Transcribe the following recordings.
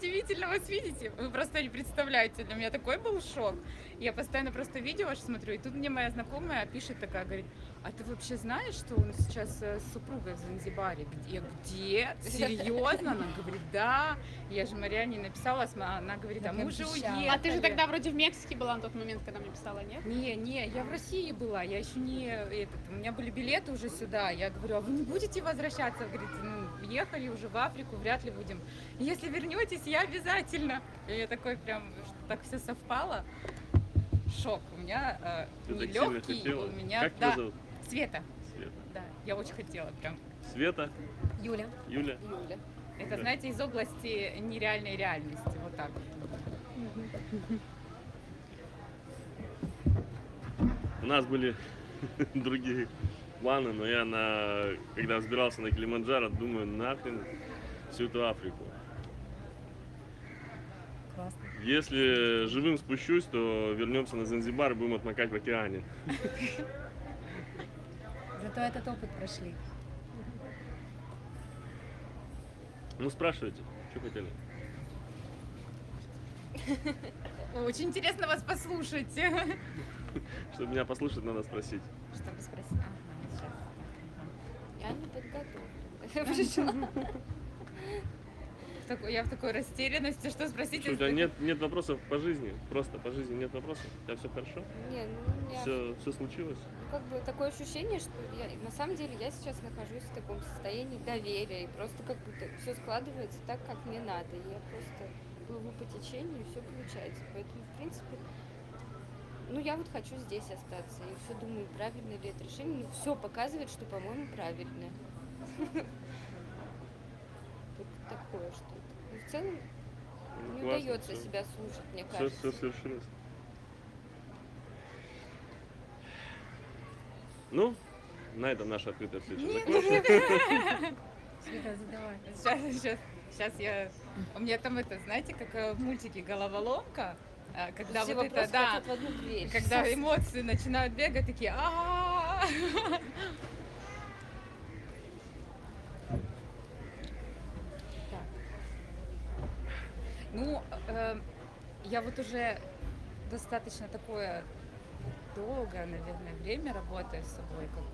удивительно вас видите. Вы просто не представляете, для меня такой был шок. Я постоянно просто видео ваше смотрю, и тут мне моя знакомая пишет такая, говорит, а ты вообще знаешь, что он сейчас э, с супругой в Занзибаре? Я где? Серьезно? Она говорит, да. Я же Мариане написала, она говорит, а мы уже уехали. А ты же тогда вроде в Мексике была на тот момент, когда мне писала, нет? Не, не, я в России была, я еще не этот, у меня были билеты уже сюда. Я говорю, а вы не будете возвращаться? Вы говорите, ну, ехали уже в Африку, вряд ли будем. Если вернетесь, я обязательно. И я такой прям, что так все совпало. Шок. У меня э, не легкий, у меня Как да. тебя зовут? Света. Света. Да, я очень хотела прям. Света, Юля. Юля. Юля. Это, Да. знаете, из области нереальной реальности. Вот так. У нас были другие планы, но я на, когда взбирался на Килиманджаро, думаю, нахрен всю эту Африку. Классно. Если живым спущусь, то вернемся на Занзибар и будем отмокать в океане. Зато этот опыт прошли. Ну спрашивайте, что хотели? Очень интересно вас послушать. Чтобы меня послушать, надо спросить. Чтобы спросить. Я не подготовлена. Я в такой растерянности, что спросить. Что, у тебя нет, нет вопросов по жизни? Просто по жизни нет вопросов? У тебя все хорошо? Не, ну, у меня Все, все случилось? как бы такое ощущение, что я, на самом деле я сейчас нахожусь в таком состоянии доверия, и просто как будто все складывается так, как мне надо. И я просто плыву по течению, и все получается. Поэтому, в принципе, ну я вот хочу здесь остаться. И все думаю, правильно ли это решение. Ну, все показывает, что, по-моему, правильное. Вот такое что-то. Ну, в целом, не классно, удается себя слушать, мне Все, кажется. все свершилось. Ну, на этом наша открытая встреча закончена. Сейчас, сейчас, сейчас я... У меня там это, знаете, как э, в мультике «Головоломка», когда Все вот это, да, хотят в одну дверь. когда эмоции начинают бегать, такие а Ну, э, я вот уже достаточно такое долгое, наверное, время работаю с собой, как,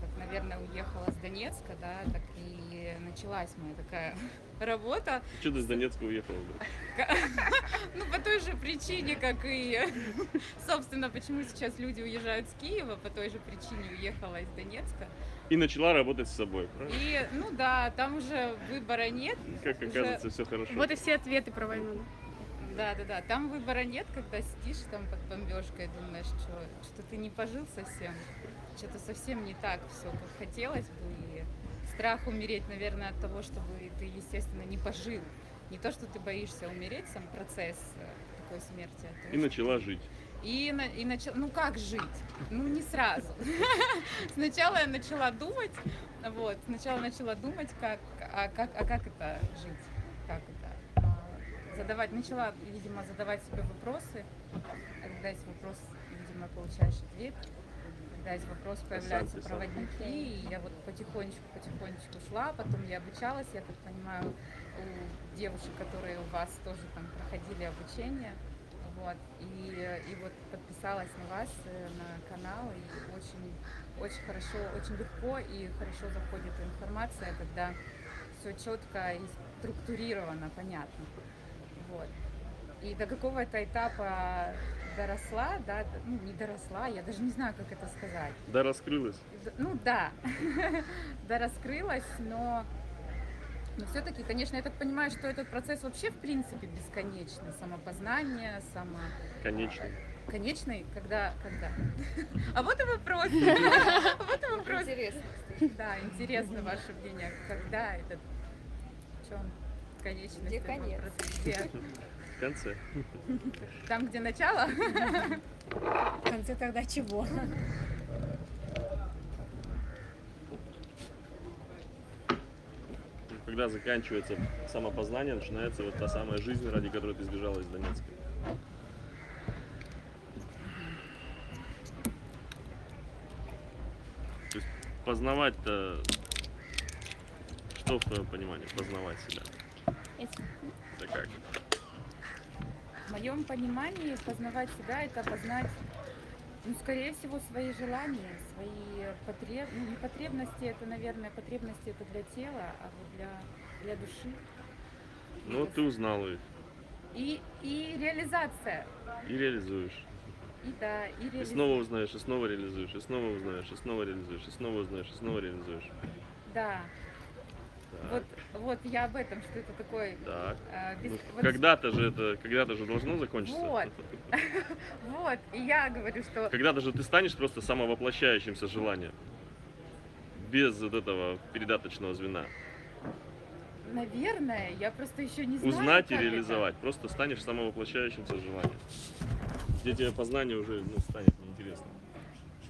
как, наверное, уехала с Донецка, да, так и началась моя такая работа. Что ты из Донецка уехала? вдруг? Ну, по той же причине, как и, собственно, почему сейчас люди уезжают с Киева, по той же причине уехала из Донецка. И начала работать с собой, правильно? И, ну да, там уже выбора нет. Как уже- оказывается, все хорошо. Вот и все ответы про войну. Да, да, да. Там выбора нет, когда сидишь там под бомбежкой, думаешь, что, что ты не пожил совсем. Что-то совсем не так все, как хотелось бы. И страх умереть, наверное, от того, чтобы ты, естественно, не пожил. Не то, что ты боишься умереть, сам процесс э, такой смерти. а того, И начала жить. И, на, и начала, ну как жить? Ну не сразу. Сначала я начала думать, вот, сначала начала думать, как, а как, а как это жить, как это, а, задавать, начала, видимо, задавать себе вопросы, когда есть вопрос, видимо, получаешь ответ, есть вопрос, появляются писал. проводники, и я вот потихонечку, потихонечку шла, потом я обучалась, я так понимаю, у девушек, которые у вас тоже там проходили обучение, вот, и, и вот подписалась на вас, э, на канал, и очень, очень хорошо, очень легко и хорошо заходит информация, когда все четко и структурировано, понятно. Вот. И до какого-то этапа доросла, да, ну не доросла, я даже не знаю, как это сказать. Да, раскрылась. Д- Ну да, да раскрылась, но, но все-таки, конечно, я так понимаю, что этот процесс вообще в принципе бесконечный, самопознание, само Конечно. конечный, когда, когда. А вот и вопрос. Вот и вопрос. Интересно. Да, интересно ваше мнение, когда этот, в чем конечность Где конец? В конце. Там, где начало? В конце тогда чего? Когда заканчивается самопознание, начинается вот та самая жизнь, ради которой ты сбежала из Донецка. То есть познавать-то, что в твоем понимании, познавать себя? Это как? В моем понимании познавать себя это познать, ну, скорее всего, свои желания, свои потреб... ну, не потребности, это, наверное, потребности это для тела, а вот для, для души. Ну, вот ты узнал их И, и реализация. и реализуешь. И да, и И реализация. снова узнаешь, и снова реализуешь, и снова узнаешь, и снова реализуешь, и снова узнаешь, и снова реализуешь. Да. Вот, вот я об этом, что это такой так. э, без- Ну, вот когда-то же это, когда-то же должно закончиться. Вот. Вот, и я говорю, что Когда-то же ты станешь просто самовоплощающимся желанием. Без вот этого передаточного звена. Наверное, я просто еще не знаю. Узнать и как это. реализовать. Просто станешь самовоплощающимся желанием. Где тебе познание уже ну, станет неинтересно.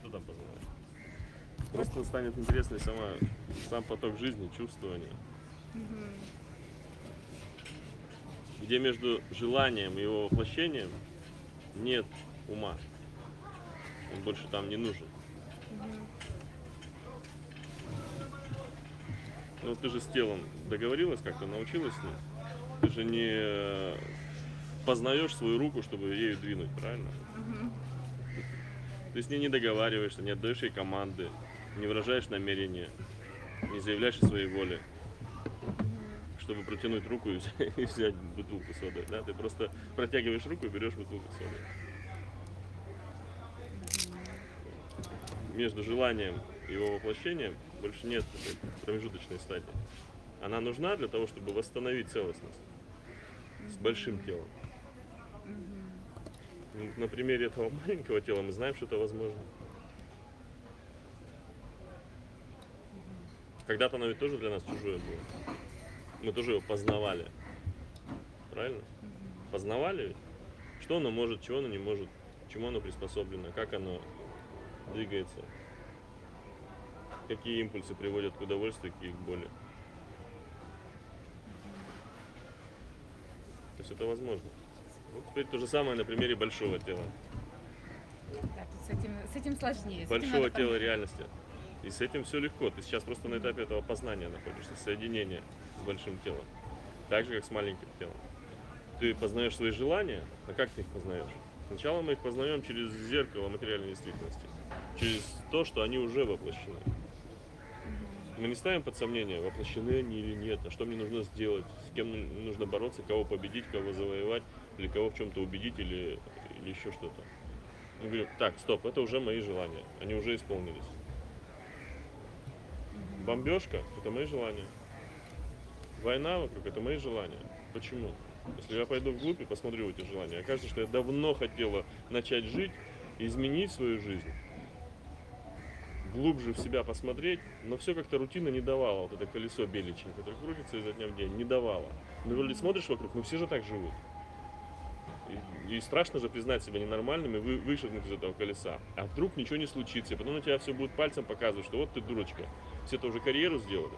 Что там познавать? Просто станет интересной сама, сам поток жизни, чувствования. Мгм. Где между желанием и его воплощением нет ума. Он больше там не нужен. Мгм. Ну ты же с телом договорилась как-то, научилась с ним? Ты же не э, познаешь свою руку, чтобы ею двинуть, правильно? Мгм. Ты с ней не договариваешься, не отдаешь ей команды, не выражаешь намерения, не заявляешь о своей воле, чтобы протянуть руку и взять, и взять бутылку соды. Да? Ты просто протягиваешь руку и берешь бутылку соды. Между желанием и его воплощением больше нет промежуточной стадии. Она нужна для того, чтобы восстановить целостность с большим телом. На примере этого маленького тела мы знаем, что это возможно. Когда-то оно ведь тоже для нас чужое было. Мы тоже его познавали. Правильно? Познавали ведь? Что оно может, чего оно не может, чему оно приспособлено, как оно двигается, какие импульсы приводят к удовольствию, какие к боли. То есть это возможно. Вот теперь то же самое на примере большого тела. Да, с этим, с этим сложнее. с этим большого тела пон- реальности. И с этим все легко. Ты сейчас просто на этапе этого познания находишься, соединения с большим телом. Так же, как с маленьким телом. Ты познаешь свои желания, а как ты их познаешь? Сначала мы их познаем через зеркало материальной действительности. Через то, что они уже воплощены. Мы не ставим под сомнение, воплощены они или нет, а что мне нужно сделать, с кем нужно бороться, кого победить, кого завоевать, или кого в чем-то убедить, или, или еще что-то. Мы говорим, так, стоп, это уже мои желания, они уже исполнились. Бомбежка – это мои желания. Война вокруг – это мои желания. Почему? Если я пойду вглубь и посмотрю эти желания, окажется, что я давно хотела начать жить изменить свою жизнь. Глубже в себя посмотреть, но все как-то рутина не давала. Вот это колесо беличье, которое крутится изо дня в день, не давала. Ну, вроде смотришь вокруг, ну все же так живут. И, и страшно же признать себя ненормальным и вы, вышагнуть из этого колеса. А вдруг ничего не случится, и потом на тебя все будет пальцем показывать, что вот ты дурочка. Все-то уже карьеру сделали.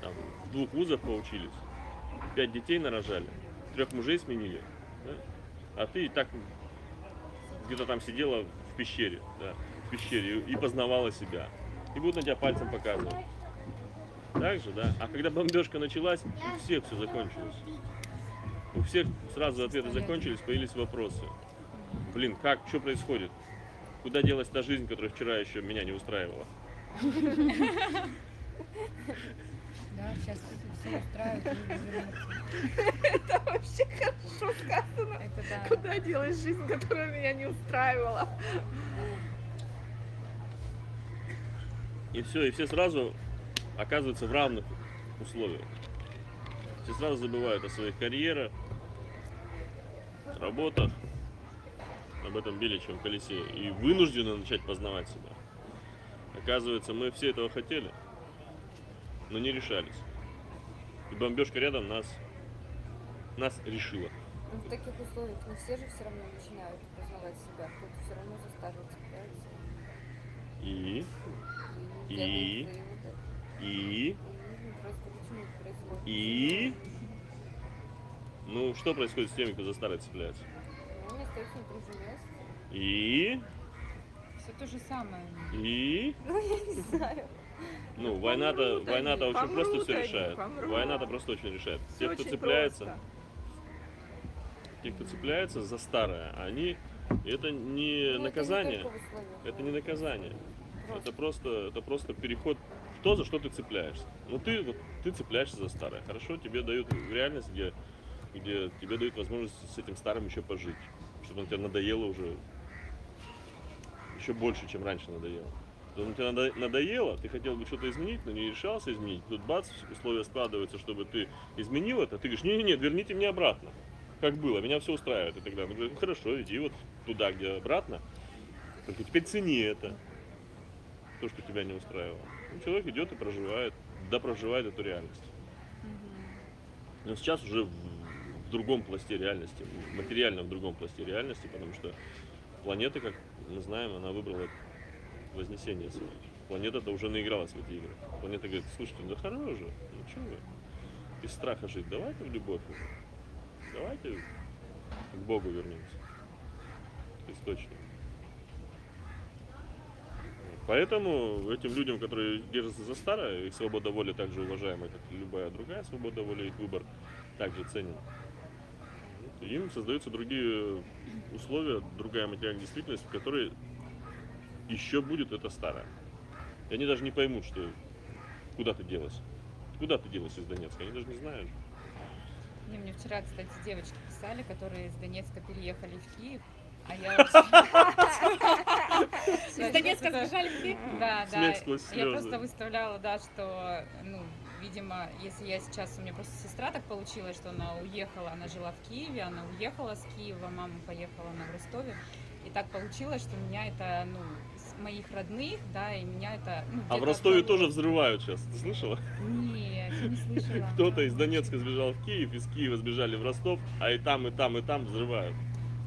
Там, в двух вузах поучились, пять детей нарожали, трех мужей сменили. да? А ты и так где-то там сидела в пещере, да, в пещере и познавала себя. И будут на тебя пальцем показывать. Так же, да? А когда бомбежка началась, у всех все закончилось. У всех сразу ответы закончились, появились вопросы. Блин, как, что происходит? Куда делась та жизнь, которая вчера еще меня не устраивала? Да, сейчас все вернутся. Это вообще хорошо сказано. Это да. Куда делась жизнь, которая меня не устраивала? И все, и все сразу оказываются в равных условиях. Все сразу забывают о своих карьерах, работах, об этом беличьем колесе и вынуждены начать познавать себя. Оказывается, мы все этого хотели, но не решались. И бомбежка рядом нас, нас решила. Ну, в таких условиях не все же все равно начинают познавать себя. Кто-то все равно за старого цепляется. И, И, И? и, И и... Ну, что происходит с теми, кто за старое цепляется? Ну, они остаются на. И, Все то же самое. и, Ну, я не знаю. Ну, война-то, помрут война-то они, очень просто помрут все они, решает. помрут. Война-то просто очень решает. Всё Те, кто очень цепляется, просто. те, кто цепляется за старое, они это не Ну, наказание, Это не, только это не наказание. Просто. Это просто, это просто переход в то, за что ты цепляешься. Ну ты вот ты цепляешься за старое. Хорошо, тебе дают реальность, где, где тебе дают возможность с этим старым еще пожить. Чтобы он тебе надоело уже еще больше, чем раньше надоело. То он тебе надо- надоело, ты хотел бы что-то изменить, но не решался изменить. Тут бац, условия складываются, чтобы ты изменил это. Ты говоришь, не-не-не, верните меня обратно. Как было, меня все устраивает. И тогда говорит, ну хорошо, иди вот туда, где обратно. Только теперь цени это то, что тебя не устраивало. Ну, человек идет и проживает, да проживает эту реальность. Но сейчас уже в, в другом пласте реальности, материально в другом пласте реальности, потому что планета, как мы знаем, она выбрала вознесение свое. Планета-то уже наигралась в эти игры. Планета говорит, слушайте, да хорош же, ну что вы, из страха жить, давайте в любовь уже. Давайте к Богу вернемся, к источнику. Поэтому этим людям, которые держатся за старое, их свобода воли также уважаема, как и любая другая свобода воли, их выбор также ценен. Им создаются другие условия, другая материальная действительность, в которой еще будет это старое. И они даже не поймут, что куда ты делась. Куда ты делась из Донецка, они даже не знают. Не, мне вчера, кстати, девочки писали, которые из Донецка переехали в Киев, а я Из Донецка сбежали в Киев? Да, да. Я просто выставляла, да, что, ну, видимо, если я сейчас, у меня просто сестра так получилось, что она уехала, она жила в Киеве, она уехала с Киева, мама поехала на в Ростове. И так получилось, что меня это, ну, с моих родных, да, и меня это... ну, А в Ростове тоже взрывают сейчас, ты слышала? Нет, не слышала. Кто-то из Донецка сбежал в Киев, из Киева сбежали в Ростов, а и там, и там, и там взрывают.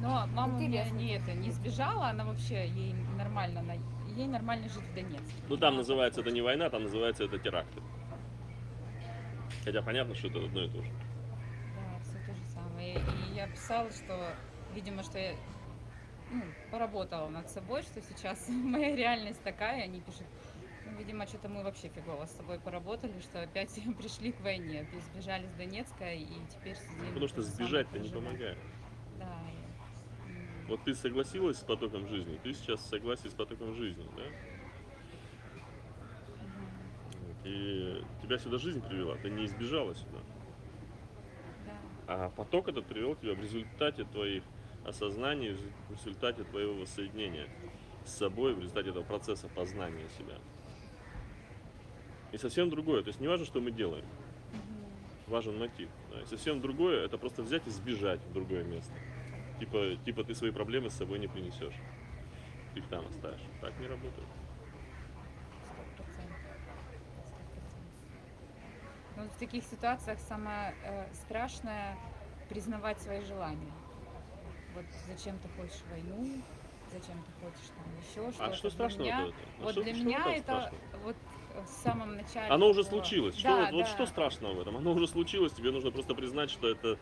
Но мама у меня Интересно. не это, не сбежала, она вообще, ей нормально, она, ей нормально жить в Донецке. Ну там называется это не война, там называется это теракты. Хотя понятно, что это одно и то же. Да, все то же самое. И я писала, что, видимо, что я ну, поработала над собой, что сейчас моя реальность такая, они пишут, ну, видимо, что-то мы вообще фигово с собой поработали, что опять пришли к войне, сбежали с Донецка и теперь сидим. Потому что сбежать-то не помогает. Да. Вот ты согласилась с потоком жизни, ты сейчас согласен с потоком жизни, да? И тебя сюда жизнь привела, ты не избежала сюда. Да. А поток этот привел тебя в результате твоих осознаний, в результате твоего воссоединения с собой, в результате этого процесса познания себя. И совсем другое. То есть не важно, что мы делаем, важен мотив. да. И совсем другое это просто взять и сбежать в другое место. Типа, типа ты свои проблемы с собой не принесешь. Ты их там оставишь. Так не работает. Вот в таких ситуациях самое э, страшное признавать свои желания. Вот зачем ты хочешь войну, зачем ты хочешь там еще что-то. А что Для страшного меня- в этом? А Вот что- для что меня это страшного? вот в самом начале. Оно уже случилось. Что, Да, вот, да. что страшного в этом? Оно уже случилось, тебе нужно просто признать, что это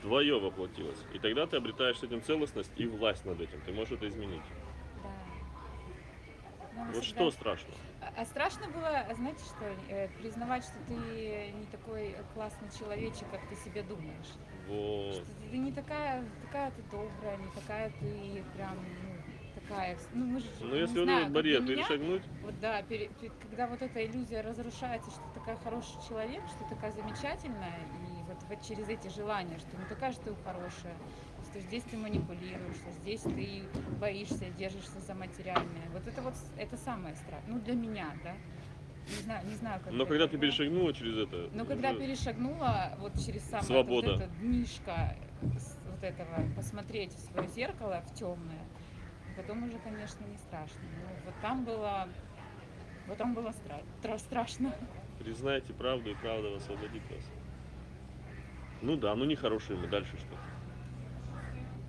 твое воплотилось. И тогда ты обретаешь с этим целостность и власть над этим. Ты можешь это изменить. Да. Но Вот всегда- что страшного? А а страшно было, знаете что, э, признавать, что ты не такой классный человечек, как ты себе думаешь. Вот. Что ты не такая, такая ты добрая, не такая ты прям, ну, такая, ну мы же, Ну если вот знаю, барьер перешагнуть, вот да, пере- пе- когда вот эта иллюзия разрушается, что ты такая хороший человек, что ты такая замечательная, и вот, вот через эти желания, что не такая, что ты хорошая, что здесь ты манипулируешь, что здесь ты боишься, держишься за материальное. Вот это вот, это самое страшное, ну для меня, да. Не знаю, не знаю, как но для когда ты перешагнула через это, Но когда перешагнула вот через самое Свобода. вот это днишко вот этого, посмотреть в свое зеркало, в темное, потом уже, конечно, не страшно. Ну, вот там было, вот там было стра- тра- страшно. признайте правду, и правда освободит вас. Ну да, ну нехорошие мы, дальше что?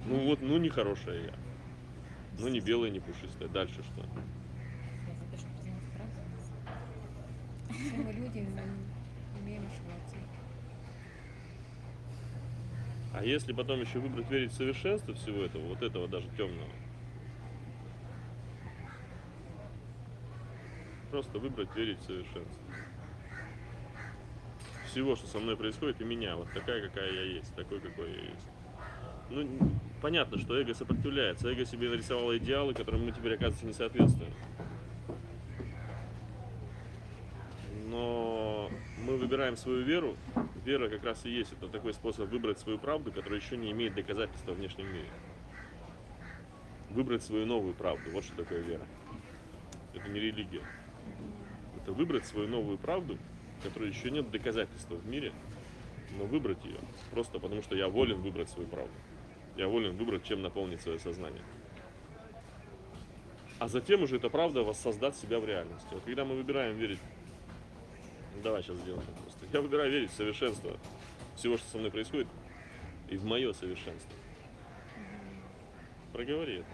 Ну вот, ну нехорошая я. Ну не белая, не пушистая, дальше что? Я запишу. Все мы люди, мы ошибаться. А если потом еще выбрать верить в совершенство всего этого, вот этого даже темного, Просто выбрать верить в совершенство. Всего, что со мной происходит, и меня, вот такая, какая я есть, такой, какой я есть. Ну, понятно, что эго сопротивляется. Эго себе нарисовало идеалы, которым мы теперь, оказывается, не соответствуем. Но мы выбираем свою веру. Вера как раз и есть. Это такой способ выбрать свою правду, которая еще не имеет доказательства в внешнем мире. Выбрать свою новую правду. Вот что такое вера. Это не религия. Это выбрать свою новую правду, которой еще нет доказательства в мире, но выбрать ее. Просто потому что я волен выбрать свою правду. Я волен выбрать, чем наполнить свое сознание. А затем уже эта правда воссоздать себя в реальности. Вот когда мы выбираем верить ну, Давай сейчас сделаем это просто. Я выбираю верить в совершенство всего, что со мной происходит, и в мое совершенство. Проговори это.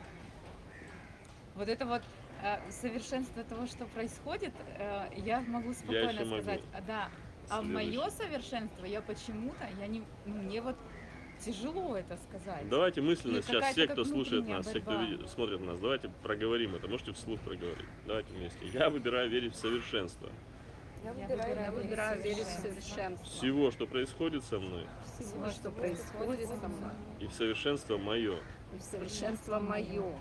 Вот это вот э, совершенство того, что происходит, э, я могу спокойно могу. сказать, а, да. А в мое совершенство я почему-то, я не, ну, мне вот тяжело это сказать. Давайте мысленно Или сейчас все, кто слушает нас, все, кто борьба. видит, смотрит нас, давайте проговорим это. Можете вслух проговорить. Давайте вместе. Я выбираю верить в совершенство Я выбираю, Я верить в выбираю верить в совершенство. совершенство. всего, что происходит со мной, Всего, что происходит со мной. и в совершенство мое. И в совершенство мое.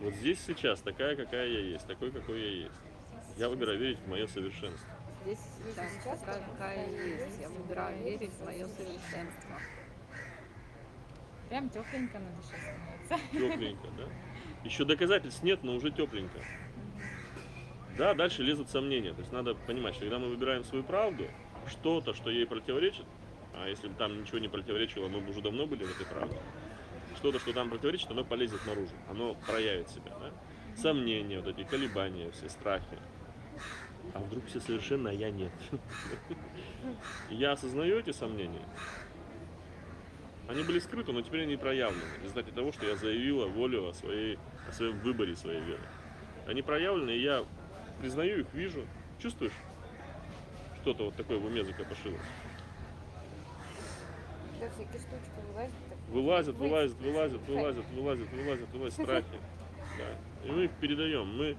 Вот здесь сейчас такая, какая я есть, такой, какой я есть. Я выбираю верить в мое совершенство. Здесь и сейчас какая есть. Я выбираю верить в мое совершенство. Прям тепленько на душе становится. Тепленько, да? Еще доказательств нет, но уже тепленько. Да, дальше лезут сомнения. То есть надо понимать, что когда мы выбираем свою правду, что-то, что ей противоречит, а если бы там ничего не противоречило, мы бы уже давно были в этой правде. Что-то, что там противоречит, оно полезет наружу, оно проявит себя. Да? Сомнения, вот эти колебания, все страхи. А вдруг все совершенно, а я нет. Я осознаю эти сомнения. Они были скрыты, но теперь они проявлены. В результате того, что я заявила волю о, своей, о своем выборе своей веры. Они проявлены, и я признаю их, вижу. Чувствуешь? Что-то вот такое в уме закопошилось. Да, всякие штучки вылазят. Вылазят, вылазят, вылазят, вылазят, вылазят, вылазят, вылазят страхи. Да. И мы их передаем. Мы,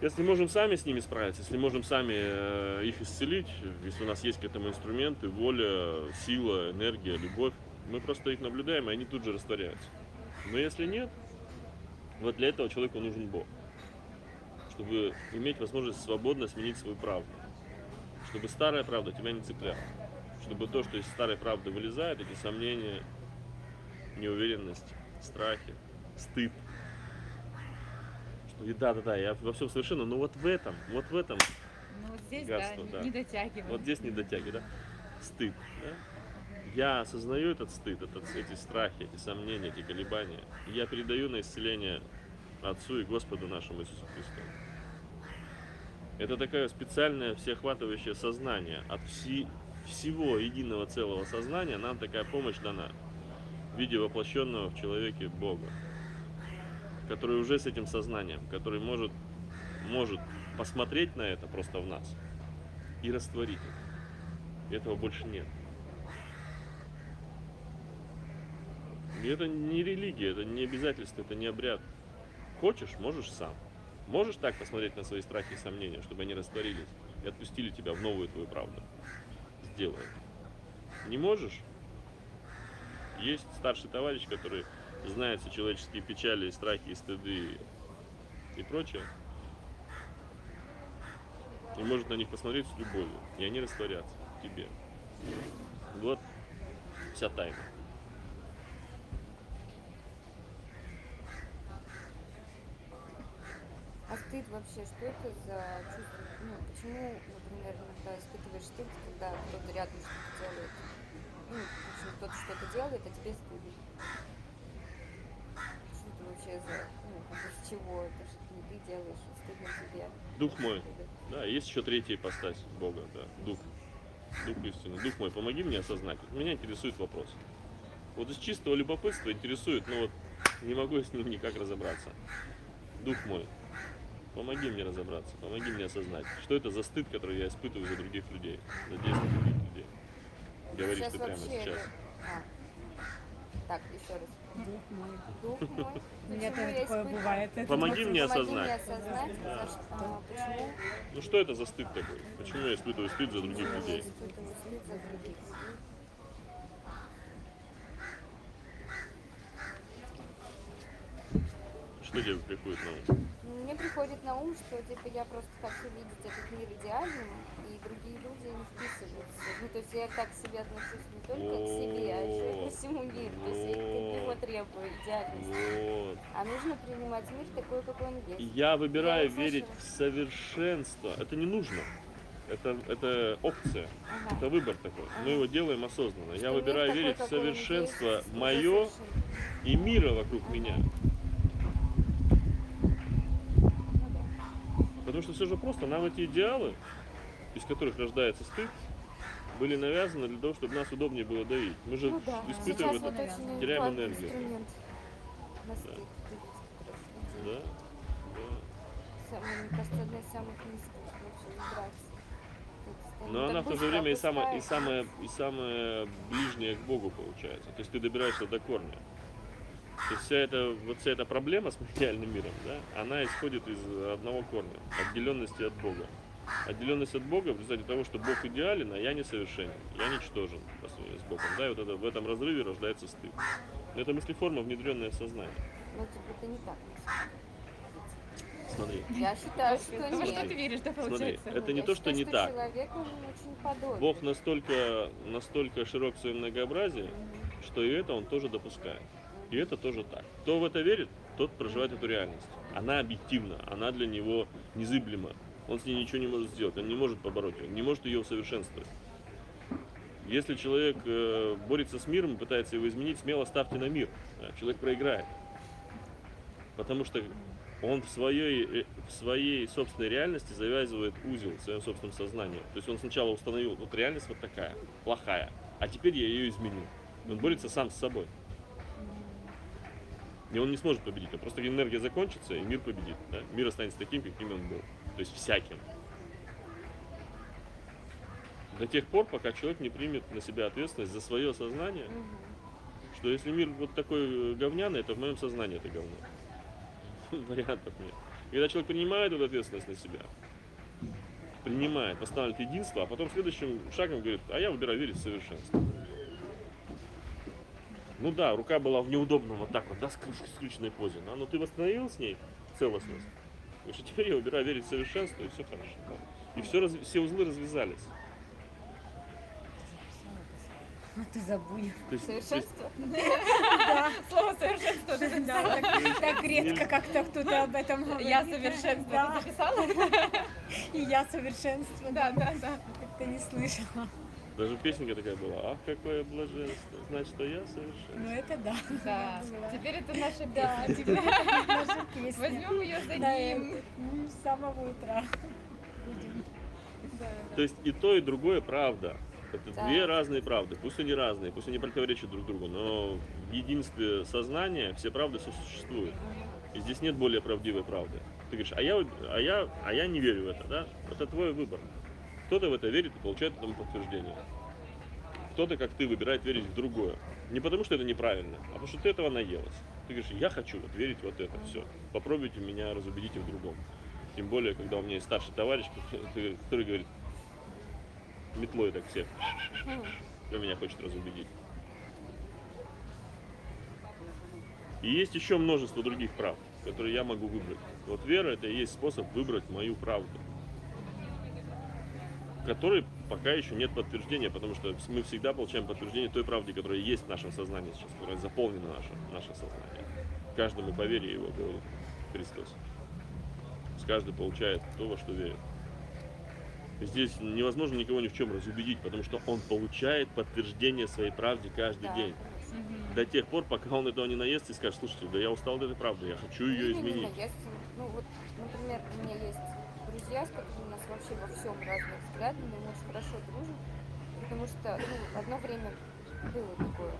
если можем сами с ними справиться, если можем сами э, их исцелить, если у нас есть к этому инструменты, воля, сила, энергия, любовь, мы просто их наблюдаем, и они тут же растворяются. Но если нет, вот для этого человеку нужен Бог. Чтобы иметь возможность свободно сменить свою правду. Чтобы старая правда тебя не цепляла. Чтобы то, что из старой правды вылезает, эти сомнения, неуверенность, страхи, стыд. И да, да, да, я во всем совершенно, но вот в этом, вот в этом, Ну вот здесь, Гадство, да, да. не- дотягиваем. вот здесь не дотягиваю, да? Стыд, да? Я осознаю этот стыд, этот, эти страхи, эти сомнения, эти колебания. И я передаю на исцеление Отцу и Господу нашему Иисусу Христу. Это такое специальное всеохватывающее сознание. От вси- всего единого целого сознания нам такая помощь дана в виде воплощенного в человеке Бога, который уже с этим сознанием, который может, может посмотреть на это просто в нас и растворить это. Этого больше нет. И это не религия, это не обязательство, это не обряд. Хочешь, можешь сам. Можешь так посмотреть на свои страхи и сомнения, чтобы они растворились и отпустили тебя в новую твою правду. Сделай. Не можешь? Есть старший товарищ, который знает все человеческие печали, страхи, стыды и прочее. И может на них посмотреть с любовью. И они растворятся в тебе. Вот вся тайна. А стыд вообще, что это за чувство? Ну, почему, например, иногда испытываешь стыд, когда кто-то рядом что-то делает? Ну, в общем, кто-то что-то делает, а тебе стыдно. Что вообще за, ну, с чего? Это же не ты делаешь, а стыдно тебе. Дух мой. Да, есть еще третья ипостась Бога, да, Дух. Дух истины. Дух мой, помоги мне осознать. Вот Меня интересует вопрос. Вот из чистого любопытства интересует, но вот не могу с ним никак разобраться. Дух мой, помоги мне разобраться, помоги мне осознать, что это за стыд, который я испытываю за других людей, за действия других людей. Говоришь Сейчас ты прямо сейчас. это- А. Так, еще раз. Бог мой. Дух мой. У меня Почему тоже я такое испытываю? бывает. Это Помоги мне осознать. за что, а, почему Ну что это за стыд такой? Почему я испытываю стыд за других я людей? испытываю стыд за других людей. Что тебе приходит на ум? Приходит на ум, что типа я просто хочу видеть этот мир идеальным, и другие люди не вписываются. Ну, то есть я так к себе отношусь не только к себе, а еще и ко всему миру. То есть я него Вот. требую идеальности. А нужно принимать мир такой, какой он есть. Я выбираю Я верить в совершенство. Это не нужно. Это, это опция. Ага. Это выбор такой. Мы его делаем осознанно. Что Я выбираю верить в совершенство мое и мира вокруг меня. Ну да. Потому что все же просто. Нам эти идеалы, из которых рождается стыд, были навязаны для того, чтобы нас удобнее было давить. Мы же Ну да. испытываем Сейчас это. теряем энергию. Да, да. Самый, мне кажется, одна из самых низких вообще Но она в то же время и самая, и самая, и самая ближняя к Богу получается. То есть ты добираешься до корня. То есть вся эта, вот вся эта проблема с материальным миром, да, она исходит из одного корня, отделенности от Бога. Отделенность от Бога в результате того, что Бог идеален, а я несовершенен, я ничтожен по сравнению с Богом. Да, и вот это, в этом разрыве рождается стыд. Но это мыслеформа, внедренная в сознание. Ну, типа, это не так. Смотри, Я считаю, что Во что ты нет. веришь, да, смотри, это не Я то, что считаю, не так. Человек, он очень подобен. Бог настолько, настолько широк в своем многообразии, что и это он тоже допускает. И это тоже так. Кто в это верит, тот проживает эту реальность. Она объективна, она для него незыблема. Он с ней ничего не может сделать, он не может побороть ее, не может ее усовершенствовать. Если человек э, борется с миром пытается его изменить, смело ставьте на мир. Человек проиграет. Потому что он в своей, э, в своей собственной реальности завязывает узел в своем собственном сознании. То есть он сначала установил, вот реальность вот такая, плохая, а теперь я ее изменю. Он борется сам с собой. И он не сможет победить. А просто энергия закончится, и мир победит. да. Мир останется таким, каким он был. То есть всяким. До тех пор, пока человек не примет на себя ответственность за свое сознание, Мгм. что если мир вот такой э, говняный, то в моем сознании это говно. Вариантов нет. Когда человек принимает эту ответственность на себя, принимает, восстанавливает единство, а потом следующим шагом говорит, а я выбираю верить в совершенство. Ну да, рука была в неудобном вот так вот, да, скру- скрюченной позе, да, но ты восстановил с ней целостность. Потому что теперь я выбираю верить в совершенство, и все хорошо. И все, все узлы развязались. Ну ты забыл. Совершенство. Да, Слово совершенство ты да, так, так редко как-то кто-то об этом говорит. Я совершенство. Ты записала? и я совершенство. Да, да, да. Как-то не слышала. Даже песенка такая была, ах, какое блаженство, значит, что я совершенно. Ну это да. Да. Теперь это наша Да, теперь это наша песня. Возьмем ее за Да, гимн. это, м, с самого утра. Будем. Да, То есть и то, и другое правда. Это Да. две разные правды. Пусть они разные, пусть они противоречат друг другу, но в единстве сознания все правды сосуществуют. И здесь нет более правдивой правды. Ты говоришь, а я, а я, а я не верю в это, да? Это твой выбор. Кто-то в это верит и получает этому подтверждение. Кто-то, как ты, выбирает верить в другое. Не потому, что это неправильно, а потому, что ты этого наелась. Ты говоришь, я хочу вот верить вот это, все. Попробуйте меня разубедите в другом. Тем более, когда у меня есть старший товарищ, который говорит, метлой так всех, Хм. кто меня хочет разубедить. И есть еще множество других прав, которые я могу выбрать. Вот вера это и есть способ выбрать мою правду, которой пока еще нет подтверждения, потому что мы всегда получаем подтверждение той правды, которая есть в нашем сознании сейчас, которая заполнена наше, наше сознание. Каждому по вере его, говорит Христос. Каждый получает то, во что верит. Здесь невозможно никого ни в чем разубедить, потому что он получает подтверждение своей правде каждый Да, день. конечно. До тех пор, пока он этого не наест и скажет, слушайте, да я устал от этой правды, я хочу ее изменить. ну вот, например, у меня есть друзья, с вообще во всем разные взгляды, но мы очень хорошо дружим, потому что, ну, одно время было такое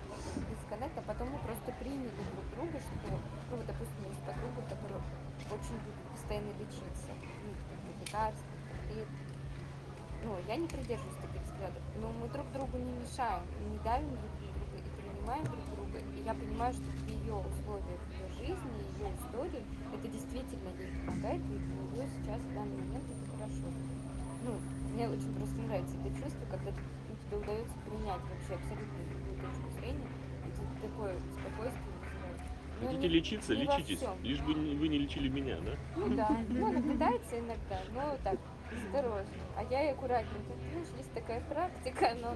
дисконнект, а потом мы просто приняли друг друга, что, ну, вот, допустим, есть подруга, которая очень любит постоянно лечиться, ну, как лекарства, и, ну, я не придерживаюсь таких взглядов, но мы друг другу не мешаем, не давим друг друга и принимаем друг друга, и я понимаю, что в ее условиях, ее жизни, ее истории, это действительно ей помогает, и для нее сейчас в данный момент это хорошо. Ну, мне очень просто нравится это чувство, когда ты- ну, тебе удается принять вообще абсолютно любую точку зрения, и ты такое спокойствие вызывает. Но Хотите не- лечиться, не лечитесь. всем. Лишь бы вы не лечили меня, да? Ну да, ну она пытается иногда, но так, осторожно. А я и аккуратненько, ну, есть такая практика, но...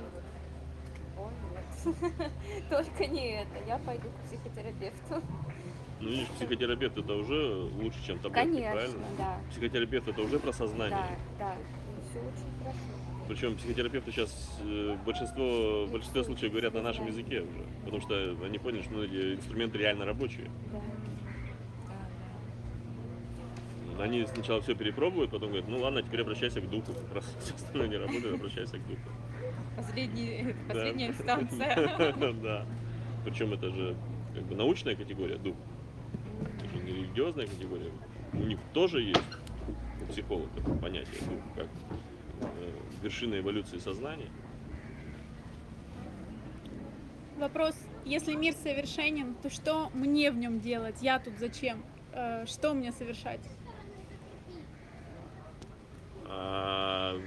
О, нет, только не это, я пойду к психотерапевту. Ну, видишь, психотерапевт это уже лучше, чем таблетки, Конечно, правильно? да, Психотерапевт это уже про сознание. да, да, все очень хорошо. Причем психотерапевты сейчас э, большинство, в большинстве случаев говорят на нашем языке уже. Потому что они поняли, что ну, эти инструменты реально рабочие. Да. Они сначала все перепробуют, потом говорят, ну ладно, теперь обращайся к духу. Раз все остальное не работает, обращайся к духу. Последний, Да. последняя инстанция. Да. Причем это же как бы научная категория, дух. Это же не религиозная категория. У них тоже есть, у психологов, понятие дух, как э, вершина эволюции сознания. Вопрос, если мир совершенен, то что мне в нем делать? Я тут зачем? Э, Что мне совершать? А,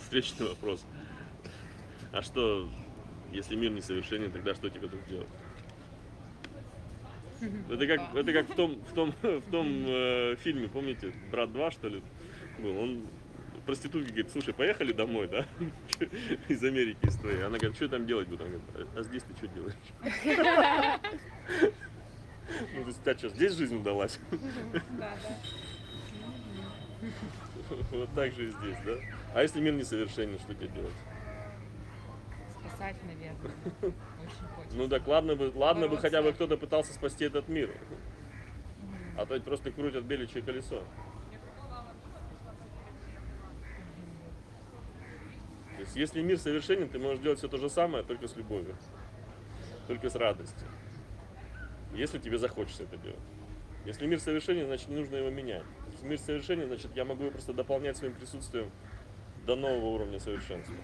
встречный вопрос. А что, если мир несовершенен, тогда что тебе тут делать? Это как, это как в том, в том, в том э, фильме, помните, брат 2, что ли, был. Он проститутке говорит, слушай, поехали домой, да? Из Америки из твоей. Она говорит, что там делать буду? Он говорит, а здесь ты что делаешь? Ну, то есть, тебя что, здесь жизнь удалась? Да, да. Вот так же и здесь, да? А если мир несовершенен, что тебе делать? Спасать, наверное. Ну так ладно бы, ладно бы хотя бы кто-то пытался спасти этот мир. А то ведь просто крутят беличье колесо. То есть если мир совершенен, ты можешь делать все то же самое, только с любовью. Только с радостью. Если тебе захочется это делать. Если мир совершенен, значит не нужно его менять. Если мир совершенен, значит я могу его просто дополнять своим присутствием до нового уровня совершенства.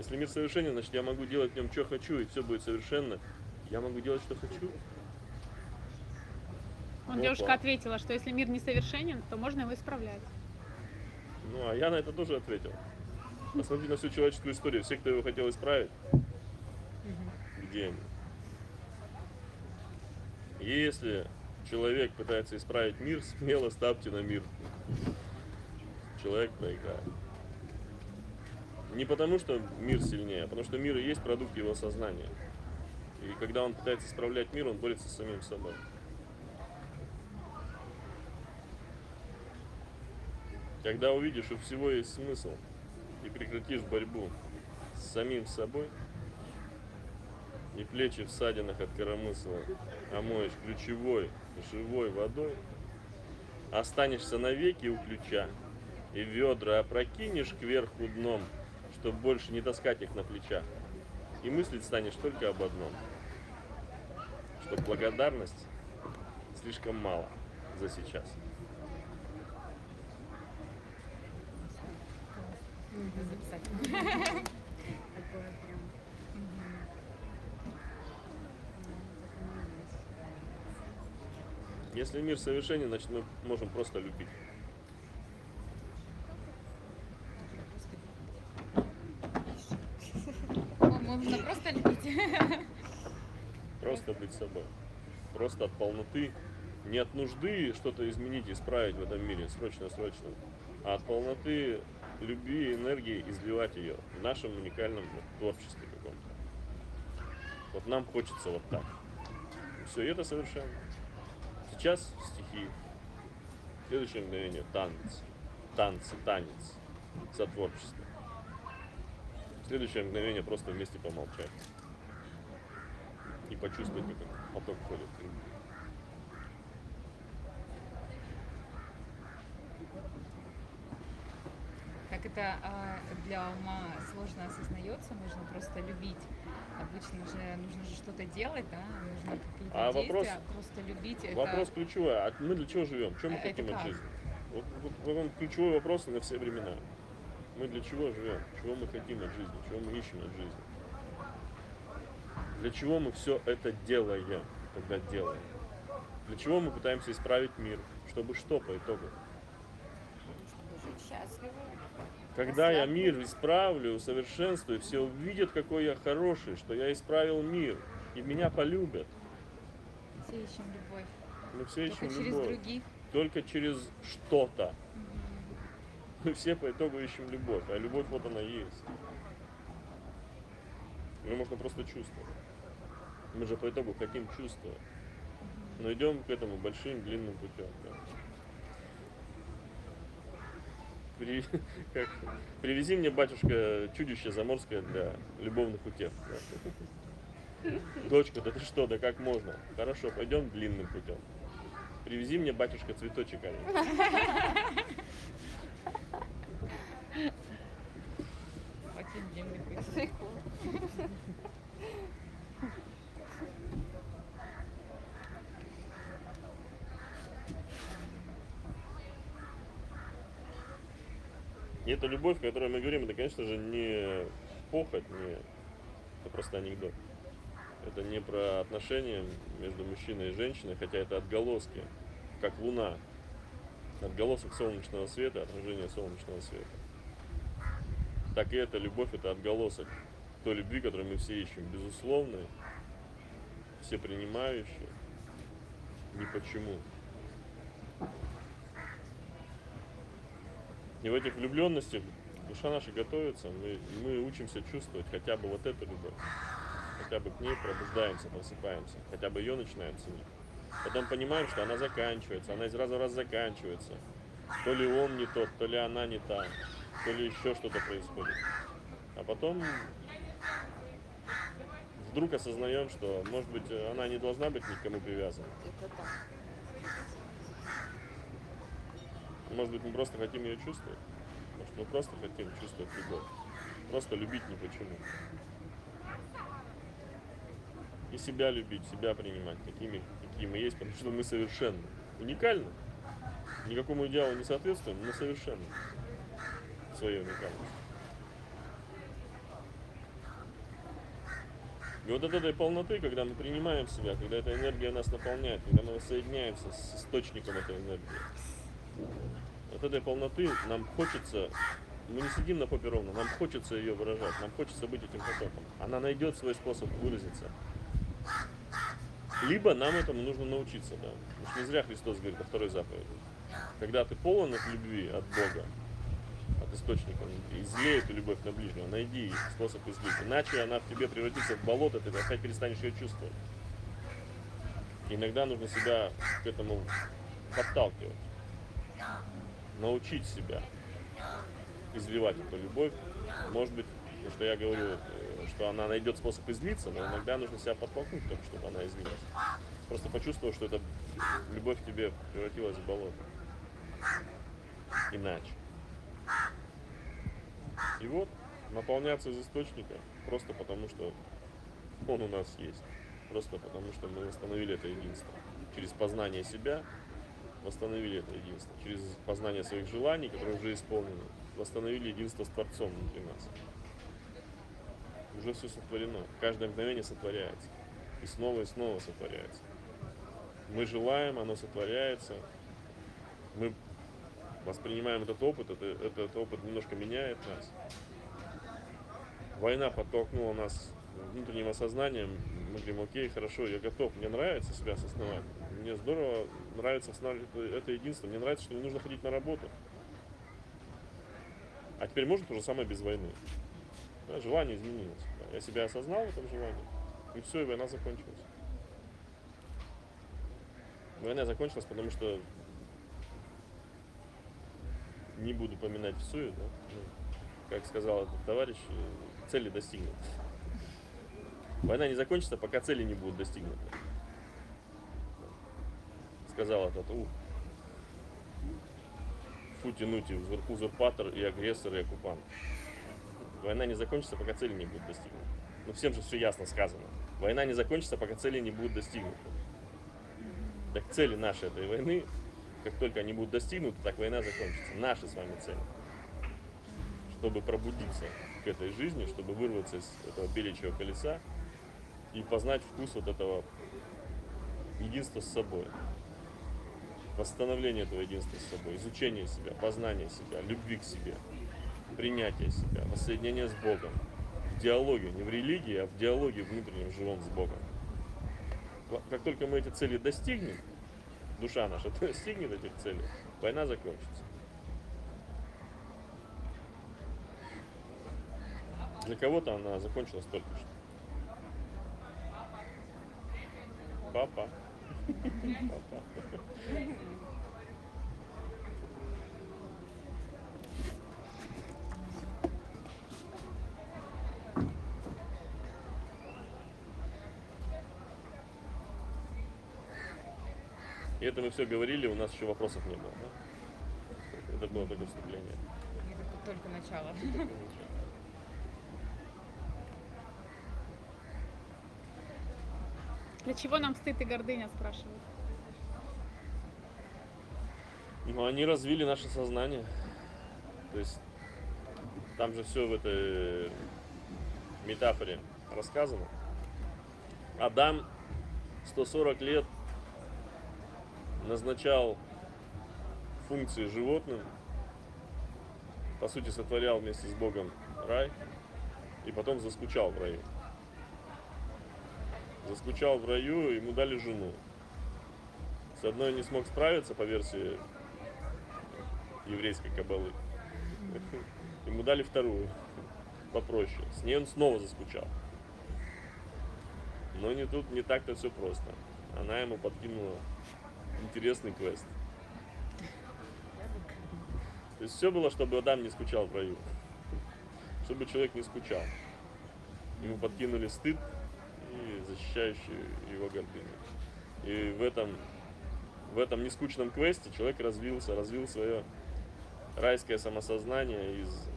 Если мир совершенен, значит я могу делать в нем, что хочу, и все будет совершенно. Я могу делать, что хочу. Он Опа. девушка ответила, что если мир несовершенен, то можно его исправлять. Ну, а я на это тоже ответил. Посмотри на всю человеческую историю. Все, кто его хотел исправить, где они? Если человек пытается исправить мир, смело ставьте на мир. Человек проиграет. Не потому, что мир сильнее, а потому что мир и есть продукт его сознания. И когда он пытается исправлять мир, он борется с самим собой. Когда увидишь, у всего есть смысл, и прекратишь борьбу с самим собой, и плечи в садинах от коромысла омоешь ключевой живой водой, останешься навеки у ключа, и ведра опрокинешь кверху дном, чтоб больше не таскать их на плечах. И мыслить станешь только об одном, что благодарность слишком мало за сейчас. Если мир совершенен, значит мы можем просто любить. Можно просто любить. Просто быть собой. Просто от полноты. Не от нужды что-то изменить, исправить в этом мире срочно-срочно, а от полноты любви и энергии изливать ее в нашем уникальном творчестве каком-то. Вот нам хочется вот так. Все, и это совершенно. Сейчас стихи. В следующее мгновение танец. Танцы, танец. Сотворчество. В следующее мгновение просто вместе помолчать и почувствовать, как этот поток ходит. Как это а, для ума сложно осознается, нужно просто любить. Обычно же нужно же что-то делать, да, нужно какие-то А действия, вопрос- а просто любить это. Вопрос ключевой. А мы для чего живем? Что мы Это хотим от как? жизни? Вот, вот, вот он ключевой вопрос на все времена. Мы для чего живем? Чего мы хотим от жизни? Чего мы ищем от жизни? Для чего мы все это делаем? когда делаем. Для чего мы пытаемся исправить мир? Чтобы что по итогу? Чтобы жить счастливо. Когда я мир исправлю, усовершенствую, все увидят, какой я хороший, что я исправил мир, и меня полюбят. Все ищем любовь. Мы все Только ищем через любовь. других. Только через что-то. Мы все по итогу ищем любовь, а любовь вот она есть. Ее можно просто чувствовать. Мы же по итогу хотим чувствовать. Но идем к этому большим длинным путем. да. При- как, привези мне, батюшка, чудище заморское для любовных утех. да. Дочка, да ты что, да как можно? Хорошо, пойдем длинным путем. Привези мне, батюшка, цветочек один. Очень. И эта любовь, о которой мы говорим, это, конечно же, не похоть, не... это просто анекдот. Это не про отношения между мужчиной и женщиной, хотя это отголоски, как луна. Отголосок солнечного света, отражение солнечного света. Так и эта любовь, это отголосок той любви, которую мы все ищем. Безусловной, все принимающие, ни почему. И в этих влюбленностях душа наша готовится, мы, мы учимся чувствовать хотя бы вот эту любовь. Хотя бы к ней пробуждаемся, просыпаемся, хотя бы ее начинаем ценить. Потом понимаем, что она заканчивается, она из раза в раз заканчивается. То ли он не тот, то ли она не та, то ли еще что-то происходит. А потом вдруг осознаем, что, может быть, она не должна быть никому привязана. Это так. Может быть, мы просто хотим ее чувствовать. Может, мы просто хотим чувствовать любовь. Просто любить ни почему. И себя любить, себя принимать, такими, какие мы есть, потому что мы совершенны. Уникальны. Никакому идеалу не соответствуем, но совершенны. В Своей уникальности. И вот от этой полноты, когда мы принимаем себя, когда эта энергия нас наполняет, когда мы воссоединяемся с источником этой энергии, от этой полноты нам хочется, мы не сидим на попе ровно, нам хочется ее выражать, нам хочется быть этим потоком. Она найдет свой способ выразиться. Либо нам этому нужно научиться, да. Потому что не зря Христос говорит о второй заповеди. Когда ты полон от любви, от Бога, от источника, излей эту любовь на ближнего, найди способ излить. Иначе она в тебе превратится в болото, ты опять перестанешь ее чувствовать. Иногда нужно себя к этому подталкивать научить себя изливать эту любовь. Может быть, что я говорю, э, что она найдет способ излиться, но иногда нужно себя подтолкнуть, к тому, чтобы она излилась. Просто почувствовал, что эта любовь в тебе превратилась в болото. Иначе. И вот, наполняться из источника, просто потому что он у нас есть. Просто потому что мы восстановили это единство. Через познание себя восстановили это единство. Через познание своих желаний, которые уже исполнены, восстановили единство с Творцом внутри нас. Уже все сотворено. Каждое мгновение сотворяется. И снова и снова сотворяется. Мы желаем, оно сотворяется. Мы воспринимаем этот опыт, это, этот опыт немножко меняет нас. Война подтолкнула нас внутренним осознанием. Мы говорим, окей, хорошо, я готов, мне нравится себя осознавать. Мне здорово нравится восстанавливать это, это единство. Мне нравится, что не нужно ходить на работу. А теперь можно то же самое без войны. Да, желание изменилось. Да, Я себя осознал в этом желании. И все, и война закончилась. Война закончилась, потому что не буду поминать всую, да? ну, как сказал этот товарищ, э, цели достигнуты. Война не закончится, пока цели не будут достигнуты. Сказал этот у, фу тянуть и узур- узурпатор, и агрессор, и оккупант. Война не закончится, пока цели не будут достигнуты. Ну всем же все ясно сказано. Война не закончится, пока цели не будут достигнуты. Так цели нашей этой войны, как только они будут достигнуты, так война закончится. Наши с вами цели. Чтобы пробудиться к этой жизни, чтобы вырваться из этого беличьего колеса и познать вкус вот этого единство с собой. Восстановление этого единства с собой, изучение себя, познание себя, любви к себе, принятие себя, воссоединение с Богом. В диалоге, не в религии, а в диалоге внутреннем живом с Богом. Как только мы эти цели достигнем, душа наша достигнет этих целей, война закончится. Для кого-то она закончилась только что. Папа. Папа. Это мы все говорили, у нас еще вопросов не было. Да? Это было только вступление. Это только начало. Для чего нам стыд и гордыня, спрашивают. Но они развили наше сознание. То есть там же все в этой метафоре рассказано. Адам 140 лет назначал функции животным, по сути сотворял вместе с Богом рай, и потом заскучал в раю. Заскучал в раю, ему дали жену. С одной не смог справиться по версии еврейской кабалы. Ему дали вторую, попроще. С ней он снова заскучал. Но не тут, не так-то все просто. Она ему подкинула интересный квест. То есть все было, чтобы Адам не скучал в раю. Чтобы человек не скучал. Ему подкинули стыд и защищающий его гордыню. И в этом, в этом нескучном квесте человек развился, развил свое райское самосознание из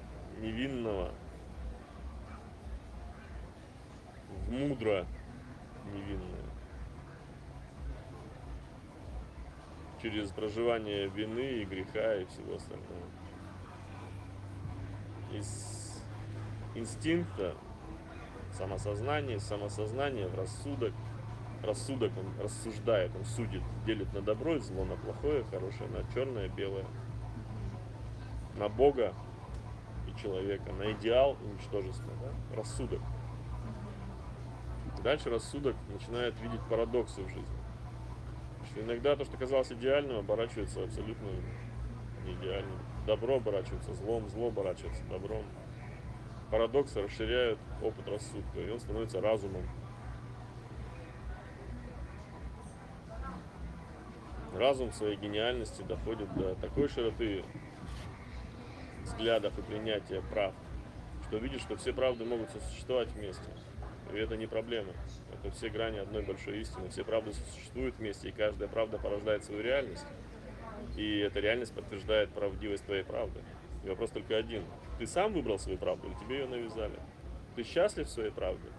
невинного в мудро невинное. Через проживание вины и греха и всего остального. Из инстинкта самосознание, самосознание в рассудок. Рассудок он рассуждает, он судит, делит на добро и зло, на плохое, хорошее, на черное, белое на Бога и человека, на идеал и ничтожество. Да? Рассудок. Дальше рассудок начинает видеть парадоксы в жизни. Что иногда то, что казалось идеальным, оборачивается абсолютно неидеальным. Добро оборачивается злом, зло оборачивается добром. Парадоксы расширяют опыт рассудка, и он становится разумом. Разум в своей гениальности доходит до такой широты взглядов и принятия прав, что видишь, что все правды могут существовать вместе. И это не проблема. Это все грани одной большой истины. Все правды существуют вместе, и каждая правда порождает свою реальность. И эта реальность подтверждает правдивость твоей правды. И вопрос только один. Ты сам выбрал свою правду или тебе ее навязали? Ты счастлив в своей правде?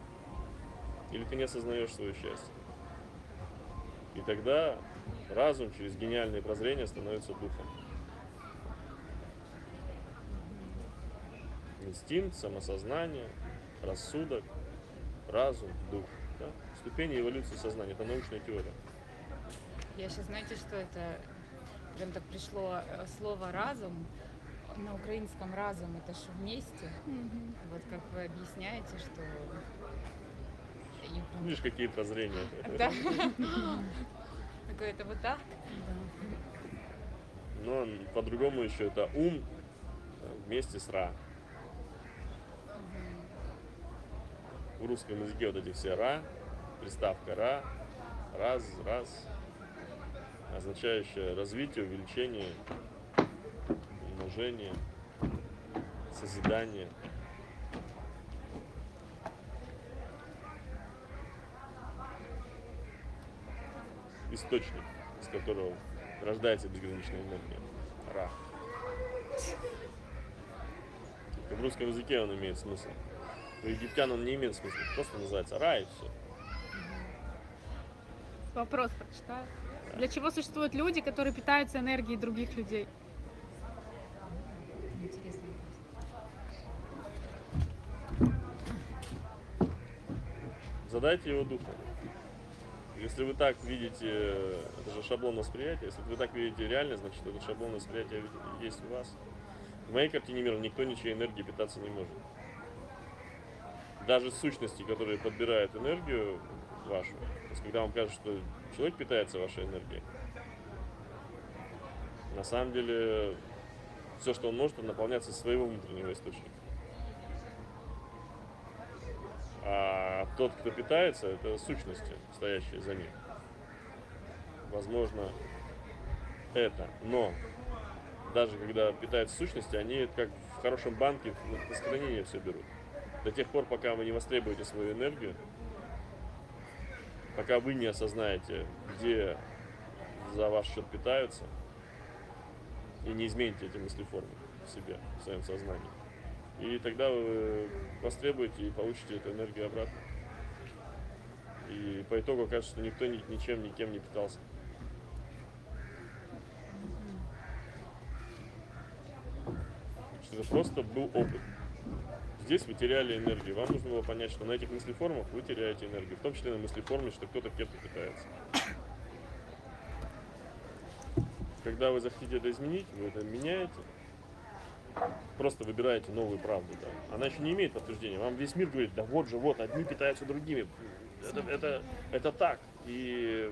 Или ты не осознаешь свое счастье? И тогда разум через гениальное прозрение становится духом. инстинкт, самосознание, рассудок, разум, дух. Да? Ступени эволюции сознания. Это научная теория. Я сейчас, знаете, что это? Прям так пришло э, слово разум. На украинском разум это же вместе. Мгм. Вот как вы объясняете, что... Прям- Видишь, какие прозрения. Да. Такое это вот так? Но по-другому еще это ум вместе с ра. В русском языке вот эти все ра, приставка ра, раз, раз, означающая развитие, увеличение, умножение, созидание. Источник, из которого рождается безграничная энергия. Ра. В русском языке он имеет смысл. У египтян он не имеет смысла, просто называется Ра и все. Вопрос прочитаю. Для чего существуют люди, которые питаются энергией других людей? Интересно. Задайте его духу. Если вы так видите, это же шаблон восприятия, если вы так видите реальность, значит этот шаблон восприятия есть у вас. В моей картине мира никто ничьей энергией питаться не может. Даже сущности, которые подбирают энергию вашу, то есть когда вам кажется, что человек питается вашей энергией, на самом деле все, что он может, это наполняться из своего внутреннего источника. А тот, кто питается, это сущности, стоящие за ним. Возможно, это. Но даже когда питаются сущности, они как в хорошем банке на сохранение все берут. До тех пор, пока вы не востребуете свою энергию, пока вы не осознаете, где за ваш счет питаются, и не измените эти мыслеформы в себе, в своем сознании. И тогда вы востребуете и получите эту энергию обратно. И по итогу окажется, что никто ни- ничем, никем не питался. Что это просто был опыт. Здесь вы теряли энергию. Вам нужно было понять, что на этих мыслеформах вы теряете энергию. В том числе на мыслеформе, что кто-то кем-то питается. Когда вы захотите это изменить, вы это меняете. Просто выбираете новую правду. Да. Она еще не имеет подтверждения. Вам весь мир говорит, да вот же, вот, одни питаются другими. Это, это, это так. И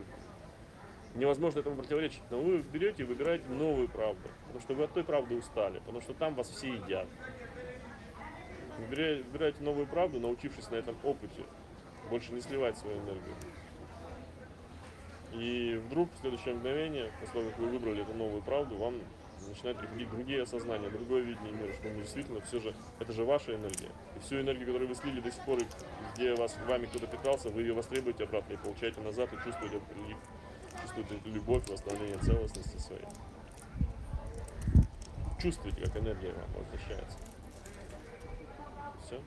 невозможно этому противоречить. Но вы берете и выбираете новую правду. Потому что вы от той правды устали. Потому что там вас все едят. Выбира- Выбираете новую правду, научившись на этом опыте больше не сливать свою энергию. И вдруг в следующее мгновение, после того, как вы выбрали эту новую правду, вам начинают приходить другие осознания, другое видение мира, что ну, действительно все же, это же ваша энергия. И всю энергию, которую вы слили до сих пор, где вас, вами кто-то питался, вы ее востребуете обратно и получаете назад, и чувствуете этот прилив, чувствуете любовь, восстановление целостности своей. Чувствуете, как энергия вам возвращается. Все.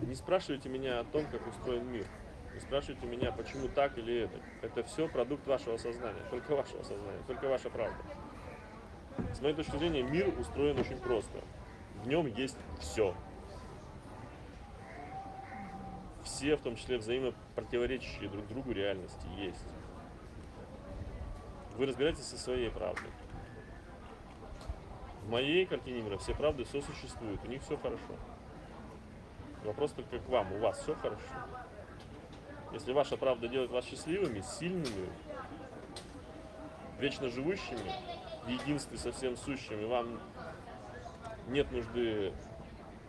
Не спрашивайте меня о том, как устроен мир. Не спрашивайте меня, почему так или это. Это все продукт вашего сознания, только вашего сознания, только ваша правда. С моей точки зрения, мир устроен очень просто. В нем есть все. Все, в том числе взаимопротиворечащие друг другу реальности, есть. Вы разбираетесь со своей правдой. В моей картине мира все правды сосуществуют, у них все хорошо. Вопрос только к вам, у вас все хорошо. Если ваша правда делает вас счастливыми, сильными, вечно живущими, в единстве со всем сущим, и вам нет нужды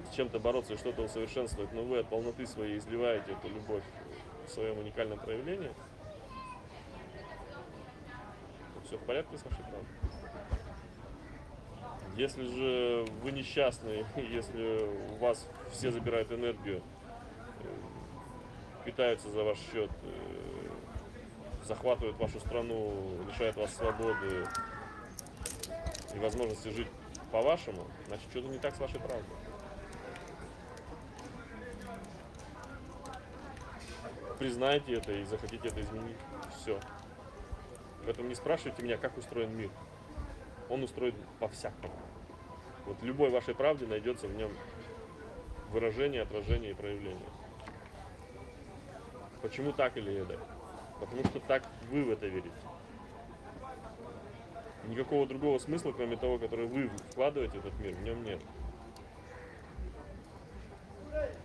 с чем-то бороться и что-то усовершенствовать, но вы от полноты своей изливаете эту любовь в своем уникальном проявлении, то все в порядке с вашей правдой. Если же вы несчастны, если у вас все забирают энергию, э, питаются за ваш счет, э, захватывают вашу страну, лишают вас свободы и возможности жить по-вашему, значит что-то не так с вашей правдой. Признайте это и захотите это изменить. Все. Поэтому не спрашивайте меня, как устроен мир. Он устроен по-всякому. Вот любой вашей правде найдется в нем выражение, отражение и проявление. Почему так или это? Потому что так вы в это верите. Никакого другого смысла, кроме того, который вы вкладываете в этот мир, в нем нет.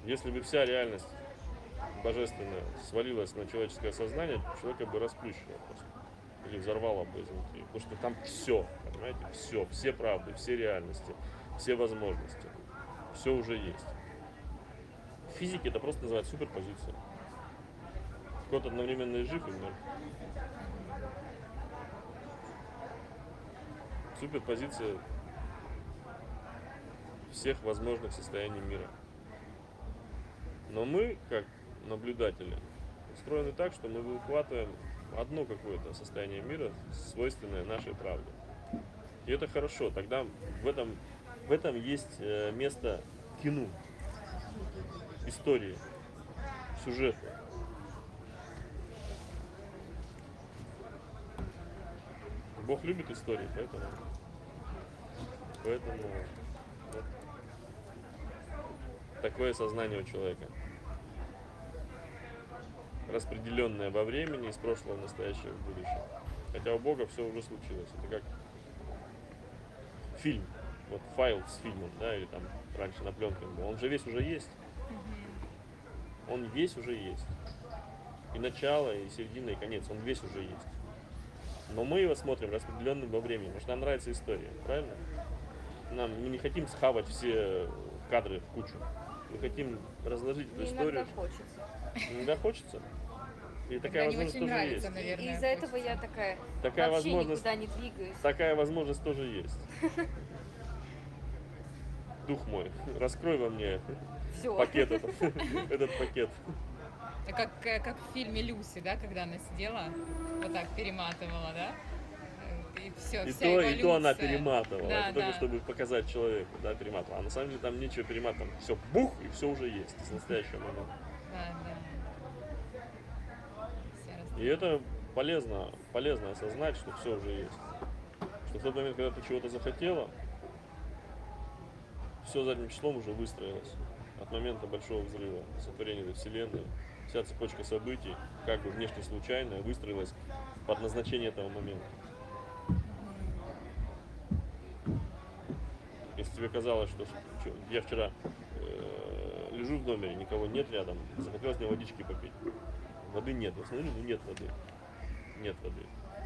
Если бы вся реальность божественная свалилась на человеческое сознание, человека бы расплющило просто. Или взорвало бы изнутри. Потому что там все, понимаете, все, все правды, все реальности, все возможности. Все уже есть. В физике это просто называется суперпозиция. Кот одновременно и жив, и мертв. Суперпозиция всех возможных состояний мира. Но мы, как наблюдатели, устроены так, что мы выхватываем одно какое-то состояние мира, свойственное нашей правде. И это хорошо. Тогда в этом, в этом есть э, место кино, истории, сюжету. Бог любит истории, поэтому, поэтому вот. такое сознание у человека. Распределенное во времени из прошлого, в настоящее, в будущее. Хотя у Бога все уже случилось. Это как фильм. Вот файл с фильмом, да, или там раньше на пленке был. Он же весь уже есть. Он весь уже есть. И начало, и середина, и конец. Он весь уже есть. Но мы его смотрим распределенным во времени, потому что нам нравится история, правильно? Нам мы не хотим схавать все кадры в кучу. Мы хотим разложить эту историю. иногда хочется. Иногда хочется. И такая Иногда не возможность очень тоже нравится, есть. И наверное. из-за этого я такая Такая вообще возможность, никуда не двигаюсь. такая возможность тоже есть. Дух мой, раскрой во мне Все. пакет этот, этот пакет. Это Как, э, как в фильме Люси, да, когда она сидела, вот так перематывала, да? И все, И то, и то она перематывала. Да, это только да. чтобы показать человеку, да, перематывала. А на самом деле там нечего перематывать. Все бух, и все уже есть с настоящего момента. Да, да. И это полезно, полезно осознать, что все уже есть. Что в тот момент, когда ты чего-то захотела, все задним числом уже выстроилось. От момента большого взрыва, сотворения вселенной, вся цепочка событий, как бы внешне случайная, выстроилась под назначение этого момента. Если тебе казалось, что, что- я вчера э, лежу в номере, никого нет рядом, захотелось мне водички попить. Воды нет. Я смотрю, ну нет воды. Нет воды.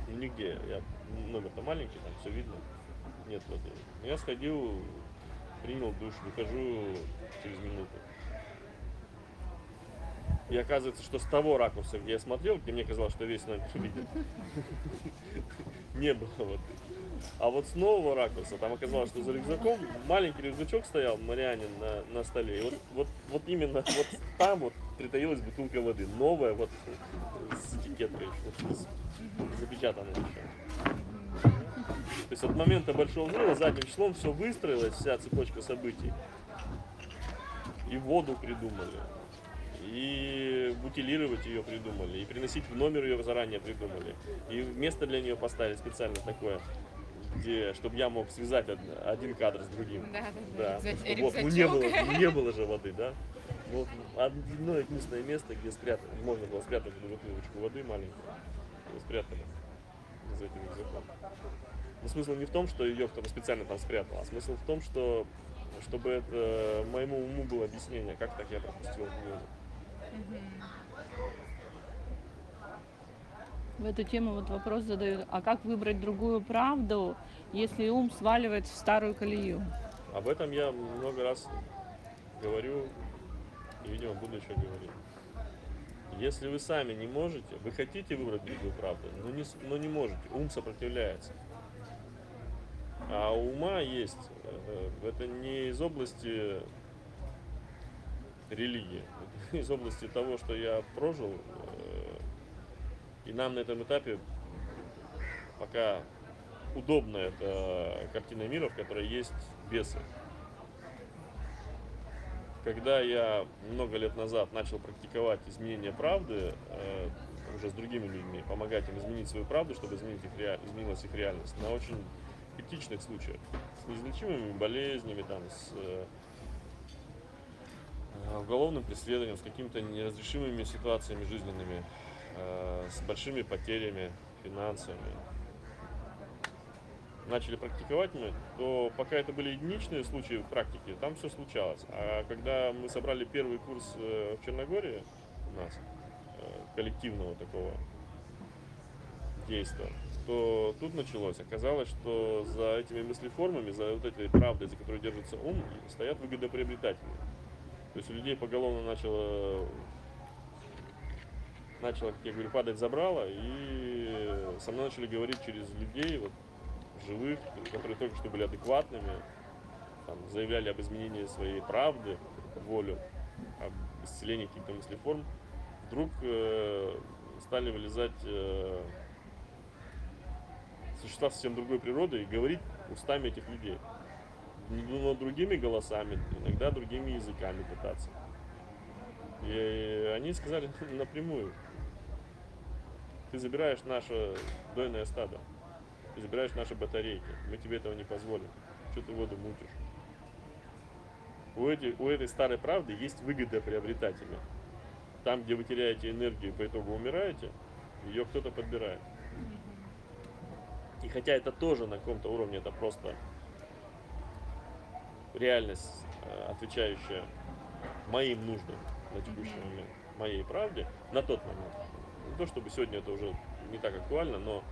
Ну нигде. Я, номер-то маленький, там все видно. Нет воды. Ну, Я сходил, принял душ, выхожу через минуту. И оказывается, что с того ракурса, где я смотрел, где мне казалось, что весь номер видит, не было воды. А вот с нового ракурса, там оказалось, что за рюкзаком маленький рюкзачок стоял Марианин на, на столе. И вот, вот, вот именно вот там вот притаилась бутылка воды. Новая, вот с этикеткой, запечатанная еще. То есть от момента большого взрыва задним числом все выстроилось, вся цепочка событий. И воду придумали. И бутилировать ее придумали. И приносить в номер ее заранее придумали. И место для нее поставили специально такое, где, чтобы я мог связать од- один кадр с другим. Да, да, Да, да. чтобы вот, ну не было, ну не было же воды, да? Вот одно единственное место, где спрятать, можно было спрятать эту бутылочку воды маленькую, ее спрятали за этим рюкзаком. Но смысл не в том, что ее кто-то специально там спрятал, а смысл в том, что чтобы это моему уму было объяснение, как так я пропустил эту воду. В эту тему вот вопрос задают, а как выбрать другую правду, если ум сваливает в старую колею? Об этом я много раз говорю и, видимо, буду еще говорить. Если вы сами не можете, вы хотите выбрать другую правду, но не, но не можете, ум сопротивляется. А ума есть, э, это не из области религии, это из области того, что я прожил, э, и нам на этом этапе пока удобна эта картина мира, в которой есть бесы. Когда я много лет назад начал практиковать изменение правды, э, уже с другими людьми, помогать им изменить свою правду, чтобы изменить их реаль- изменилась их реальность, на очень критичных случаях, с неизлечимыми болезнями, там, с э, э, уголовным преследованием, с какими-то неразрешимыми ситуациями жизненными, с большими потерями финансовыми, начали практиковать мы, то пока это были единичные случаи практики, там все случалось. А когда мы собрали первый курс э, в Черногории у нас, э, коллективного такого действия, то тут началось. Оказалось, что за этими мыслеформами, за вот этой правдой, за которой держится ум, стоят выгодоприобретатели. То есть у людей поголовно начало начало, как я говорю, падать забрало, и со мной начали говорить через людей, вот, живых, которые только что были адекватными, там, заявляли об изменении своей правды, волю, об исцелении каких-то мыслеформ, вдруг э, стали вылезать э, существа совсем другой природы и говорить устами этих людей. Но другими голосами, иногда другими языками пытаться. И они сказали напрямую, ты забираешь наше дойное стадо, ты забираешь наши батарейки, мы тебе этого не позволим. Что ты воду мутишь? у, эти, у этой старой правды есть выгода приобретателя. Там, где вы теряете энергию, по итогу умираете, ее кто-то подбирает. И хотя это тоже на каком-то уровне, это просто реальность, э, отвечающая моим нуждам на текущий момент, моей правде, на тот момент. То чтобы сегодня это уже не так актуально, но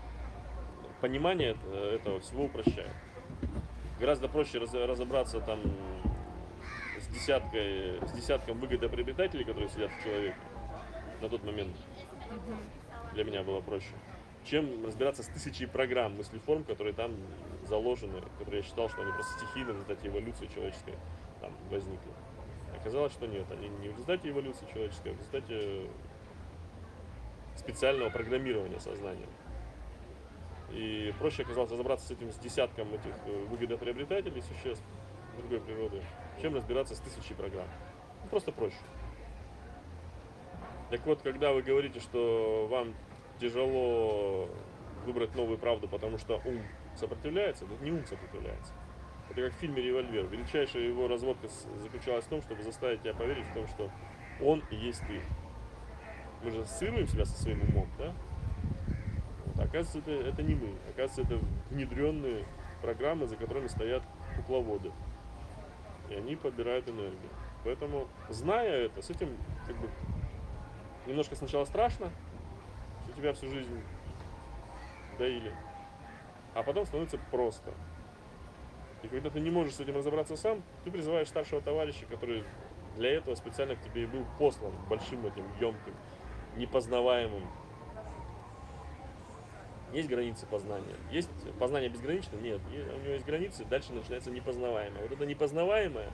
понимание это- этого всего упрощает. Гораздо проще раз- разобраться там с десяткой, с десятком выгодоприобретателей, которые сидят в человеке на тот момент. Для меня было проще. Чем разбираться с тысячей программ, мыслеформ, которые там заложены, которые я считал, что они просто стихийно в результате эволюции человеческой там возникли. Оказалось, что нет, они не в результате эволюции человеческой, а в результате специального программирования сознания. И проще оказалось разобраться с этим, с десятком этих э, выгодоприобретателей существ другой природы, чем разбираться с тысячей программ. Ну, просто проще. Так вот, когда вы говорите, что вам тяжело выбрать новую правду, потому что ум сопротивляется, это не ум сопротивляется. Это как в фильме «Револьвер». Величайшая его разводка заключалась в том, чтобы заставить тебя поверить в том, что он и есть ты. Мы же ассоциируем себя со своим умом, да? Вот, оказывается, это, это не мы. Оказывается, это внедренные программы, за которыми стоят кукловоды. И они подбирают энергию. Поэтому, зная это, с этим как бы немножко сначала страшно, что тебя всю жизнь доили, а потом становится просто. И когда ты не можешь с этим разобраться сам, ты призываешь старшего товарища, который для этого специально к тебе и был послан большим этим емким, непознаваемым. Есть границы познания. Есть познание безгранично? Нет. У него есть границы, дальше начинается непознаваемое. Вот это непознаваемое,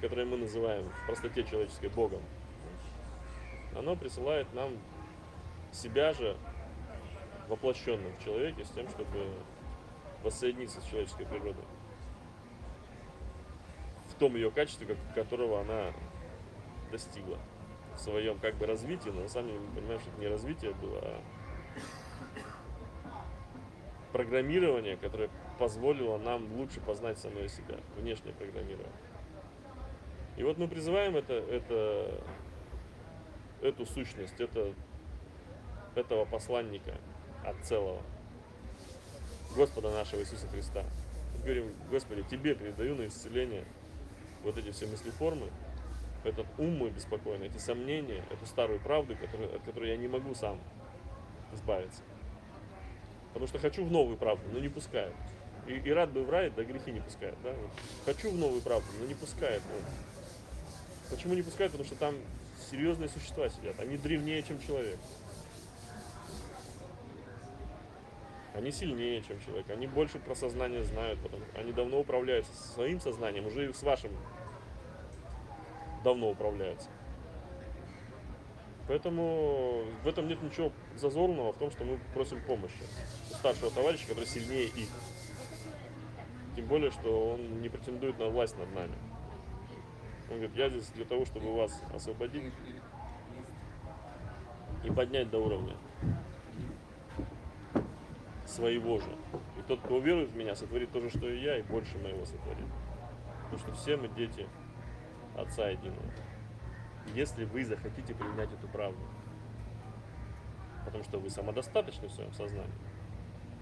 которое мы называем в простоте человеческой Богом, оно присылает нам себя же воплощенным в человеке с тем, чтобы воссоединиться с человеческой природой. В том ее качестве, которого она достигла в своем как бы развитии, но на самом деле мы что это не развитие было, а программирование, которое позволило нам лучше познать самое себя, внешнее программирование. И вот мы призываем это, это, эту сущность, это, этого посланника от целого, Господа нашего Иисуса Христа. Мы говорим, Господи, Тебе передаю на исцеление вот эти все мыслеформы, этот ум мой беспокойный, эти сомнения, эту старую правду, которую, от которой я не могу сам избавиться. Потому что хочу в новую правду, но не пускают. И, и рад бы в рай, да грехи не пускают. Да? Вот. Хочу в новую правду, но не пускают. Вот. Почему не пускают? Потому что там серьезные существа сидят. Они древнее, чем человек. Они сильнее, чем человек. Они больше про сознание знают. Потому, они давно управляются своим сознанием, уже и с вашим давно управляются. Поэтому в этом нет ничего зазорного в том, что мы просим помощи у старшего товарища, который сильнее их. Тем более, что он не претендует на власть над нами. Он говорит, я здесь для того, чтобы вас освободить и поднять до уровня своего же. И тот, кто уверует в меня, сотворит то же, что и я, и больше моего сотворит. Потому что все мы дети Отца Единого. Если вы захотите принять эту правду. Потому что вы самодостаточны в своем сознании.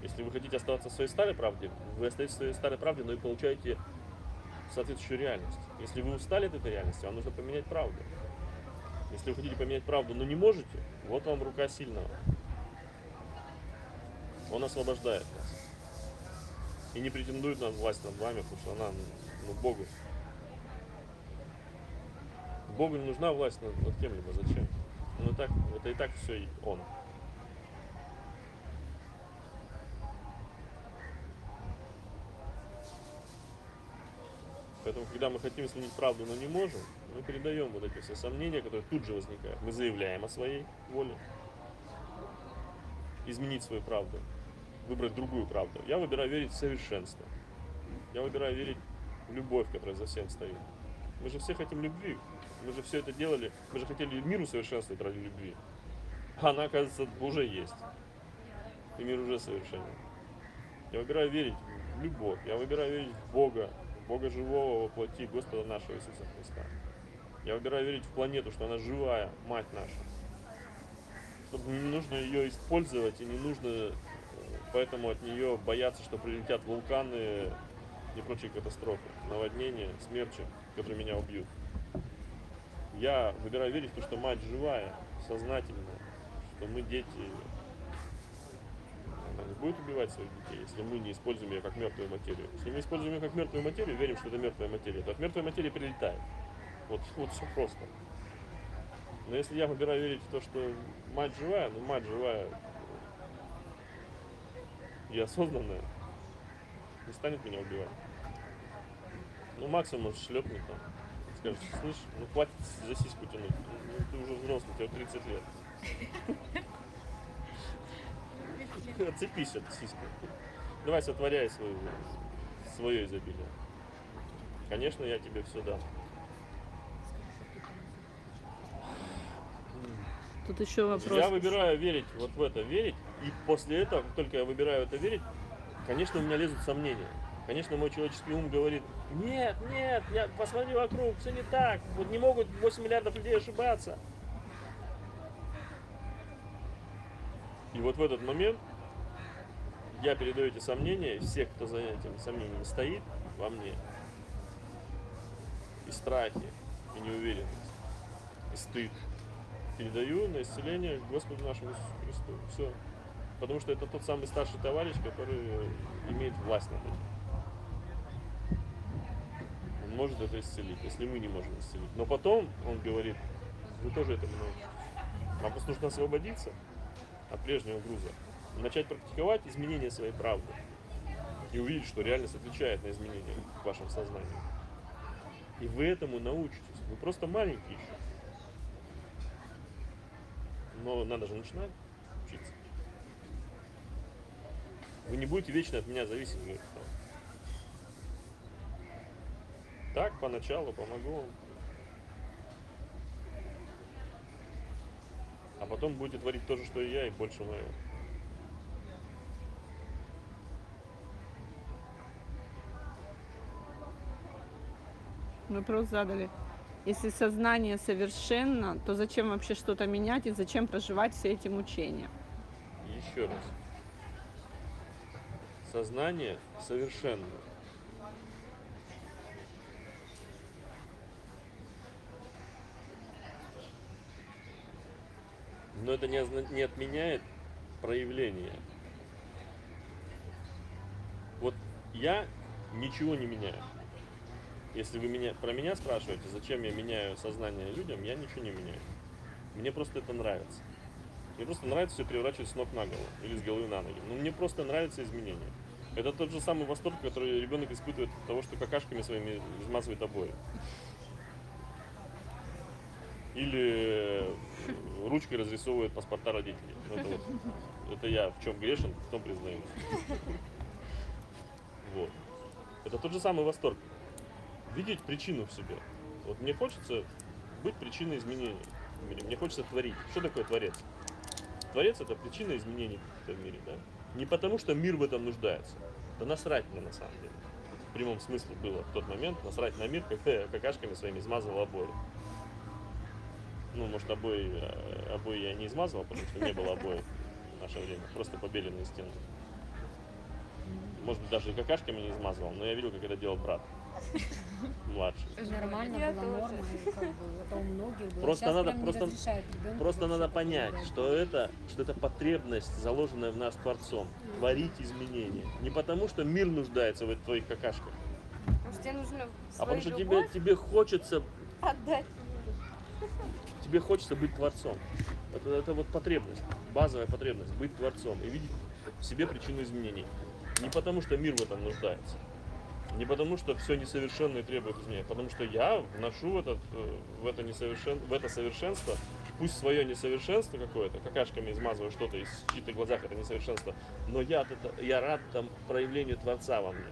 Если вы хотите оставаться в своей старой правде, вы остаетесь в своей старой правде, но и получаете соответствующую реальность. Если вы устали от этой реальности, вам нужно поменять правду. Если вы хотите поменять правду, но не можете, вот вам рука сильного. Он освобождает вас. И не претендует на власть над вами, потому что она ну, Богу. Богу не нужна власть над, над кем-либо. Зачем? Он и так, это и так все он. Поэтому, когда мы хотим сменить правду, но не можем, мы передаем вот эти все сомнения, которые тут же возникают. Мы заявляем о своей воле. Изменить свою правду. Выбрать другую правду. Я выбираю верить в совершенство. Я выбираю верить в любовь, которая за всем стоит. Мы же все хотим любви. Мы же все это делали. Мы же хотели мир усовершенствовать ради любви. А она, оказывается, уже есть. И мир уже совершенен. Я выбираю верить в любовь. Я выбираю верить в Бога, Бога живого воплоти Господа нашего Иисуса Христа. Я выбираю верить в планету, что она живая, мать наша. Чтобы не нужно ее использовать и не нужно э, поэтому от нее бояться, что прилетят вулканы и прочие катастрофы, наводнения, смерчи, которые меня убьют. Я выбираю верить в то, что мать живая, сознательная, что мы дети. Она не будет убивать своих детей, если мы не используем ее как мертвую материю. Если мы используем ее как мертвую материю, верим, что это мертвая материя, то от мертвой материи прилетает. Вот, вот все просто. Но если я выбираю верить в то, что мать живая, ну мать живая и осознанная, не станет меня убивать. Ну максимум шлепнет там. Скажет, слышь, ну хватит за сиську тянуть. Ну, ты уже взрослый, тебе 30 лет. Отцепись от сиськи. Давай сотворяй свою, свое изобилие. Конечно, я тебе все дам. Тут еще вопрос. Я выбираю верить вот в это, верить, и после этого, как только я выбираю это верить, конечно, у меня лезут сомнения. Конечно, мой человеческий ум говорит, нет, нет, я посмотри вокруг, все не так, вот не могут 8 миллиардов людей ошибаться. И вот в этот момент я передаю эти сомнения, всех, кто за этими сомнениями стоит, во мне. И страхи, и неуверенность, и стыд передаю на исцеление Господу нашему Иисусу Христу. Все. Потому что это тот самый старший товарищ, который имеет власть над этим. Может это исцелить, если мы не можем исцелить. Но потом он говорит, вы тоже этому научитесь. Вам просто нужно освободиться от прежнего груза. Начать практиковать изменения своей правды. И увидеть, что реальность отвечает на изменения в вашем сознании. И вы этому научитесь. Вы просто маленькие еще. Но надо же начинать учиться. Вы не будете вечно от меня зависеть. говорит. Так, поначалу помогу вам. А потом будете творить то же, что и я, и больше моего. Вопрос задали. Если сознание совершенно, то зачем вообще что-то менять и зачем проживать все эти мучения? Еще раз. Сознание совершенно. Но это не, не отменяет проявление. Вот я ничего не меняю. Если вы меня, про меня спрашиваете, зачем я меняю сознание людям, я ничего не меняю. Мне просто это нравится. Мне просто нравится все переворачивать с ног на голову или с головы на ноги. Но мне просто нравятся изменения. Это тот же самый восторг, который ребенок испытывает от того, что какашками своими измазывает обои. Или э, ручкой разрисовывает паспорта родителей. Ну, Это, вот, это я в чем грешен, в том признаюсь. Вот. Это тот же самый восторг. Видеть причину в себе. Вот мне хочется быть причиной изменений в мире. Мне хочется творить. Что такое творец? Творец это причина изменений в мире, да? Не потому, что мир в этом нуждается. Да насрать мне на самом деле. В прямом смысле было в тот момент насрать на мир, когда я какашками своими измазывал обои. Ну, может, обои, э, обои я не измазывал, потому что не было обоев в наше время. Просто побеленные стены. Может быть, даже и какашками не измазывал, но я видел, как это делал брат. Младший. Нормально Я тоже. норма, и как бы, это у многих было. Просто Сейчас надо- просто- Просто надо понять, что это, что это потребность, заложенная в нас Творцом. Творить изменения. Не потому, что мир нуждается в твоих какашках, Может, тебе нужно а потому что тебе, тебе хочется отдать. Тебе хочется быть творцом. Это, это вот потребность, базовая потребность, быть творцом и видеть в себе причину изменений. Не потому, что мир в этом нуждается. Не потому, что все несовершенно и требует изменения, потому что я вношу в, этот, э, в, это, несовершен... в это совершенство, пусть свое несовершенство какое-то, какашками измазываю что-то, и в чьих-то глазах это несовершенство, но я, от это- я рад там проявлению Творца во мне.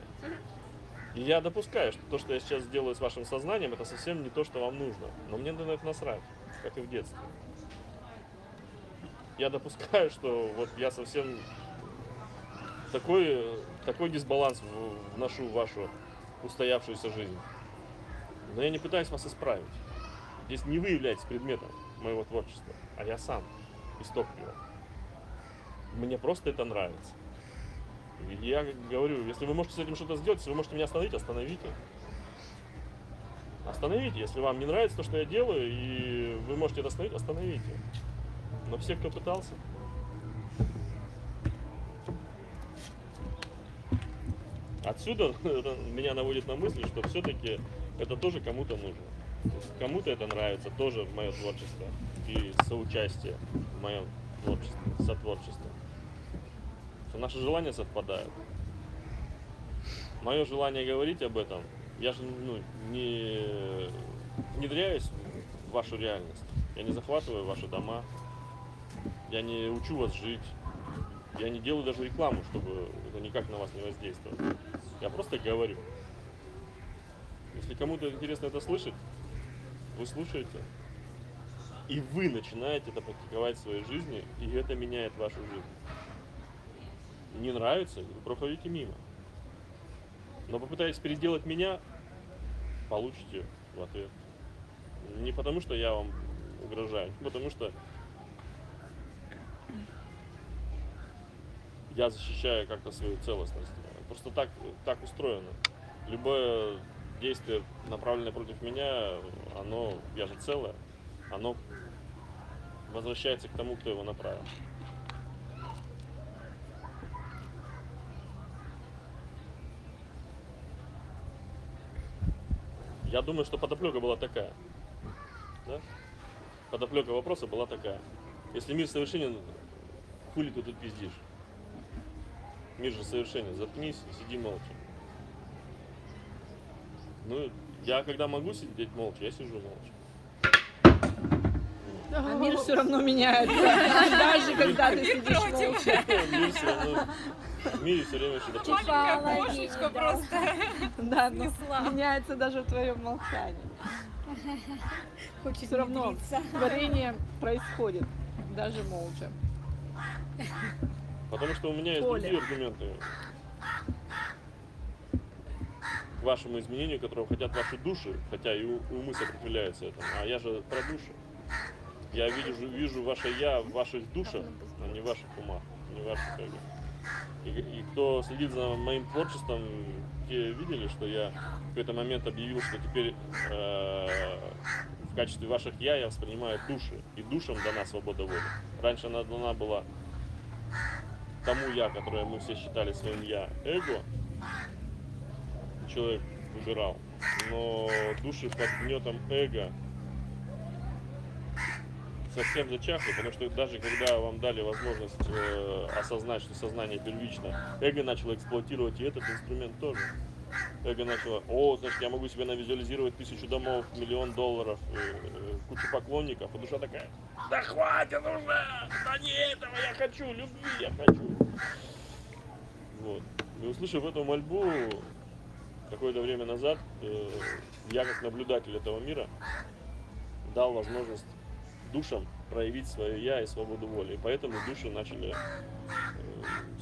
И я допускаю, что то, что я сейчас делаю с вашим сознанием, это совсем не то, что вам нужно. Но мне на это насрать, как и в детстве. Я допускаю, что вот я совсем такой, такой дисбаланс вношу в вашу устоявшуюся жизнь. Но я не пытаюсь вас исправить. Здесь не вы являетесь предметом моего творчества, а я сам, исток его. Мне просто это нравится. Я говорю, если вы можете с этим что-то сделать, если вы можете меня остановить, остановите. Остановите, если вам не нравится то, что я делаю, и вы можете это остановить, остановите. Но все, кто пытался, Отсюда меня наводит на мысль, что все-таки это тоже кому-то нужно. Кому-то это нравится, тоже мое творчество и соучастие в моем творчестве, сотворчестве. Что наши желания совпадают. Мое желание говорить об этом, я же ну, не внедряюсь в вашу реальность. Я не захватываю ваши дома. Я не учу вас жить. Я не делаю даже рекламу, чтобы это никак на вас не воздействовало. Я просто говорю. Если кому-то интересно это слышать, вы слушаете. И вы начинаете это практиковать в своей жизни, и это меняет вашу жизнь. Не нравится, вы проходите мимо. Но попытаетесь переделать меня, получите в ответ. Не потому, что я вам угрожаю, потому что я защищаю как-то свою целостность. Просто так, так устроено. Любое действие, направленное против меня, оно, я же целое, оно возвращается к тому, кто его направил. Я думаю, что подоплека была такая. Да? Подоплека вопроса была такая. Если мир совершенен, хули ты тут пиздишь? Мир же совершенен. Заткнись сиди молча. Ну, я когда могу сидеть молча, я сижу молча. А мир все равно меняется, даже когда ты сидишь молча. Мир все равно... В мире все время что-то. Маленькая кошечка просто. Да, но меняется даже в твоем молчании. Хочет Все равно творение происходит, даже молча. Потому что у меня есть Поле. другие аргументы к вашему изменению, которого хотят ваши души, хотя и умы сопротивляются этому. А я же про души. Я вижу, вижу ваше я в ваших душах, а не в ваших умах, не в ваших эго. И, и кто следит за моим творчеством, те видели, что я в какой-то момент объявил, что теперь э, в качестве ваших я я воспринимаю души. И душам дана свобода воли. Раньше она дана была тому я, которое мы все считали своим я, эго, человек выбирал. Но души под гнетом эго совсем зачахли, потому что даже когда вам дали возможность э, осознать, что сознание первично, эго начало эксплуатировать и этот инструмент тоже. Эго начало, о, значит, я могу себе навизуализировать тысячу домов, миллион долларов, э, э, кучу поклонников, а душа такая, да хватит уже, да не этого я хочу, любви я хочу. Вот. И услышав эту мольбу, какое-то время назад, э, я как наблюдатель этого мира дал возможность душам проявить свое я и свободу воли. И поэтому души начали э,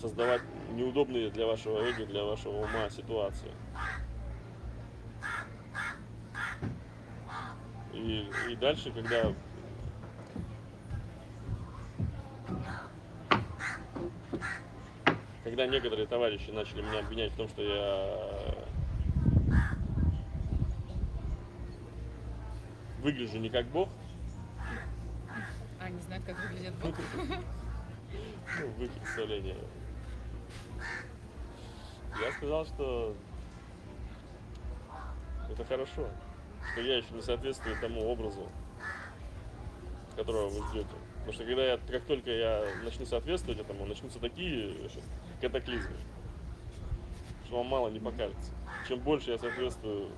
создавать неудобные для вашего эго, для вашего ума ситуации. И, и дальше, когда когда некоторые товарищи начали меня обвинять в том, что я выгляжу не как Бог, А, не знают, как выглядит ну, в их представлении. Я сказал, что это хорошо, что я еще не соответствую тому образу, которого вы ждете. Потому что когда я, как только я начну соответствовать этому, начнутся такие катаклизмы, что вам мало не покажется. Чем больше я соответствую,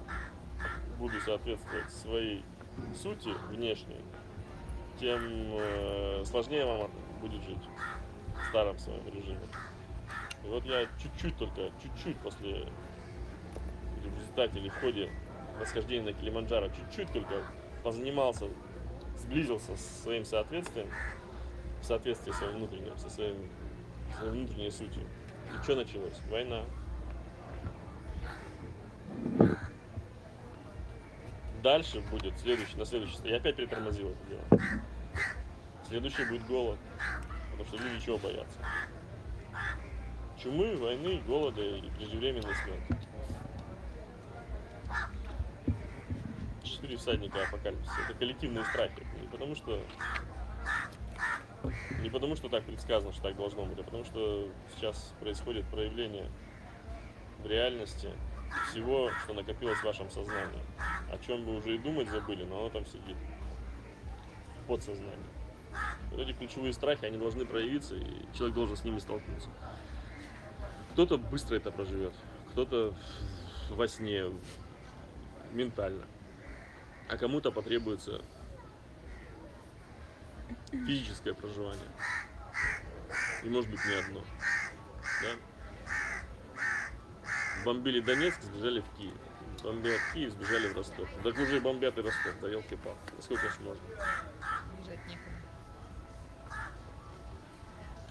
буду соответствовать своей сути внешней, тем э, сложнее вам будет жить в старом своем режиме. И вот я чуть-чуть только, чуть-чуть после или в результате или в ходе восхождения на Килиманджаро, чуть-чуть только позанимался, сблизился со своим соответствием, в соответствии своим внутренним, со своим, своей внутренней сутью. И что началось? Война. Дальше будет следующий, на следующий. Я опять притормозил это дело. Следующий будет голод. Потому что люди чего боятся? Чумы, войны, голода и преждевременной смерти. Четыре всадника апокалипсиса. Это коллективные страхи. Не потому что не потому что так предсказано, что так должно быть, а потому что сейчас происходит проявление в реальности всего, что накопилось в вашем сознании. О чем вы уже и думать забыли, но оно там сидит. В подсознании. Вот эти ключевые страхи, они должны проявиться, и человек должен с ними столкнуться. Кто-то быстро это проживет, кто-то во сне, ментально. А кому-то потребуется физическое проживание. И может быть не одно. Да? Бомбили Донецк, сбежали в Киев. Бомбят Киев, сбежали в Ростов. Так уже бомбят и Ростов, да елки-палки. Сколько ж можно?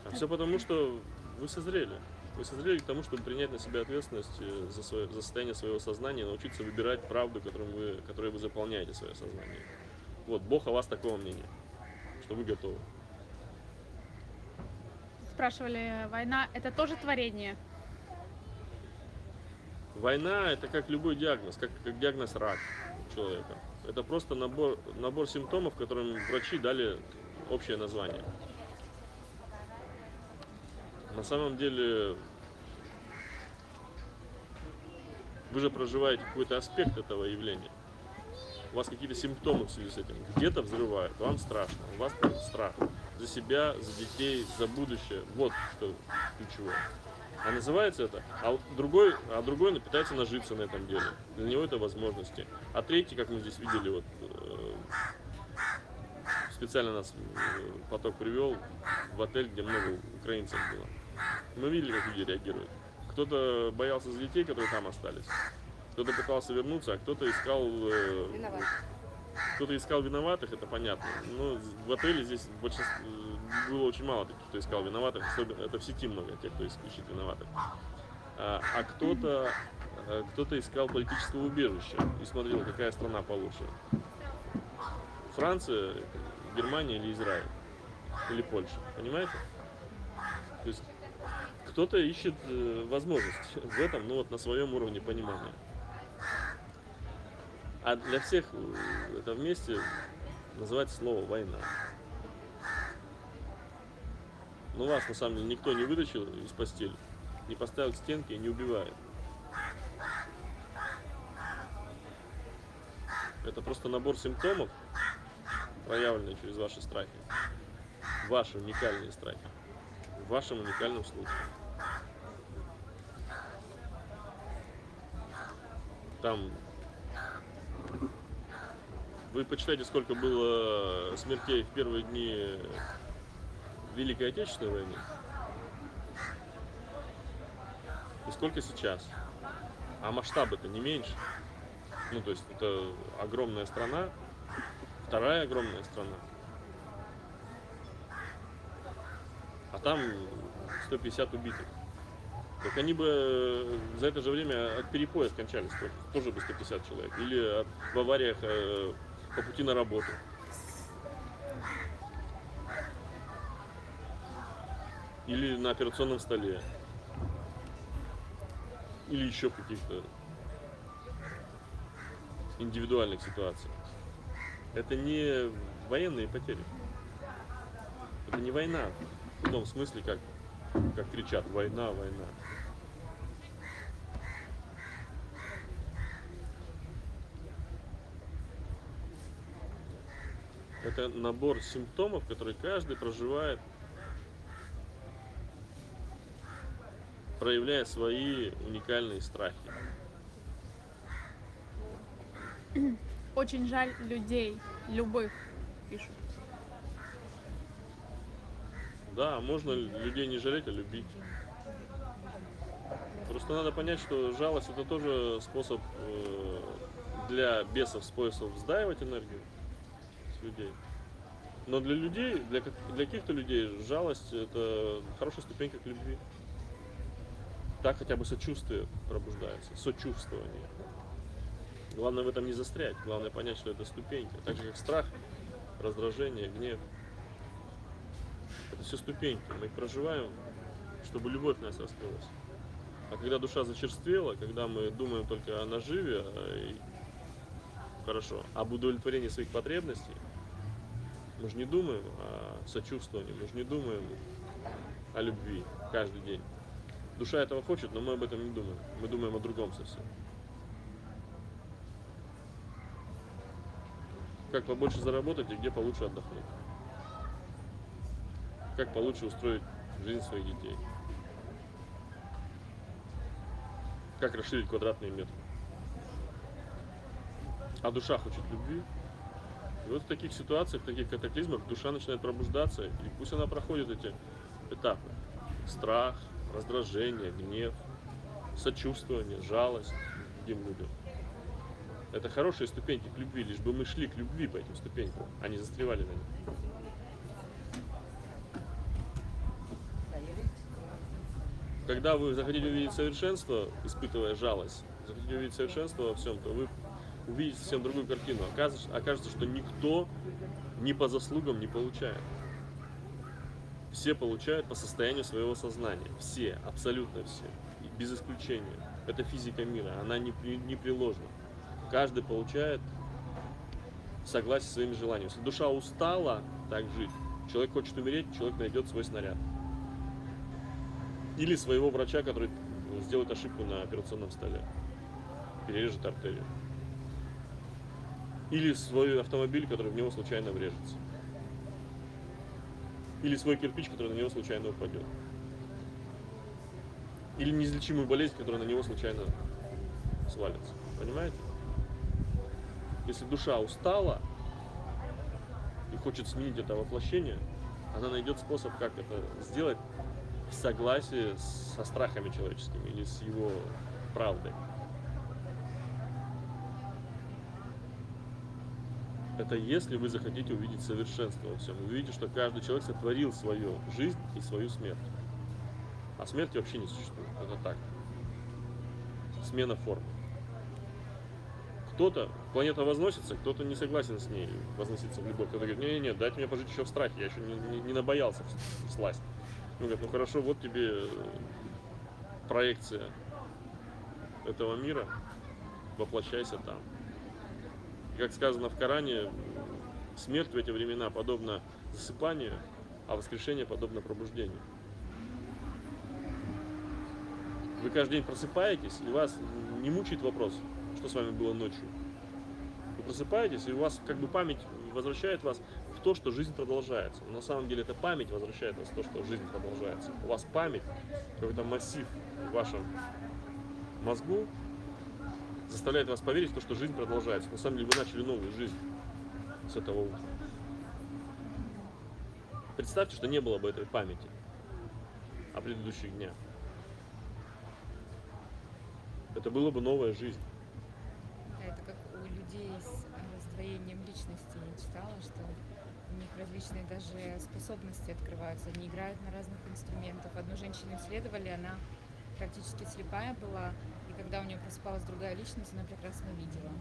А все потому, что вы созрели. Вы созрели к тому, чтобы принять на себя ответственность э, за, свое, за состояние своего сознания, научиться выбирать правду, которым вы, которой вы заполняете свое сознание. Вот, Бог о вас такого мнения, что вы готовы. Спрашивали, война это тоже творение? Война это как любой диагноз, как, как диагноз рак человека. Это просто набор, набор симптомов, которым врачи дали общее название. На самом деле вы же проживаете какой-то аспект этого явления. У вас какие-то симптомы в связи с этим. Где-то взрывает, вам страшно, у вас страх. За себя, за детей, за будущее. Вот что ключевое. А называется это, а другой, а другой пытается нажиться на этом деле. Для него это возможности. А третий, как мы здесь видели, вот э, специально нас э, поток привел в отель, где много украинцев было. Мы видели, как люди реагируют. Кто-то боялся за детей, которые там остались. Кто-то пытался вернуться, а кто-то искал э, Виноват. кто-то искал виноватых, это понятно. Но в отеле здесь большинство, было очень мало таких, кто искал виноватых. Особенно, это в сети много тех, кто ищет виноватых. А, а кто-то э, кто-то искал политического убежища и смотрел, какая страна получше. Франция, Германия или Израиль. Или Польша. Понимаете? То есть кто-то ищет э, возможность в этом, ну вот на своем уровне понимания. А для всех э, это вместе называется слово война. Но вас на самом деле никто не вытащил из постели, не поставил к стенке и не убивает. Это просто набор симптомов, проявленные через ваши страхи. Ваши уникальные страхи. В вашем уникальном случае. Там вы почитайте, сколько было смертей в первые дни Великой Отечественной войны. И сколько сейчас. А масштабы-то не меньше. Ну, то есть это огромная страна, вторая огромная страна. А там 150 убитых. Так они бы за это же время от перепоя скончались тоже, бы 150 человек. Или в авариях э, по пути на работу. Или на операционном столе. Или еще в каких-то индивидуальных ситуациях. Это не военные потери. Это не война в том смысле, как, как кричат война, война. Это набор симптомов, которые каждый проживает, проявляя свои уникальные страхи. Очень жаль людей, любых, пишут. Да, можно людей не жалеть, а любить. Просто надо понять, что жалость это тоже способ э, для бесов, способ сдаивать энергию с людей. Но для людей, для, для каких-то людей жалость это хорошая ступенька к любви. Так хотя бы сочувствие пробуждается, сочувствование. Главное в этом не застрять, главное понять, что это ступенька. Так же, как страх, раздражение, гнев. Это все ступеньки. Мы их проживаем, чтобы любовь в нас раскрылась. А когда душа зачерствела, когда мы думаем только о наживе, и- хорошо, об удовлетворении своих потребностей, мы же не думаем о сочувствовании, мы же не думаем о любви каждый день. Душа этого хочет, но мы об этом не думаем. Мы думаем о другом совсем. Как побольше заработать и где получше отдохнуть. Как получше устроить жизнь своих детей. Как расширить квадратные метры. А душа хочет любви. И вот в таких ситуациях, в таких катаклизмах душа начинает пробуждаться, и пусть она проходит эти этапы. Страх, раздражение, гнев, сочувствование, жалость другим людям. Это хорошие ступеньки к любви, лишь бы мы шли к любви по этим ступенькам, а не застревали на них. Когда вы захотите увидеть совершенство, испытывая жалость, захотите увидеть совершенство во всем, то вы увидите совсем другую картину. Окажется, окажется, что никто ни по заслугам не получает. Все получают по состоянию своего сознания. Все, абсолютно все. Без исключения. Это физика мира, она не, непреложна. Каждый получает в согласии с своими желаниями. Если душа устала так жить, человек хочет умереть, человек найдет свой снаряд. Или своего врача, который сделает ошибку на операционном столе. Перережет артерию. Или свой автомобиль, который в него случайно врежется. Или свой кирпич, который на него случайно упадет. Или неизлечимую болезнь, которая на него случайно свалится. Понимаете? Если душа устала и хочет сменить это воплощение, она найдет способ, как это сделать в согласии со страхами человеческими или с его правдой. Это если вы захотите увидеть совершенство во всем. Увидите, что каждый человек сотворил свою жизнь и свою смерть. А смерти вообще не существует. Это так. Смена формы. Кто-то, планета возносится, кто-то не согласен с ней возноситься в любовь. Кто-то говорит, не-не-не, дайте мне пожить еще в страхе, я еще не, не- не набоялся в сласть. Ну, говорят, ну хорошо, вот тебе э, проекция этого мира, воплощайся там. И как сказано в Коране, смерть в эти времена подобна засыпанию, а воскрешение подобно пробуждению. Вы каждый день просыпаетесь, и вас не мучает вопрос, что с вами было ночью. Вы просыпаетесь, и у вас как бы память возвращает вас то, что жизнь продолжается. На самом деле эта память возвращает вас в то, что жизнь продолжается. У вас память, какой-то массив в вашем мозгу заставляет вас поверить в то, что жизнь продолжается. На самом деле вы начали новую жизнь с этого утра. Представьте, что не было бы этой памяти о предыдущих днях. Это была бы новая жизнь. Да, Это как у людей с раздвоением личности. Я читала, что различные даже способности открываются. Они играют на разных инструментах. Одну женщину исследовали, она практически слепая была, и когда у нее просыпалась другая личность, она прекрасно видела.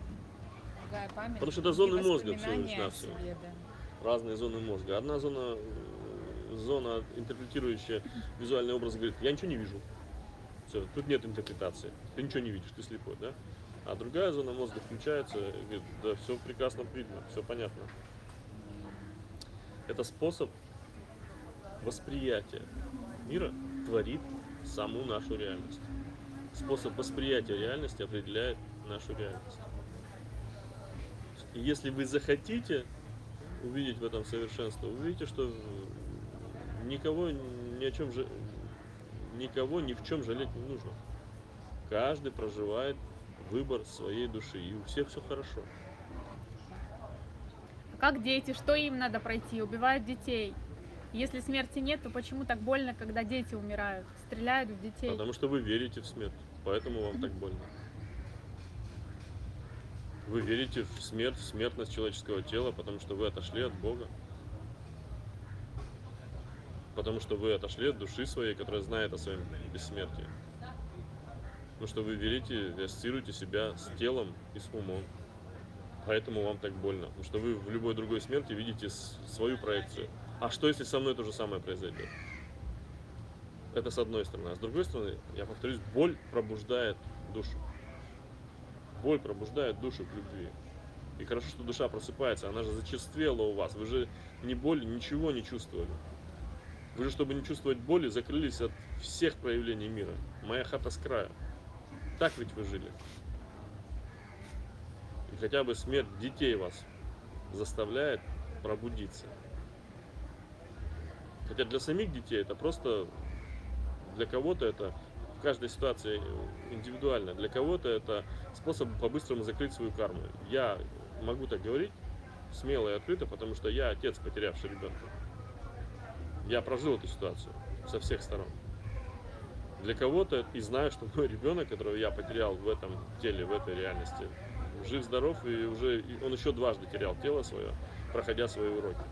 Другая память. Потому что это зоны мозга лишь навсего. себе, да. разные зоны мозга. Одна зона, э, зона, интерпретирующая визуальный образ, говорит, я ничего не вижу. Все, тут нет интерпретации. Ты ничего не видишь, ты слепой, да? А другая зона мозга включается и говорит, да, все прекрасно видно, все понятно. Это способ восприятия мира творит саму нашу реальность. Способ восприятия реальности определяет нашу реальность. И если вы захотите увидеть в этом совершенство, увидите, что никого ни о чем никого ни в чем жалеть не нужно. Каждый проживает выбор своей души, и у всех все хорошо. Как дети, что им надо пройти? Убивают детей. Если смерти нет, то почему так больно, когда дети умирают? Стреляют в детей. Потому что вы верите в смерть, поэтому вам так больно. Вы верите в смерть, в смертность человеческого тела, потому что вы отошли от Бога. Потому что вы отошли от души своей, которая знает о своем бессмертии. Потому что вы верите, вы ассоциируете себя с телом и с умом. Поэтому вам так больно. Потому что вы в любой другой смерти видите свою проекцию. А что если со мной то же самое произойдет? Это с одной стороны. А с другой стороны, я повторюсь, боль пробуждает душу. Боль пробуждает душу к любви. И хорошо, что душа просыпается, она же зачерствела у вас. Вы же ни боли, ничего не чувствовали. Вы же, чтобы не чувствовать боли, закрылись от всех проявлений мира. Моя хата с краю. Так ведь вы жили. Хотя бы смерть детей вас заставляет пробудиться. Хотя для самих детей это просто для кого-то это в каждой ситуации индивидуально. Для кого-то это способ по-быстрому закрыть свою карму. Я могу так говорить смело и открыто, потому что я отец, потерявший ребенка. Я прожил эту ситуацию со всех сторон. Для кого-то, и знаю, что мой ребенок, которого я потерял в этом теле, в этой реальности, жив-здоров, и уже и он еще дважды терял тело свое, проходя свои уроки.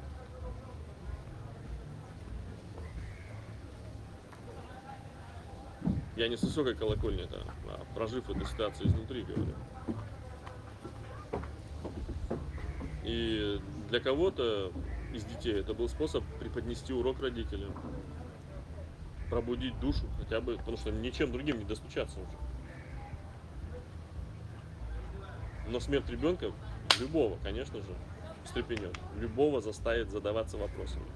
Я не с высокой колокольни это, а прожив эту ситуацию изнутри, говорю. И для кого-то из детей это был способ преподнести урок родителям, пробудить душу хотя бы, потому что ничем другим не достучаться уже. Но смерть ребенка любого, конечно же, встрепенет. Любого заставит задаваться вопросами.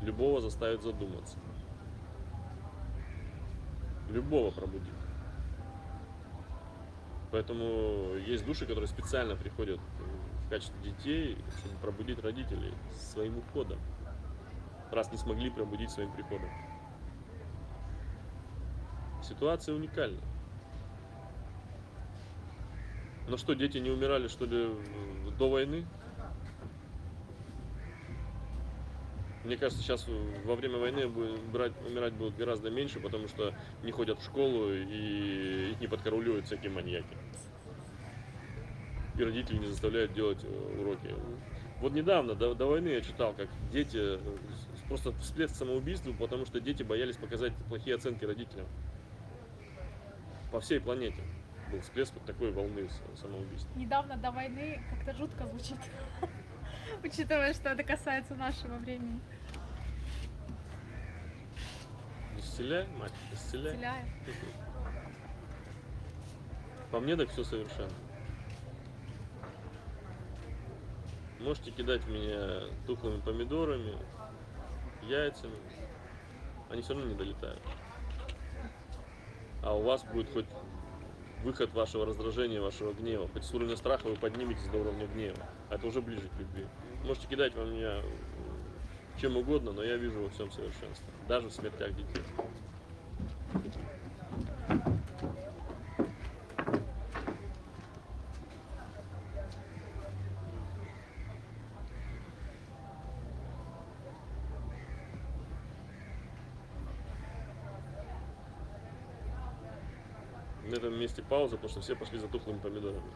Любого заставит задуматься. Любого пробудит. Поэтому есть души, которые специально приходят в качестве детей, чтобы пробудить родителей своим уходом. Раз не смогли пробудить своим приходом. Ситуация уникальна. Но что, дети не умирали, что ли, до войны? Мне кажется, сейчас во время войны брать, умирать будут гораздо меньше, потому что не ходят в школу и их не подкарауливают всякие маньяки. И родители не заставляют делать э, уроки. Вот недавно, до, до войны, я читал, как дети э, просто всплеск самоубийства, потому что дети боялись показать плохие оценки родителям. По всей планете был всплеск вот такой волны самоубийств. Недавно до войны как-то жутко звучит. Учитывая, что это касается нашего времени. Исцеляй, мать, исцеляй. Исцеляет. По мне так все совершенно. Можете кидать меня тухлыми помидорами, яйцами. Они все равно не долетают. А у вас будет хоть выход вашего раздражения, вашего гнева. Хоть с уровня страха вы подниметесь до уровня гнева. А это уже ближе к любви. Можете кидать во меня чем угодно, но я вижу во всем совершенство. Даже в смертях детей. На месте пауза, потому что все пошли за тухлыми помидорами.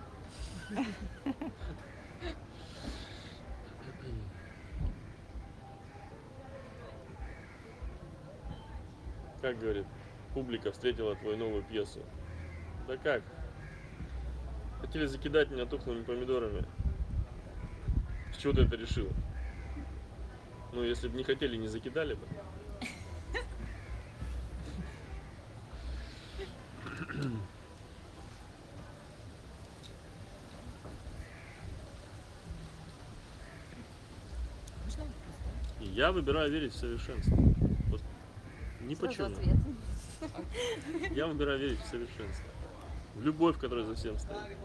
Как говорит, публика встретила твою новую пьесу. Да как? Хотели закидать меня тухлыми помидорами. С чего ты это решила? Ну, если бы не хотели, не закидали бы. Можно вопрос, да? И я выбираю верить в совершенство. Вот ни почему. Я выбираю верить в совершенство. В любовь, которая за всем стоит.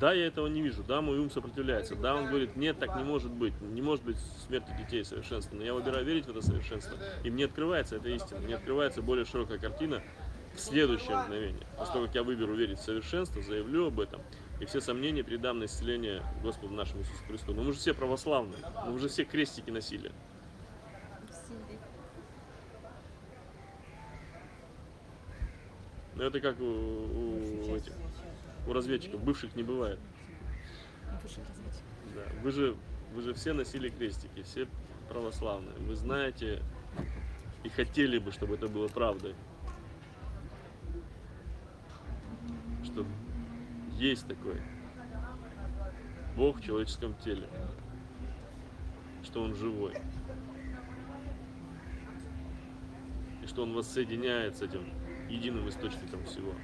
Да, я этого не вижу. Да, мой ум сопротивляется. Да, он говорит, нет, так не может быть. Не может быть смерти детей совершенства. Но я выбираю верить в это совершенство. И мне открывается эта истина. Мне открывается более широкая картина в следующее мгновение. После того, как я выберу верить в совершенство, заявлю об этом, и все сомнения передам на исцеление Господу нашему Иисусу Христу. Но мы же все православные. Мы уже все крестики носили. Но это как у, у этих, у разведчиков. Бывших не бывает. Да. Вы же, вы же все носили крестики, все православные. Вы знаете и хотели бы, чтобы это было правдой. что есть такой Бог в человеческом теле, что Он живой, и что Он воссоединяет с этим единым источником всего,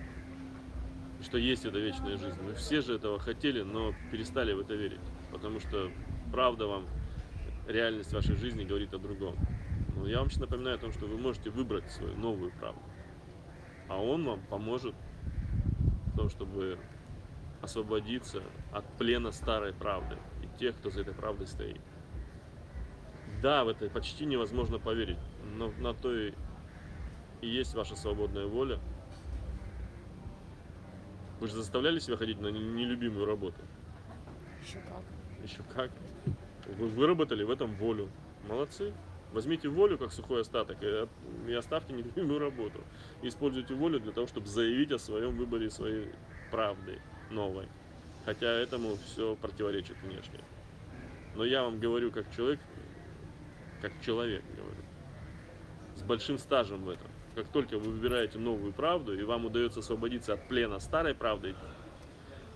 и что есть эта вечная жизнь. Мы все же этого хотели, но перестали в это верить, потому что правда вам, реальность вашей жизни говорит о другом. Но я вам сейчас напоминаю о том, что вы можете выбрать свою новую правду, а Он вам поможет в том, чтобы освободиться от плена старой правды и тех, кто за этой правдой стоит. Да, в это почти невозможно поверить, но на то и, и есть ваша свободная воля. Вы же заставляли себя ходить на не- нелюбимую работу? Еще как. Еще как. Вы выработали в этом волю. Молодцы. Возьмите волю как сухой остаток и, оставьте нелюбимую работу. И используйте волю для того, чтобы заявить о своем выборе своей правды новой. Хотя этому все противоречит внешне. Но я вам говорю как человек, как человек говорю, с большим стажем в этом. Как только вы выбираете новую правду, и вам удается освободиться от плена старой правды,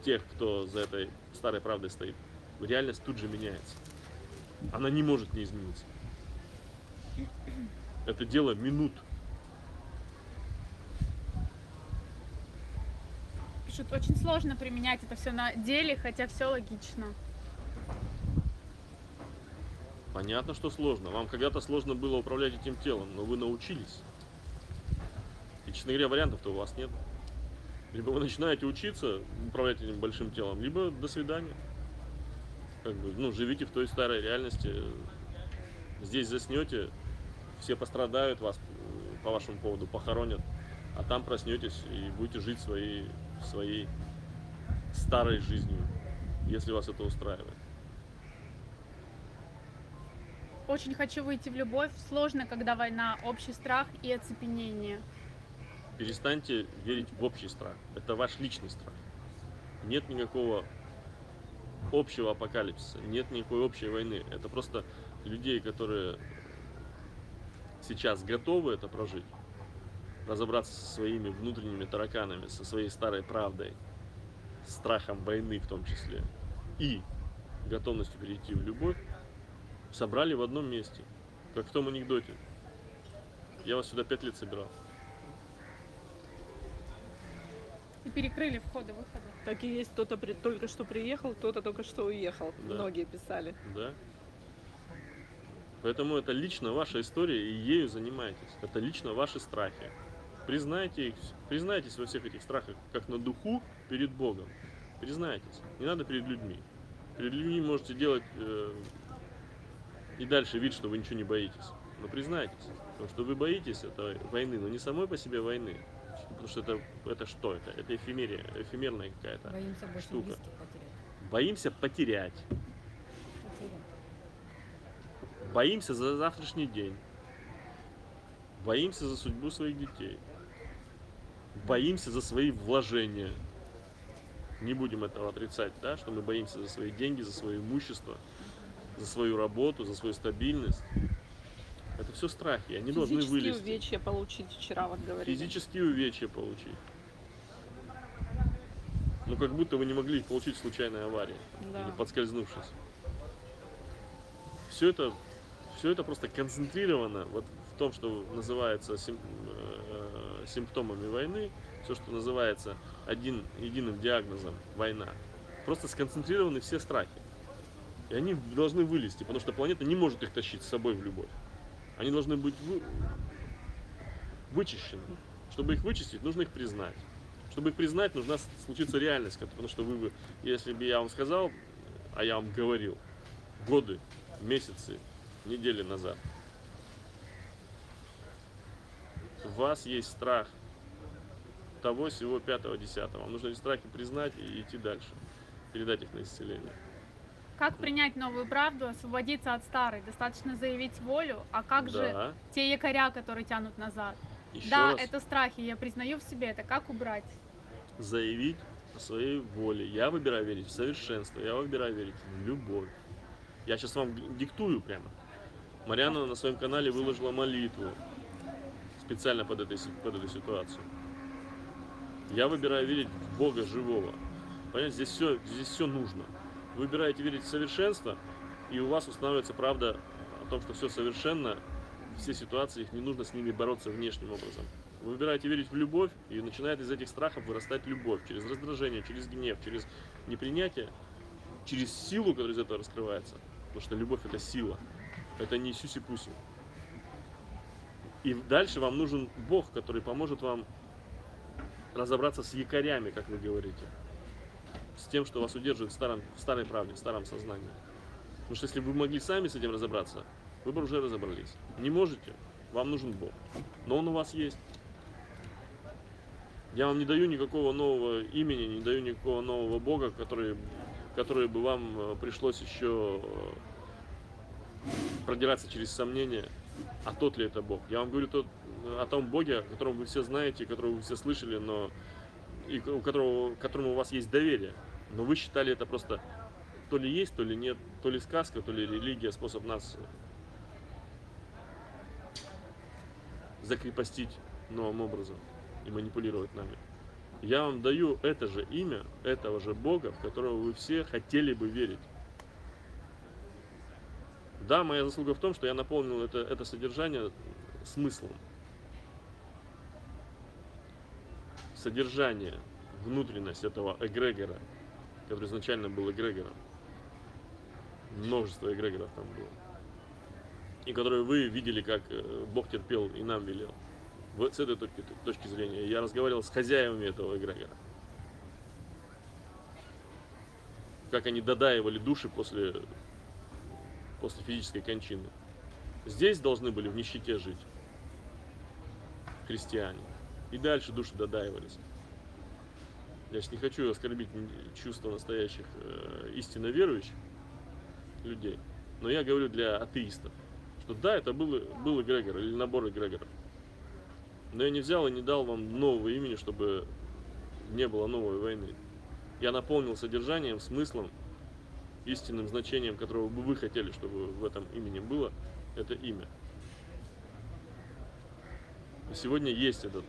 тех, кто за этой старой правдой стоит, реальность тут же меняется. Она не может не измениться. Это дело минут. Пишут, очень сложно применять это все на деле, хотя все логично. Понятно, что сложно. Вам когда-то сложно было управлять этим телом, но вы научились. И, честно говоря, вариантов-то у вас нет. Либо вы начинаете учиться управлять этим большим телом, либо до свидания. Как бы, ну, живите в той старой реальности. Здесь заснете, все пострадают вас э, по вашему поводу, похоронят. А там проснетесь и будете жить своей, своей старой жизнью, если вас это устраивает. Очень хочу выйти в любовь. Сложно, когда война, общий страх и оцепенение. перестаньте верить в общий страх. Это ваш личный страх. Нет никакого общего апокалипсиса, нет никакой общей войны. Это просто людей, которые сейчас готовы это прожить, разобраться со своими внутренними тараканами, со своей старой правдой, страхом войны в том числе, и готовностью перейти в любовь, собрали в одном месте, как в том анекдоте. Я вас сюда пять лет собирал. И перекрыли входы-выходы. Так и есть, кто-то при- только что приехал, кто-то только что уехал. Да. Многие писали. Да. Поэтому это лично ваша история, и ею занимайтесь. Это лично ваши страхи. Признайте их, признайтесь во всех этих страхах, как на духу перед Богом. Признайтесь. Не надо перед людьми. Перед людьми можете делать э, и дальше вид, что вы ничего не боитесь. Но признайтесь, потому что вы боитесь этой войны, но не самой по себе войны. Потому что это, это что это? Это эфемерия, эфемерная какая-то. Боимся штука. потерять. Боимся потерять. Потерять. Боимся за завтрашний день. Боимся за судьбу своих детей. Боимся за свои вложения. Не будем этого отрицать, да, что мы боимся за свои деньги, за свое имущество, за свою работу, за свою стабильность. Это все страхи, они должны Физические вылезти. увечья получить вчера, вот говорили. Физические увечья получить. Ну, как будто вы не могли получить случайной аварии Да. или подскользнувшись. Все это, все это просто концентрировано вот в том, что называется э, симптомами войны, все, что называется один, единым диагнозом война. Просто сконцентрированы все страхи. И они должны вылезти, потому что планета не может их тащить с собой в любовь. Они должны быть вы- вычищены. Чтобы их вычистить, нужно их признать. Чтобы их признать, нужна случиться реальность, потому что вы, бы- если бы я вам сказал, а я вам говорил, годы, месяцы, недели назад, у вас есть страх того, всего пятого, десятого. Вам нужно эти страхи признать и идти дальше, передать их на исцеление. Как принять новую правду, освободиться от старой? Достаточно заявить волю, а как же да. те якоря, которые тянут назад? Еще да, раз это страхи, я признаю в себе это. Как убрать? заявить о своей воле. Я выбираю верить в совершенство, я выбираю верить в любовь. Я сейчас вам диктую прямо. Марьяна на своем канале выложила молитву специально под, этой, под эту ситуацию. Я выбираю верить в Бога живого. Понимаете, здесь все, здесь все нужно. Вы выбираете верить в совершенство, и у вас устанавливается правда о том, что все совершенно, все ситуации, их не нужно с ними бороться внешним образом. Вы выбираете верить в любовь, и начинает из этих страхов вырастать любовь. Через раздражение, через гнев, через непринятие, через силу, которая из этого раскрывается. Потому что любовь это сила. Это не сюси-пуси. И дальше вам нужен Бог, который поможет вам разобраться с якорями, как вы говорите. С тем, что вас удерживает в, старом, в старой правде, в старом сознании. Потому что если бы вы могли сами с этим разобраться, вы бы уже разобрались. Не можете, вам нужен Бог. Но Он у вас есть. Я вам не даю никакого нового имени, не даю никакого нового Бога, который, который бы вам э, пришлось еще э, продираться через сомнения, а тот ли это Бог. Я вам говорю тот, о том Боге, о котором вы все знаете, которого вы все слышали, но и у которого, которому у вас есть доверие. Но вы считали это просто то ли есть, то ли нет, то ли сказка, то ли религия, способ нас закрепостить новым образом и манипулировать нами. Я вам даю это же имя, этого же Бога, в которого вы все хотели бы верить. Да, моя заслуга в том, что я наполнил это, это содержание смыслом. Содержание, внутренность этого эгрегора, который изначально был эгрегором. Множество эгрегоров там было. И которые вы видели, как э, Бог терпел и нам велел. Вот с этой точки, точки зрения я разговаривал с хозяевами этого эгрегора. Как они додаивали души после, после физической кончины. Здесь должны были в нищете жить христиане. И дальше души додаивались. Я сейчас не хочу оскорбить чувства настоящих э, истинно верующих людей, но я говорю для атеистов, что да, это был, был эгрегор или набор эгрегоров. Но я не взял и не дал вам нового имени, чтобы не было новой войны. Я наполнил содержанием, смыслом, истинным значением, которого бы вы хотели, чтобы в этом имени было, это имя. И сегодня есть этот,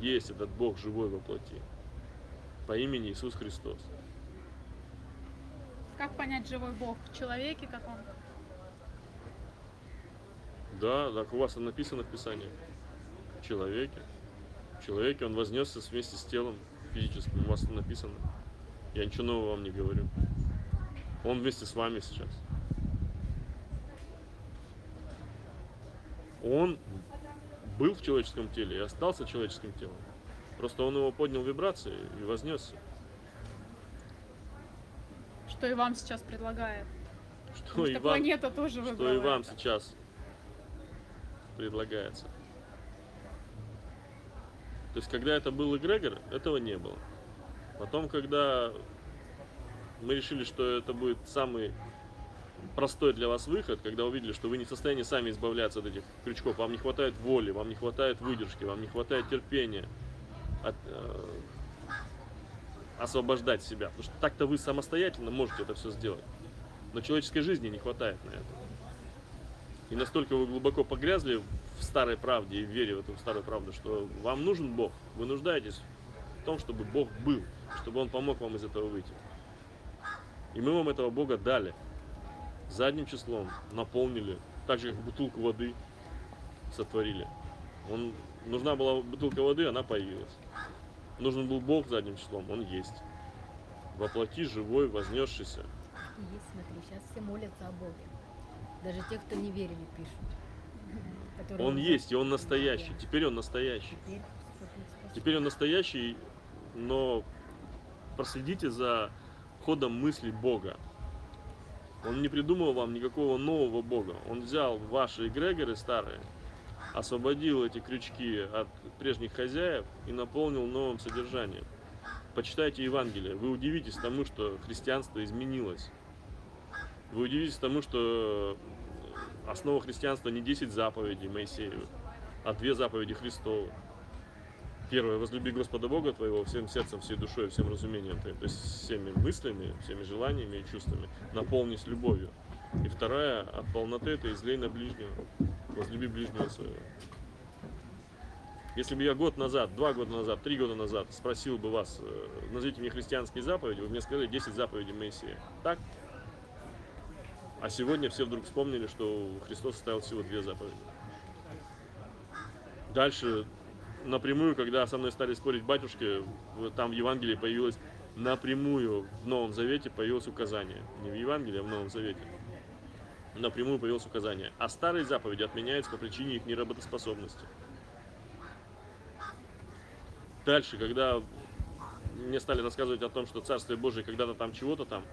есть этот Бог живой во плоти по имени Иисус Христос. Как понять живой Бог в человеке, как он? Да, так у вас написано в Писании. В человеке. В человеке он вознесся вместе с телом физическим. У вас написано. Я ничего нового вам не говорю. Он вместе с вами сейчас. Он был в человеческом теле и остался человеческим телом. Просто он его поднял вибрации и вознесся. Что и вам сейчас предлагает? Что Потому и что вам, планета тоже что и вам это. сейчас предлагается. То есть, когда это был эгрегор, этого не было. Потом, когда мы решили, что это будет самый простой для вас выход, когда увидели, что вы не в состоянии сами избавляться от этих крючков, вам не хватает воли, вам не хватает выдержки, вам не хватает терпения от, э, освобождать себя. Потому что так-то вы самостоятельно можете это все сделать. Но человеческой жизни не хватает на это. И настолько вы глубоко погрязли в старой правде и в вере в эту старую правду, что вам нужен Бог. Вы нуждаетесь в том, чтобы Бог был, чтобы Он помог вам из этого выйти. И мы вам этого Бога дали. Задним числом наполнили, так же как бутылку воды сотворили. Он, нужна была бутылка воды, она появилась. Нужен был Бог задним числом, Он есть. Воплоти живой, вознесшийся. Есть, смотри, сейчас все молятся о Боге. Даже те, кто не верили, пишут. Он есть, и Он настоящий. Теперь Он настоящий. Теперь. Теперь он настоящий, но проследите за ходом мысли Бога. Он не придумал вам никакого нового Бога. Он взял ваши эгрегоры старые, освободил эти крючки от прежних хозяев и наполнил новым содержанием. Почитайте Евангелие. Вы удивитесь тому, что христианство изменилось. Вы удивитесь тому, что основа христианства не 10 заповедей Моисеевых, а две заповеди Христовы. Первое, возлюби Господа Бога твоего всем сердцем, всей душой, всем разумением твоим, то есть всеми мыслями, всеми желаниями и чувствами, наполнись любовью. И вторая, от полноты это излей на ближнего, возлюби ближнего своего. Если бы я год назад, два года назад, три года назад спросил бы вас, э, назовите мне христианские заповеди, вы мне сказали 10 заповедей Моисея. Так? А сегодня все вдруг вспомнили, что Христос оставил всего две заповеди. Дальше напрямую, когда со мной стали спорить батюшки, там в Евангелии появилось напрямую в Новом Завете появилось указание. Не в Евангелии, а в Новом Завете. Напрямую появилось указание. А старые заповеди отменяются по причине их неработоспособности. Дальше, когда мне стали рассказывать о том, что Царствие Божие когда-то там чего-то там,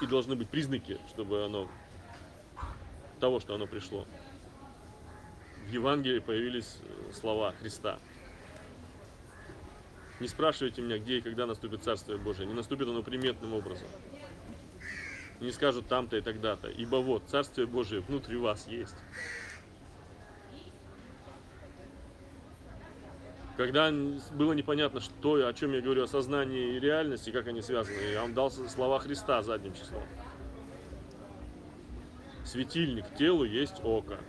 и должны быть признаки, чтобы оно того, что оно пришло. В Евангелии появились э, слова Христа. Не спрашивайте меня, где и когда наступит Царствие Божие. Не наступит оно приметным образом. Не скажут там-то и тогда-то. Ибо вот, Царствие Божие внутри вас есть. Когда было непонятно, что, о чем я говорю, о сознании и реальности, как они связаны, я вам дал слова Христа задним числом. Светильник телу есть око.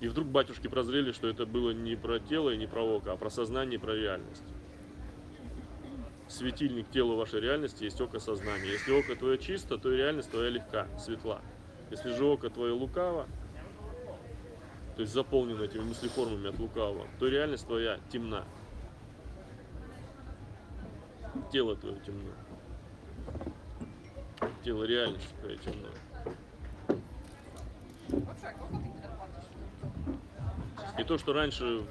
И вдруг батюшки прозрели, что это было не про тело и не про око, а про сознание и про реальность. Светильник телу вашей реальности есть око сознания. Если око твое чисто, то и реальность твоя легка, светла. Если же око твое лукаво, то есть заполнено этими мыслеформами от лукавого, то реальность твоя темна. Тело твое темно. Тело реальность твоя темно. И то, что раньше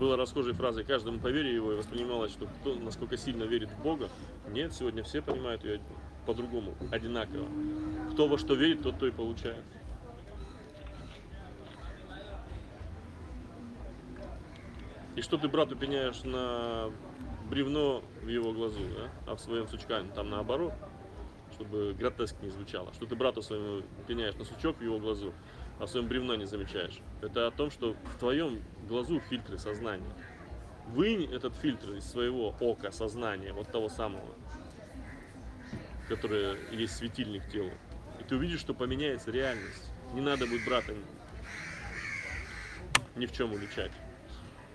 было расхожей фразой «каждому по вере его» и воспринималось, что кто насколько сильно верит в Бога, нет, сегодня все понимают ее по-другому, одинаково. Кто во что верит, тот то и получает. И что ты брату пеняешь на бревно в его глазу, да? а в своем сучкане там наоборот, чтобы гротеск не звучало. Что ты брату своему пеняешь на сучок в его глазу, в своем бревно не замечаешь. Это о том, что в твоем глазу фильтры сознания. Вынь этот фильтр из своего ока сознания, вот того самого, которое есть светильник телу. И ты увидишь, что поменяется реальность. Не надо будет брата ни в чем уличать.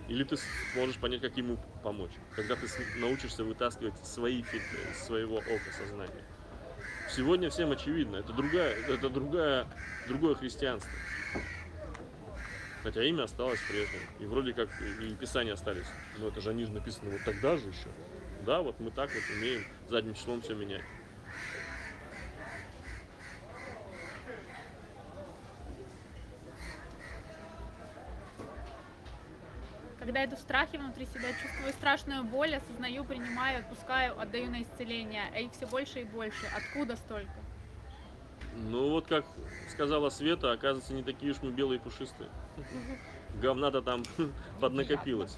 Или ты сможешь понять, как ему помочь, когда ты научишься вытаскивать свои фильтры из своего ока сознания. Сегодня всем очевидно, это другая, это другая, другое христианство. Хотя имя осталось прежним. И вроде как и писания остались. Но это же они же написаны вот тогда же еще. Да, вот мы так вот умеем задним числом все менять. Когда иду в страхе внутри себя, чувствую страшную боль, осознаю, принимаю, отпускаю, отдаю на исцеление. А их все больше и больше. Откуда столько? Ну вот как сказала Света, оказывается, не такие уж мы белые и пушистые. Говна-то там поднакопилось.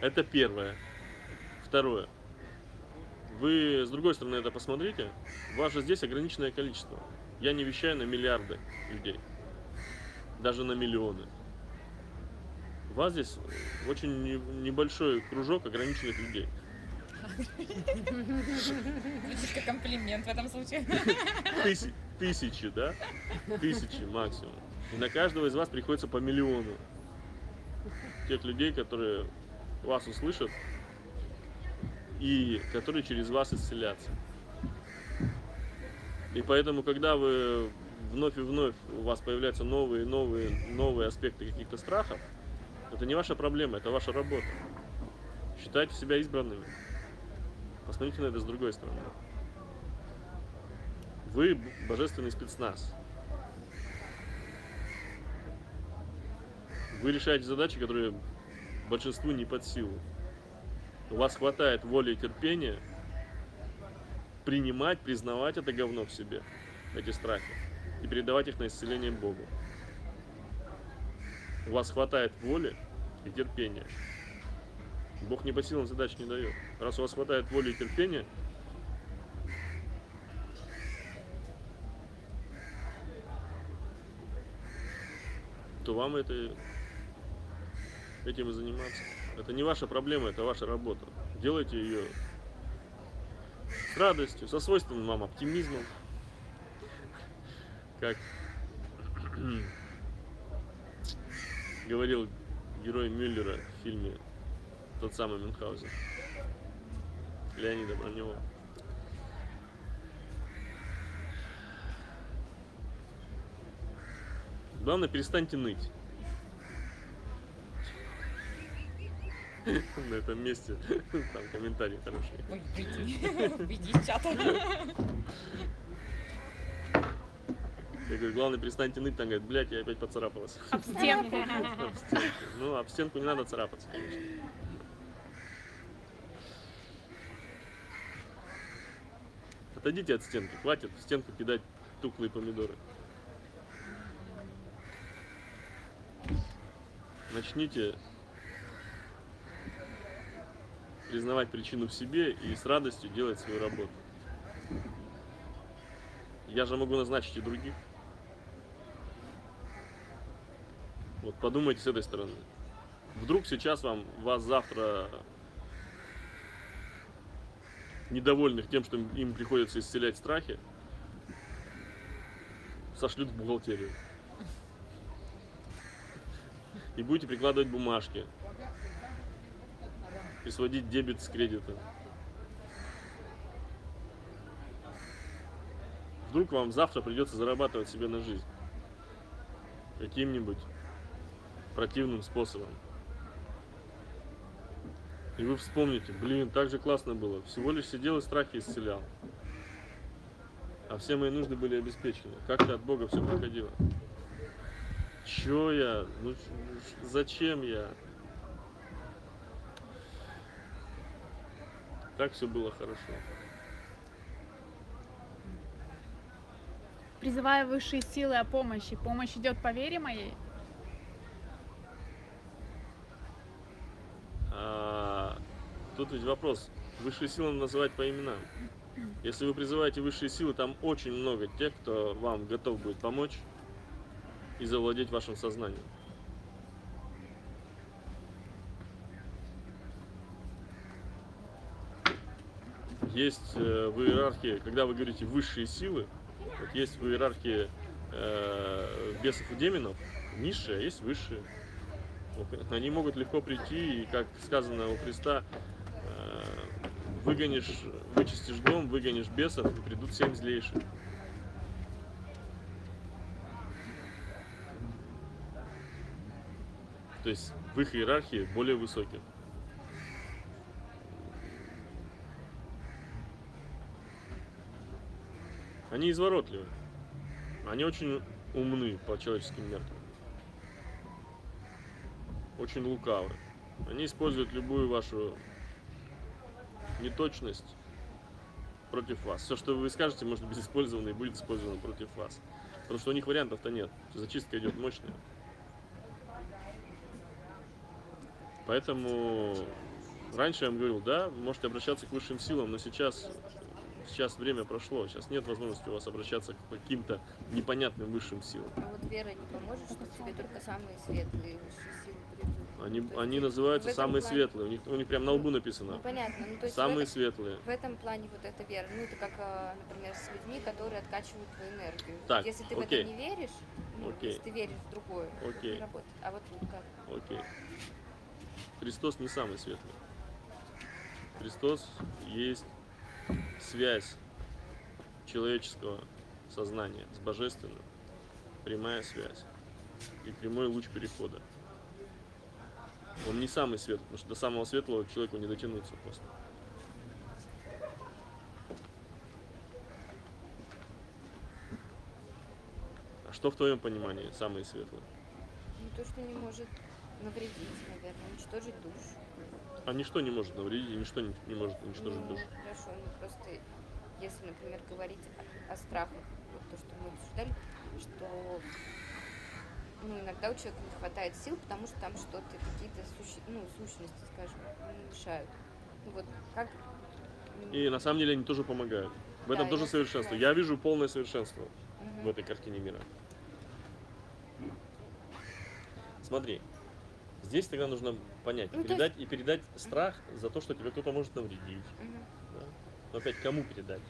Это первое. Второе. Вы с другой стороны это посмотрите. Вас же здесь ограниченное количество. Я не вещаю на миллиарды людей. Даже на миллионы. Вас здесь очень не- небольшой кружок ограниченных людей. Звучит как комплимент в этом случае. Тыси- тысячи, да? Тысячи максимум. И на каждого из вас приходится по миллиону. Тех людей, которые вас услышат и которые через вас исцелятся. И поэтому, когда вы вновь и вновь у вас появляются новые, новые, новые аспекты каких-то страхов, это не ваша проблема, это ваша работа. Считайте себя избранными. Посмотрите на это с другой стороны. Вы божественный спецназ. Вы решаете задачи, которые большинству не под силу. У вас хватает воли и терпения принимать, признавать это говно в себе, эти страхи, и передавать их на исцеление Богу. У вас хватает воли и терпения. Бог не по силам задач не дает. Раз у вас хватает воли и терпения, то вам это, этим и заниматься. Это не ваша проблема, это ваша работа. Делайте ее с радостью, со свойственным вам оптимизмом. Как говорил герой Мюллера в фильме тот самый Мюнхгаузен. Леонида Бронева. Главное, перестаньте ныть. На этом месте там выйди, выйди из чата. Я говорю, главное, перестаньте ныть, там говорит, блядь, я опять поцарапалась. Об стенку. Об стенку. Ну, об стенку не надо царапаться, конечно. Отойдите от стенки, хватит в стенку кидать тухлые помидоры. Начните признавать причину в себе и с радостью делать свою работу. Я же могу назначить и других. Вот подумайте с этой стороны. Вдруг сейчас вам вас завтра недовольных тем, что им- приходится исцелять страхи, сошлют в бухгалтерию. И будете прикладывать бумажки. И сводить дебет с кредитом. Вдруг вам завтра придется зарабатывать себе на жизнь. Каким-нибудь противным способом. И вы вспомните, блин, так же классно было. Всего лишь сидел и страхи исцелял. А все мои нужды были обеспечены. Как-то от Бога все проходило. Чё я? Ну зачем я? Так все было хорошо. Призывая высшие силы о помощи. Помощь идет по вере моей. А, тут ведь вопрос. Высшие силы называть по именам. Если вы призываете высшие силы, там очень много тех, кто вам готов будет помочь и завладеть вашим сознанием. Есть э, в иерархии, когда вы говорите высшие силы, вот есть в иерархии э, бесов и демонов низшие, а есть высшие. Они могут легко прийти, и, как сказано у Христа, э, выгонишь, вычистишь дом, выгонишь бесов, и придут семь злейших. То есть в их иерархии более высоких. Они изворотливы. Они очень умны по человеческим меркам очень лукавы. Они используют любую вашу неточность против вас. Все, что вы скажете, может быть использовано и будет использовано против вас. Потому что у них вариантов-то нет. Зачистка идет мощная. Поэтому раньше я вам говорил, да, можете обращаться к высшим силам, но сейчас, сейчас время прошло, сейчас нет возможности у вас обращаться к каким-то непонятным высшим силам. А вот вера не поможет, что тебе только самые светлые высшие. Они, есть они в называются самые плане- светлые. У них, у них прям на лбу Ну написано. понятно, ну то есть в Самые этом- светлые. В этом плане вот эта вера, ну это как, а, например, с людьми, которые откачивают твою энергию. Так, если ты окей. в это не веришь, ну, Окей. если ты веришь в другое, Окей. не работает. А вот тут как? Окей. Христос не самый светлый. Христос есть связь человеческого сознания с божественным, прямая связь и прямой луч перехода. Он не самый светлый, потому что до самого светлого человеку не дотянуться просто. А что в твоем понимании самые светлые? Ну то, что не может навредить, наверное, уничтожить душу. А ничто не может навредить, и ничто не, не может уничтожить ну, душу. хорошо, ну просто если, например, говорить о, о страхах, вот то, что мы обсуждали, что ну, иногда у человека не хватает сил, потому что там что-то, какие-то суще- ну, сущности, скажем, мешают. Ну вот как... И на самом деле они тоже помогают. В этом Да, тоже я совершенство. Я вижу полное совершенство мгм. в этой картине мира. Смотри, здесь тогда нужно понять, Ну, передать и передать страх за то, что тебе кто-то может навредить. Мгм. да. Но опять кому передать?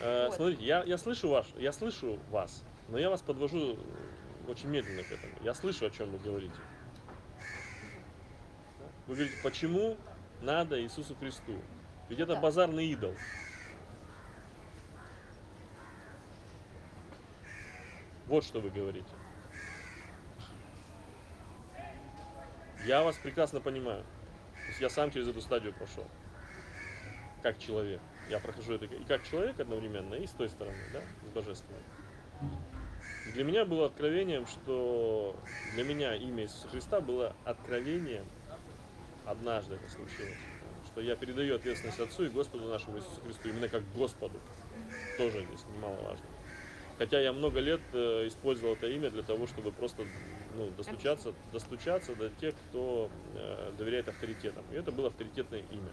Э, Вот. Смотрите, я, я слышу ваш, я слышу вас, но я вас подвожу очень медленно к этому. Я слышу, о чем вы говорите. Вы говорите, почему надо Иисусу Христу? Ведь это Да. базарный идол. Вот что вы говорите. Я вас прекрасно понимаю. Я сам через эту стадию прошел. Как человек. Я прохожу это и как человек одновременно, и с той стороны, да, с божественной. Для меня было откровением, что для меня имя Иисуса Христа было откровением, однажды это случилось, что я передаю ответственность Отцу и Господу нашему Иисусу Христу, именно как Господу. Тоже здесь немаловажно. Хотя я много лет э, использовал это имя для того, чтобы просто ну, достучаться, достучаться до тех, кто э, доверяет авторитетам. И это было авторитетное имя.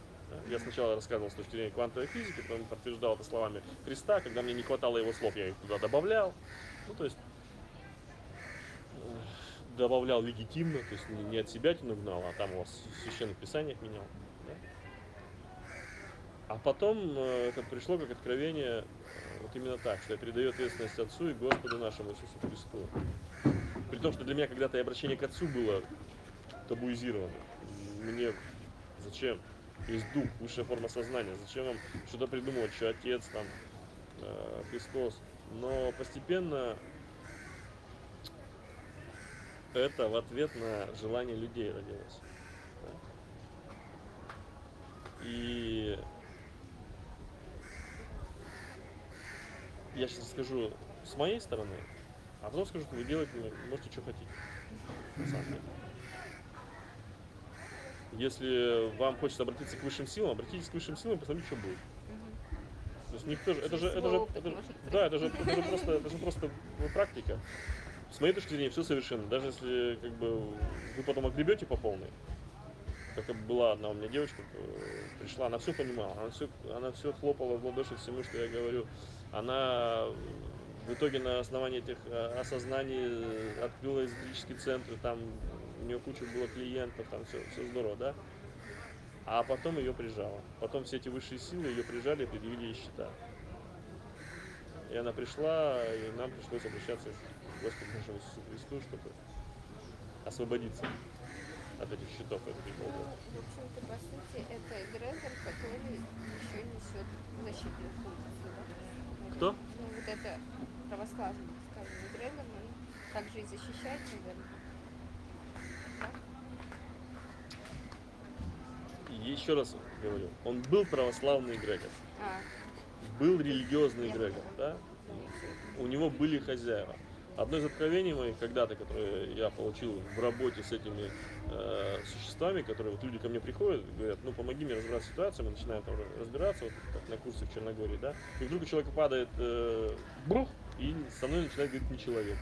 Я сначала рассказывал с точки зрения квантовой физики, потом подтверждал это словами Христа. Когда мне не хватало его слов, я их туда добавлял. Ну, то есть э, добавлял легитимно, то есть не- от себя тяну гнал, а там у вас в священных писаниях менял. да. А потом э, это пришло как откровение э, вот именно так, что я передаю ответственность Отцу и Господу нашему Иисусу Христу. При том, что для меня когда-то и обращение к Отцу было табуизировано. Мне зачем? Есть дух, высшая форма сознания. Зачем вам что-то придумывать, что Отец там, Христос? Но постепенно это в ответ на желание людей родилось. да. И я сейчас скажу с моей стороны, а потом скажу, что вы делаете можете что хотите. На самом деле. Если вам хочется обратиться к высшим силам, обратитесь к высшим силам, посмотрите, что будет. То есть никто же, это же, это же, это же- да, это же, это же просто, это же просто практика. С моей точки зрения, все совершенно. Даже если как бы вы потом огребете по полной, как была одна у меня девочка, э, пришла, она все понимала, она все, она все хлопала в ладоши всему, что я говорю. Она в итоге на основании этих э, осознаний открыла эзотерический центр, там у нее куча было клиентов, там все, все здорово, да? А потом ее прижало. Потом все эти высшие силы ее прижали и предъявили ей счета. И она пришла, и нам пришлось обращаться к Господу нашему Иисусу Христу, чтобы освободиться от этих счетов, от этих Ну, в общем-то, по сути, это эгрегор, который еще несет защитную функцию. да? Кто? Ну, вот это православный, скажем, эгрегор, он также и защищает, наверное. И еще раз говорю, он был православный эгрегор, А, был религиозный поняла. да? У него были хозяева. Одно из откровений моих когда-то, которые я получил в работе с этими э, существами, которые вот люди ко мне приходят, говорят, ну помоги мне разобраться в ситуации, мы начинаем там разбираться, вот как на курсе в Черногории, да, и вдруг у человека падает э, брух, и со мной начинает говорить не человек.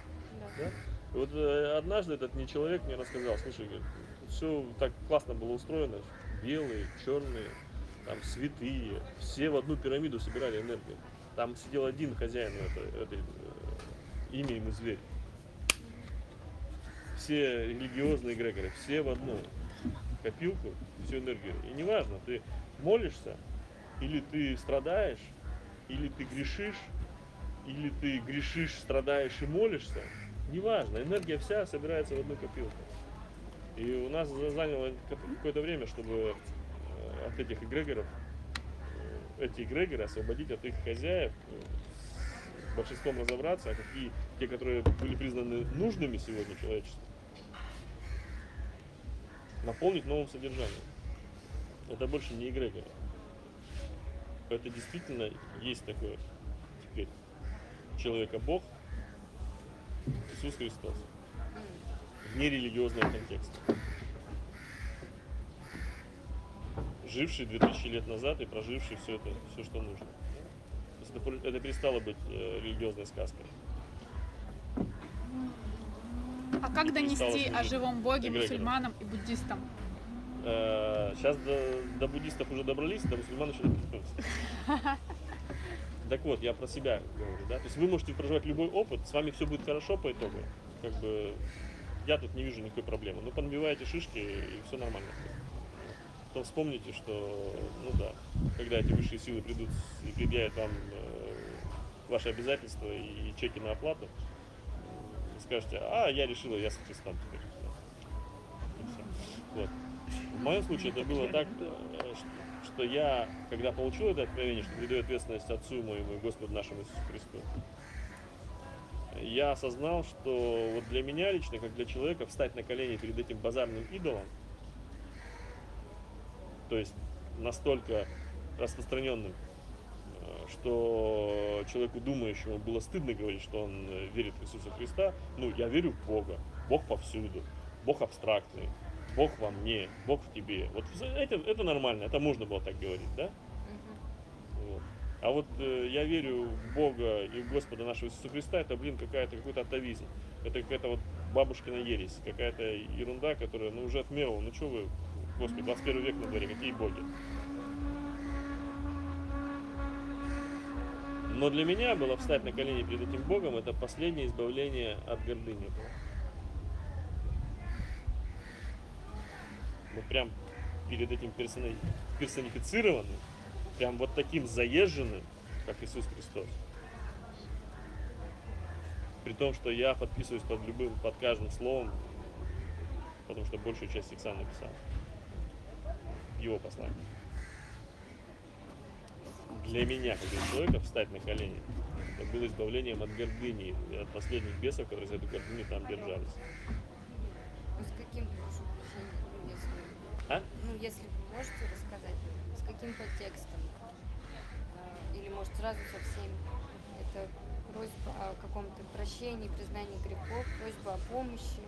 да. Да? И вот э, однажды этот не человек мне рассказал, слушай, все так классно было устроено, белые, черные, там святые, все в одну пирамиду собирали энергию. Там сидел один хозяин этой, этой имя ему зверь. Все религиозные эгрегоры, все в одну копилку, всю энергию. И неважно, ты молишься, или ты страдаешь, или ты грешишь, или ты грешишь, страдаешь и молишься, неважно, энергия вся собирается в одну копилку. И у нас за- заняло ка- какое-то время, чтобы э, от этих эгрегоров, э, эти эгрегоры освободить от их хозяев, э, с большинством разобраться, а какие те, которые были признаны нужными сегодня человечеству, наполнить новым содержанием. Это больше не эгрегоры. Это действительно есть такое теперь человека Бог, Иисус Христос в нерелигиозном контексте. Живший 2000 лет назад и проживший все это, все, что нужно. То есть это, это перестало быть э, религиозной сказкой. А как донести служить о живом Боге эгрегорам. мусульманам и буддистам? сейчас до, до буддистов уже добрались, до мусульман еще не дотянулись. Так вот, я про себя говорю, да. То есть вы можете проживать любой опыт, с вами все будет хорошо по итогу. Как бы я тут не вижу никакой проблемы. Ну, понабиваете шишки и все нормально. Потом вспомните, что, ну да, когда эти высшие силы придут и предъявят вам э, ваши обязательства и чеки на оплату, э, скажете, а я решила, я с Христом теперь. Вот. В моем случае это было так, э, что я, когда получил это откровение, что передаю ответственность Отцу моему и Господу нашему Иисусу Христу, я осознал, что вот для меня лично, как для человека, встать на колени перед этим базарным идолом, то есть настолько распространенным, э, что человеку думающему было стыдно говорить, что он э, верит в Иисуса Христа. Ну, я верю в Бога. Бог повсюду. Бог абстрактный. Бог во мне. Бог в тебе. Вот это, это нормально. Это можно было так говорить, да? А вот э, я верю в Бога и в Господа нашего Иисуса Христа, это, блин, какая-то какой-то атовизм. Это какая-то вот бабушкина ересь, какая-то ерунда, которая, ну, уже отмела. Ну, что вы, Господи, 21 век на дворе, какие боги? Но для меня было встать на колени перед этим Богом, это последнее избавление от гордыни. Мы прям перед этим персони- персонифицированным, прям вот таким заезженным, как Иисус Христос. При том, что я подписываюсь под любым, под каждым словом, потому что большую часть их сам написал. Его послание. Для меня, как для человека, встать на колени, это было избавлением от гордыни, от последних бесов, которые за эту гордыню там держались. Ну, с каким, прошу прощения, если, А? ну, если вы можете рассказать, с каким подтекстом? Может, сразу со всеми? Это просьба о каком-то прощении, признании грехов, просьба о помощи?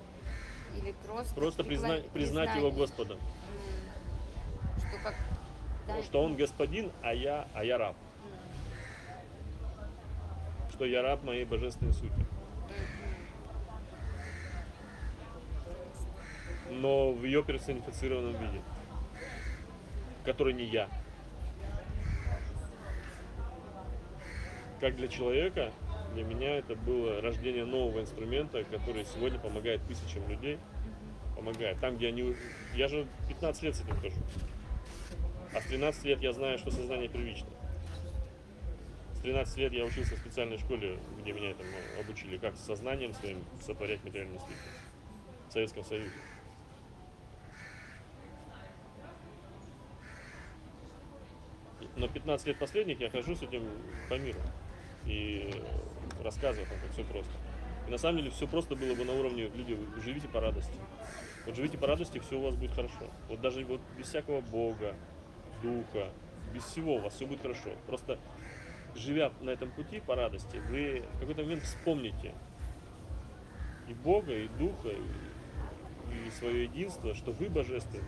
Или просто... Просто призна- признать его признание? Господом. М, Что как... да, Что он господин, а я, а я раб. м, Что я раб моей божественной сути. м, но в ее персонифицированном виде, который не я. Как для человека, для меня это было рождение нового инструмента, который сегодня помогает тысячам людей. Помогает. Там, где они... Я же 15 лет с этим хожу. А с 13 лет я знаю, что сознание первично. С 13 лет я учился в специальной школе, где меня этому обучили, как с сознанием своим сотворять материальную действительность. В Советском Союзе. Но 15 лет последних я хожу с этим по миру и рассказываю, там, как все просто. И на самом деле все просто было бы на уровне, люди, живите по радости. Вот живите по радости, все у вас будет хорошо. Вот даже вот без всякого Бога, Духа, без всего у вас все будет хорошо. Просто живя на этом пути по радости, вы в какой-то момент вспомните и Бога, и Духа, и, и свое единство, что вы божественны,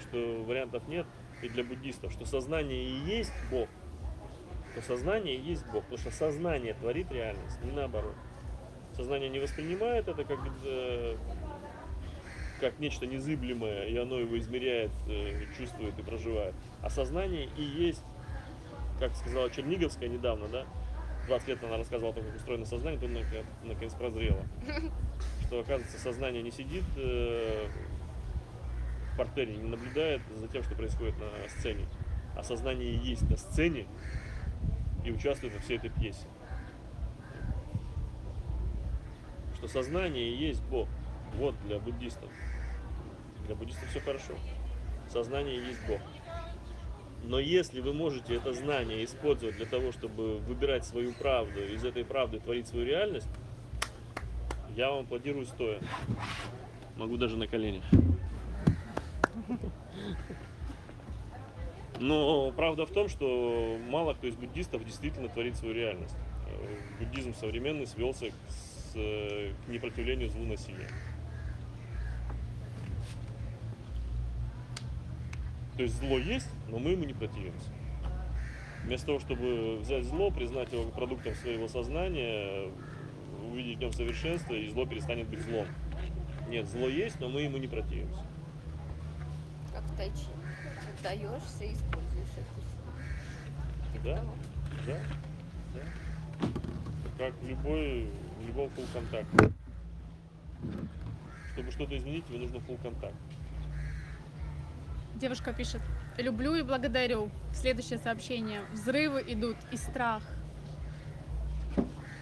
что вариантов нет, и для буддистов, что сознание и есть Бог, то сознание есть Бог, потому что сознание творит реальность, не наоборот. Сознание не воспринимает это как, э, как нечто незыблемое, и оно его измеряет, э, чувствует и проживает. А сознание и есть, как сказала Черниговская недавно, да, 20 лет она рассказывала о том, как устроено сознание, то наконец прозрела. Что, оказывается, сознание не сидит э, в портере, не наблюдает за тем, что происходит на сцене, а сознание и есть на сцене и участвует во всей этой пьесе. Что сознание есть Бог. Вот для буддистов. Для буддистов все хорошо. Сознание есть Бог. Но если вы можете это знание использовать для того, чтобы выбирать свою правду, из этой правды творить свою реальность, я вам аплодирую стоя. Могу даже на коленях. Но правда в том, что мало кто из буддистов действительно творит свою реальность. Э, Буддизм современный свелся к, с- э, к непротивлению злу насилия. То есть зло есть, но мы ему не противимся. Вместо того, чтобы взять зло, признать его продуктом своего сознания, увидеть в нем совершенство, и зло перестанет быть злом. Нет, зло есть, но мы ему не противимся. Как тайчи. Отдаешься и используешь это. Типа Да. того. Да, да. Как любой, в любом full контакте. Чтобы что-то изменить, тебе нужно full контакт. Девушка пишет, люблю и благодарю. Следующее сообщение. Взрывы идут и страх.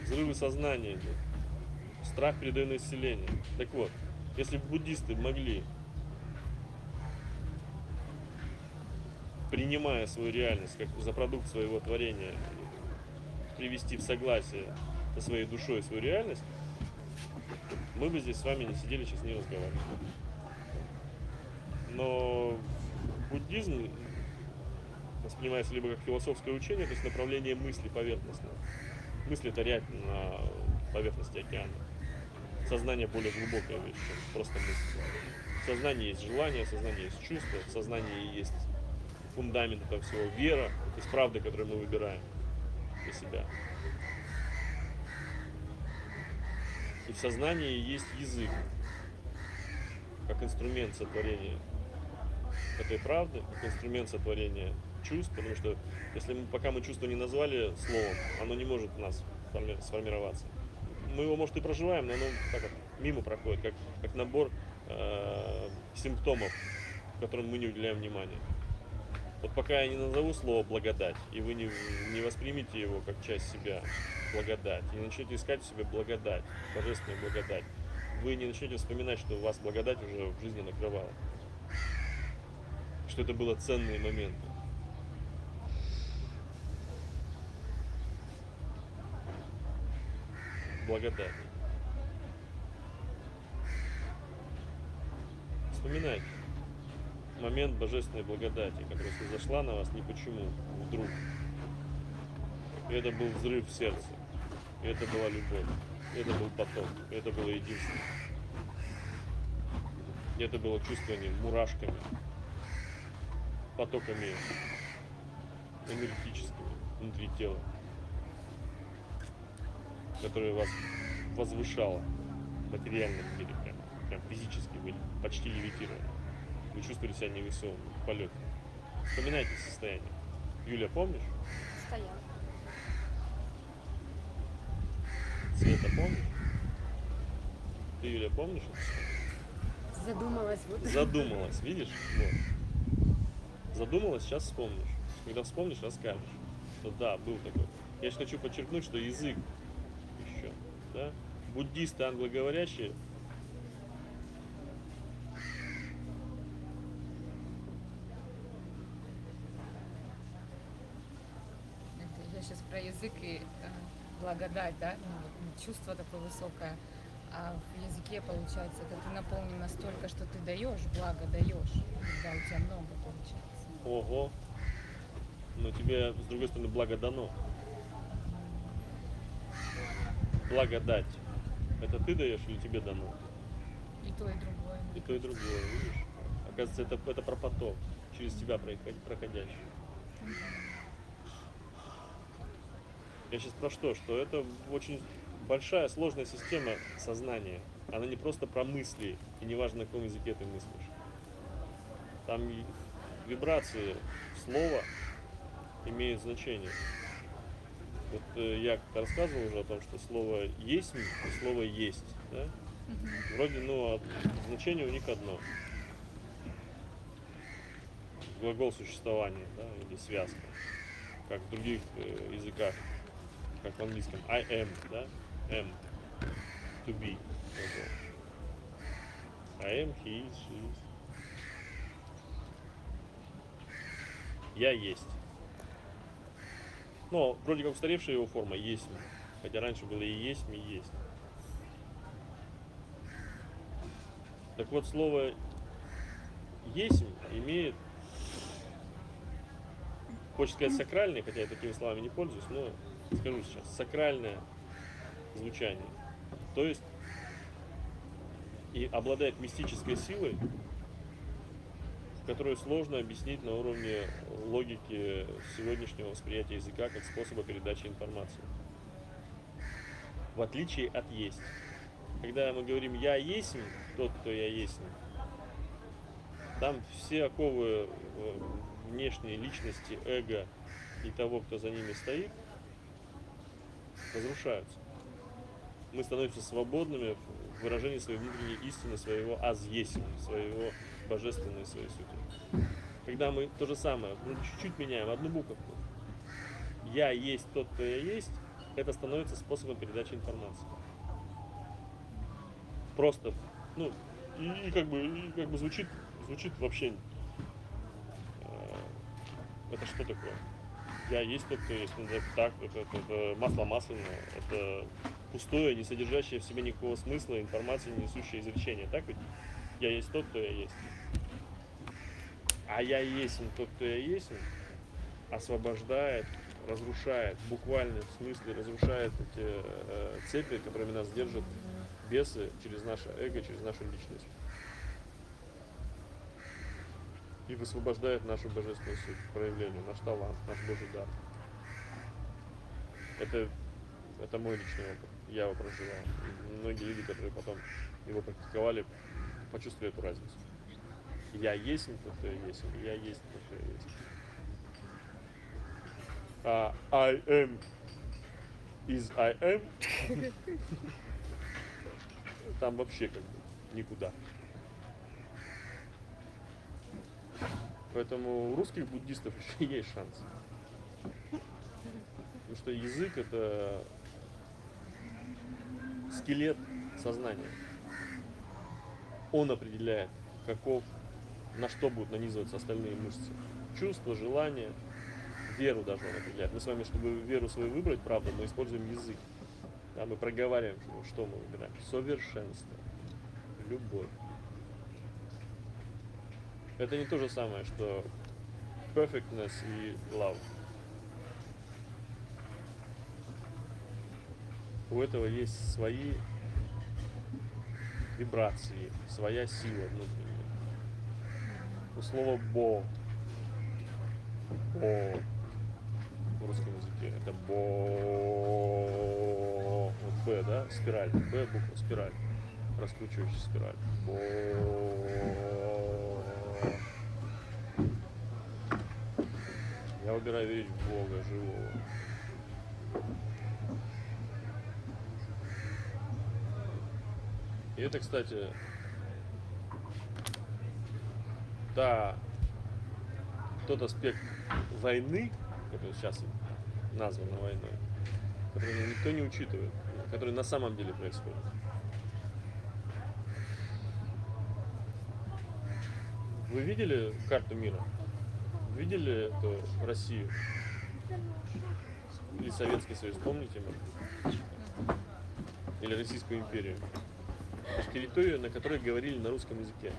Взрывы сознания идут. Страх передает на исцеление. Так вот, если бы буддисты могли, принимая свою реальность как за продукт своего творения, привести в согласие со своей душой свою реальность, мы бы здесь с вами не сидели, сейчас не разговаривали. Но буддизм воспринимается либо как философское учение, то есть направление мысли поверхностно. Мысль это на поверхности океана. Сознание более глубокая вещь, чем просто мысль. В есть желание, в сознании есть чувство, в сознании есть фундамент этого всего, вера, то есть правда, которую мы выбираем для себя. И в сознании есть язык, как инструмент сотворения этой правды, как инструмент сотворения чувств, потому что если мы, пока мы чувство не назвали словом, оно не может у нас сформи- сформироваться. Мы его, может, и проживаем, но оно так мимо проходит, как, как набор э, симптомов, которым мы не уделяем внимания. Вот пока я не назову слово благодать, и вы не, не воспримете его как часть себя, благодать, и не начнете искать в себе благодать, божественную благодать, вы не начнете вспоминать, что вас благодать уже в жизни накрывала. Что это было ценные моменты. Благодать. Вспоминайте момент божественной благодати, которая зашла на вас не почему, вдруг. И это был взрыв в сердце. И это была любовь. И это был поток. И это было единство. И это было чувствование мурашками, потоками энергетическими внутри тела, которое вас возвышало в материальном мире, прям, прям физически, вы почти левитировали. Вы чувствовали себя невесомым в полете. Вспоминайте состояние. Юля, помнишь? Стоял. Света, помнишь? Ты, Юля, помнишь? это? Задумалась вот. Задумалась, видишь? Вот. Задумалась, сейчас вспомнишь. Когда вспомнишь, расскажешь. Что да, был такой. Я сейчас хочу подчеркнуть, что язык еще, да? Буддисты англоговорящие Это я сейчас про язык и э, благодать, да, ну, вот, чувство такое высокое. А в языке получается, это ты наполнен настолько, что ты даешь, благо даешь, когда у тебя много получается. Ого. Но тебе, с другой стороны, благо дано. Благодать. Это ты даешь или тебе дано? И то, и другое. И то, и другое, видишь? Оказывается, это, это про поток, через тебя проход- проходящий. Я сейчас про что? Что это очень большая, сложная система сознания. Она не просто про мысли, и не важно, на каком языке ты мыслишь. Там вибрации слова имеют значение. Вот э, я рассказывал уже о том, что слово есть и слово есть. Да? Вроде, ну, а значение у них одно. Глагол существования, да, или связка. Как в других э, языках, как в английском. I am, да? Am. To be. I am, he is, she is. Я есть. Но вроде как устаревшая его форма есть. Хотя раньше было и есть, и есть. Так вот, слово «есть» имеет, хочется сказать сакральное, хотя я такими словами не пользуюсь, но скажу сейчас, сакральное звучание. То есть и обладает мистической силой, которую сложно объяснить на уровне логики сегодняшнего восприятия языка как способа передачи информации. В отличие от есть. Когда мы говорим «я есть», тот, кто я есть, там все оковы э, внешней личности, эго и того, кто за ними стоит, разрушаются. Мы становимся свободными в выражении своей внутренней истины, своего аз есть, своего божественной своей сути. Когда мы то же самое, чуть-чуть меняем одну буковку. Я есть тот, кто я есть, это становится способом передачи информации. Просто, ну, и, и как бы, и как бы звучит, звучит вообще. э, это что такое? Я есть тот, кто есть. Ну, так, это, это- это масло масляное, это пустое, не содержащее в себе никакого смысла, информации, не несущее изречение. Так ведь? Я есть тот, кто я есть. А я есть тот, кто я есть, освобождает, разрушает, в буквальном смысле разрушает эти э, цепи, которыми нас держат бесы через наше эго, через нашу личность. И высвобождает нашу божественную суть, проявление, наш талант, наш Божий дар. Это, это мой личный опыт. Я его проживал. И многие люди, которые потом его практиковали, почувствовали эту разницу. Я есть тот, кто я есть, я есть тот, кто я есть. А I am is I am там вообще как бы никуда. Поэтому у русских буддистов еще есть шанс. Потому что язык это скелет сознания. Он определяет, каков, на что будут нанизываться остальные мышцы. Чувства, желания, веру даже он определяет. Мы с вами, чтобы веру свою выбрать, правда, мы используем язык. Да, мы проговариваем, что- мы выбираем. Совершенство, любовь. Это не то же самое, что perfectness и love. У этого есть свои вибрации, своя сила внутренняя. У слова бо, бо в русском языке это бо, вот б, да, спираль, б буква спираль, раскручивающая спираль. Бо. Я выбираю верить в Бога живого. И это, кстати, та, тот аспект войны, который сейчас назван войной, который никто не учитывает, который на самом деле происходит. Вы видели карту мира? Видели эту Россию? Или Советский Союз, помните? Или Российскую империю? Территорию, на которой говорили на русском языке.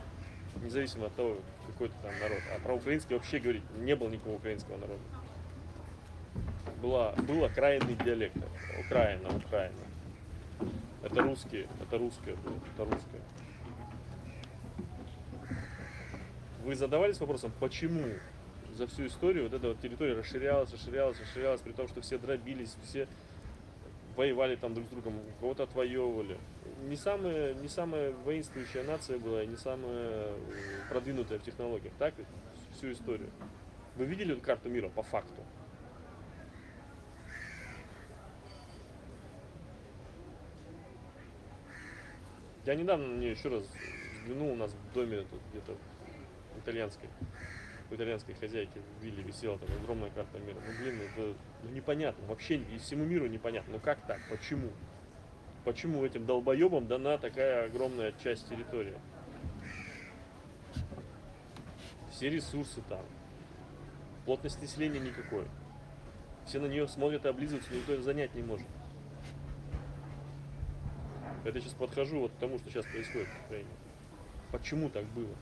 Независимо от того, какой то там народ. А про украинский вообще говорить не было никакого украинского народа. Была, был окраинный диалект. Украина, Украина. Это русские, это русское было, это русское. Вы задавались вопросом, почему за всю историю вот эта вот территория расширялась, расширялась, расширялась, при том, что все дробились, все воевали там друг с другом, кого-то отвоевывали. Не самая, не самая воинствующая нация была, не самая э, продвинутая в технологиях, так? Всю историю. Вы видели карту мира по факту? Я недавно на нее еще раз взглянул, у нас в доме тут где-то в итальянской, у итальянской хозяйки в вилле висела там огромная карта мира. Ну блин, это ну, непонятно, вообще и всему миру непонятно. Ну как так, почему? Почему этим долбоебам дана такая огромная часть территории? Все ресурсы там. Плотность населения никакой. Все на нее смотрят и облизываются, но никто ее занять не может. Это сейчас подхожу вот к тому, что сейчас происходит в Украине. Почему так было?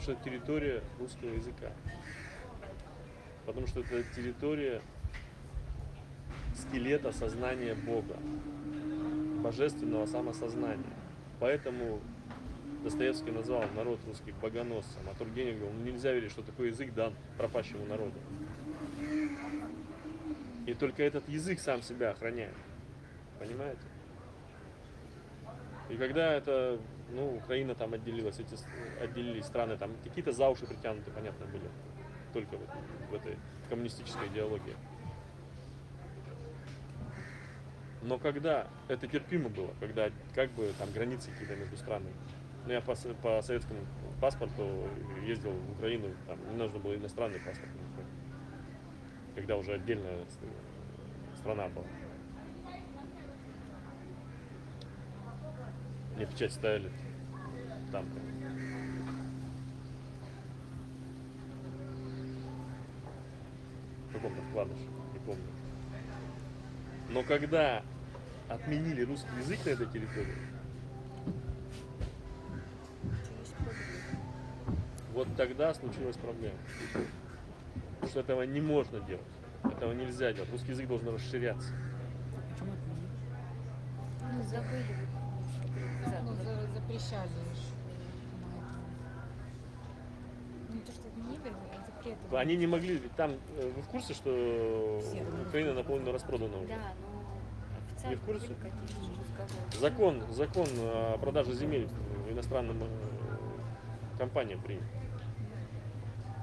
Что это территория русского языка. Потому что это территория скелета сознания Бога, божественного самосознания. Поэтому Достоевский назвал народ русский богоносцем, а Тургенев говорил, ну нельзя верить, что такой язык дан пропащему народу. И только этот язык сам себя охраняет. Понимаете? И когда это, ну, Украина там отделилась, эти отделились страны, там какие-то за уши притянуты, понятно, были. Только в, этой- в этой коммунистической идеологии. Но когда это терпимо было, когда как бы там границы какие-то между странами. Ну, я по, по советскому паспорту ездил в Украину, там не нужно было иностранный паспорт. Когда уже отдельная страна была. Мне печать ставили там. В каком-то вкладыше, не помню. Но когда отменили русский язык на этой территории, вот тогда случилась проблема. Что этого не можно делать. Этого нельзя делать. Русский язык должен расширяться. Почему отменили? Ну, забыли. Ну. Ну, не то, что отменили, а. Они не могли, ведь там, э, вы в курсе, что Все, ну, Украина наполовину распродана уже? Да, но официально Не в курсе? Закон, закон о продаже земель иностранным э, компаниям принят.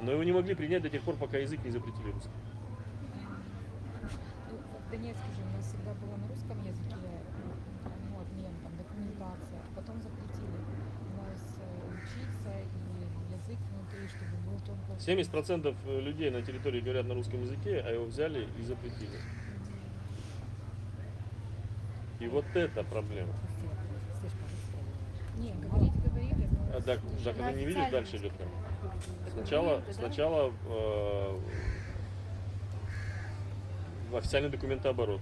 Но его не могли принять до тех пор, пока язык не запретили русский. Ну, в Донецке же у нас всегда было на русском языке, ну, обмен, там, документация. Потом запретили у нас э, учиться и язык внутри, чтобы был только... 70% людей на территории говорят на русском языке, а его взяли и запретили. И вот это проблема. Слышь, по-русски. Не, говорить говорили, но... А так, так это не видишь, дальше идет прям. Сначала, сначала э, официальный документооборот,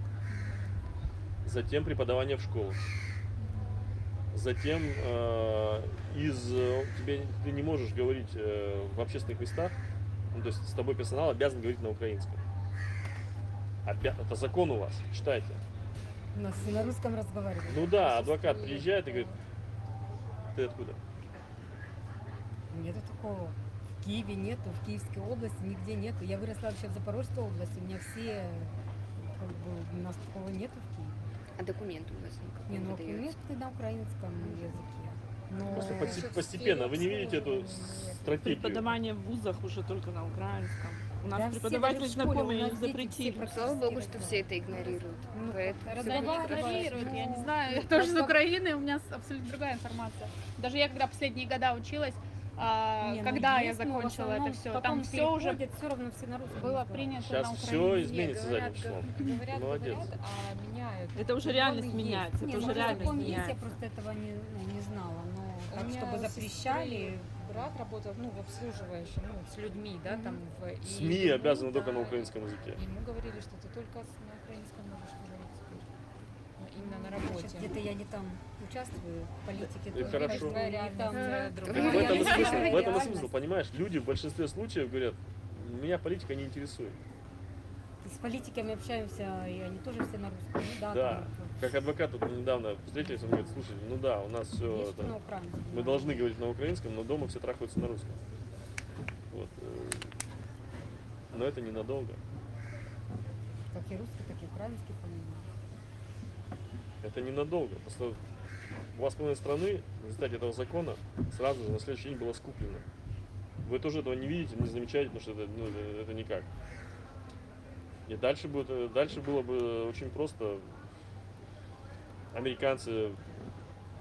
затем преподавание в школах, затем э, из э, тебе ты не можешь говорить э, в общественных местах, ну, то есть с тобой персонал обязан говорить на украинском. Обя- это закон у вас, читайте. У нас все на русском разговаривают. Ну да, адвокат приезжает и говорит, ты откуда? Нету такого. В Киеве нету, в Киевской области нигде нету. Я выросла вообще в Запорожской области, у меня все, как бы, у нас такого нету в Киеве. А документы у вас никак Не, ну документы на украинском языке. Но Просто Э, постепенно. Вы не видите эту стратегию? Преподавание в вузах уже только на украинском. У нас Да преподаватели знакомые их запретили. все Слава богу, что все это игнорируют. Ну, Поэтому хорошо. игнорируют, я не Ну, знаю, я тоже с Украины, у меня абсолютно другая информация. Даже я когда последние года училась, а, Не, ну, когда я есть, но в закончила это все, там все уже все равно все на русском было принято Сейчас на все изменится говорят, числом. Говорят, Молодец. говорят, а меняют. Это уже реальность меняется, это ну, уже реальность есть, я меняется. просто этого не, ну, не знала. Но У так, чтобы запрещали, брат работал, ну, в обслуживающем, ну, с людьми, да, там. В, и СМИ ему, обязаны только на да, украинском языке. Ему говорили, что ты только на украинском можешь говорить теперь. Именно на Сейчас работе. где-то я не там участвую в политике. И хорошо. там, э, в этом и смысл, в этом и смысл, понимаешь? Люди в большинстве случаев говорят, меня политика не интересует. С политиками общаемся, и они тоже все на русском. Ну да, Да. там, Как адвокат тут недавно встретились, он говорит, слушай, ну да, у нас все, есть украинском. мы должны говорить на украинском, но дома все трахаются на русском. Вот. э, Но это ненадолго. Как и русский, так и украинский, по-моему. Это ненадолго. Просто у вас половина страны в результате этого закона сразу же на следующий день было скуплено. Вы тоже этого не видите, не замечаете, потому что это, ну, это, это никак. И дальше, будет, э, дальше было бы очень просто. Американцы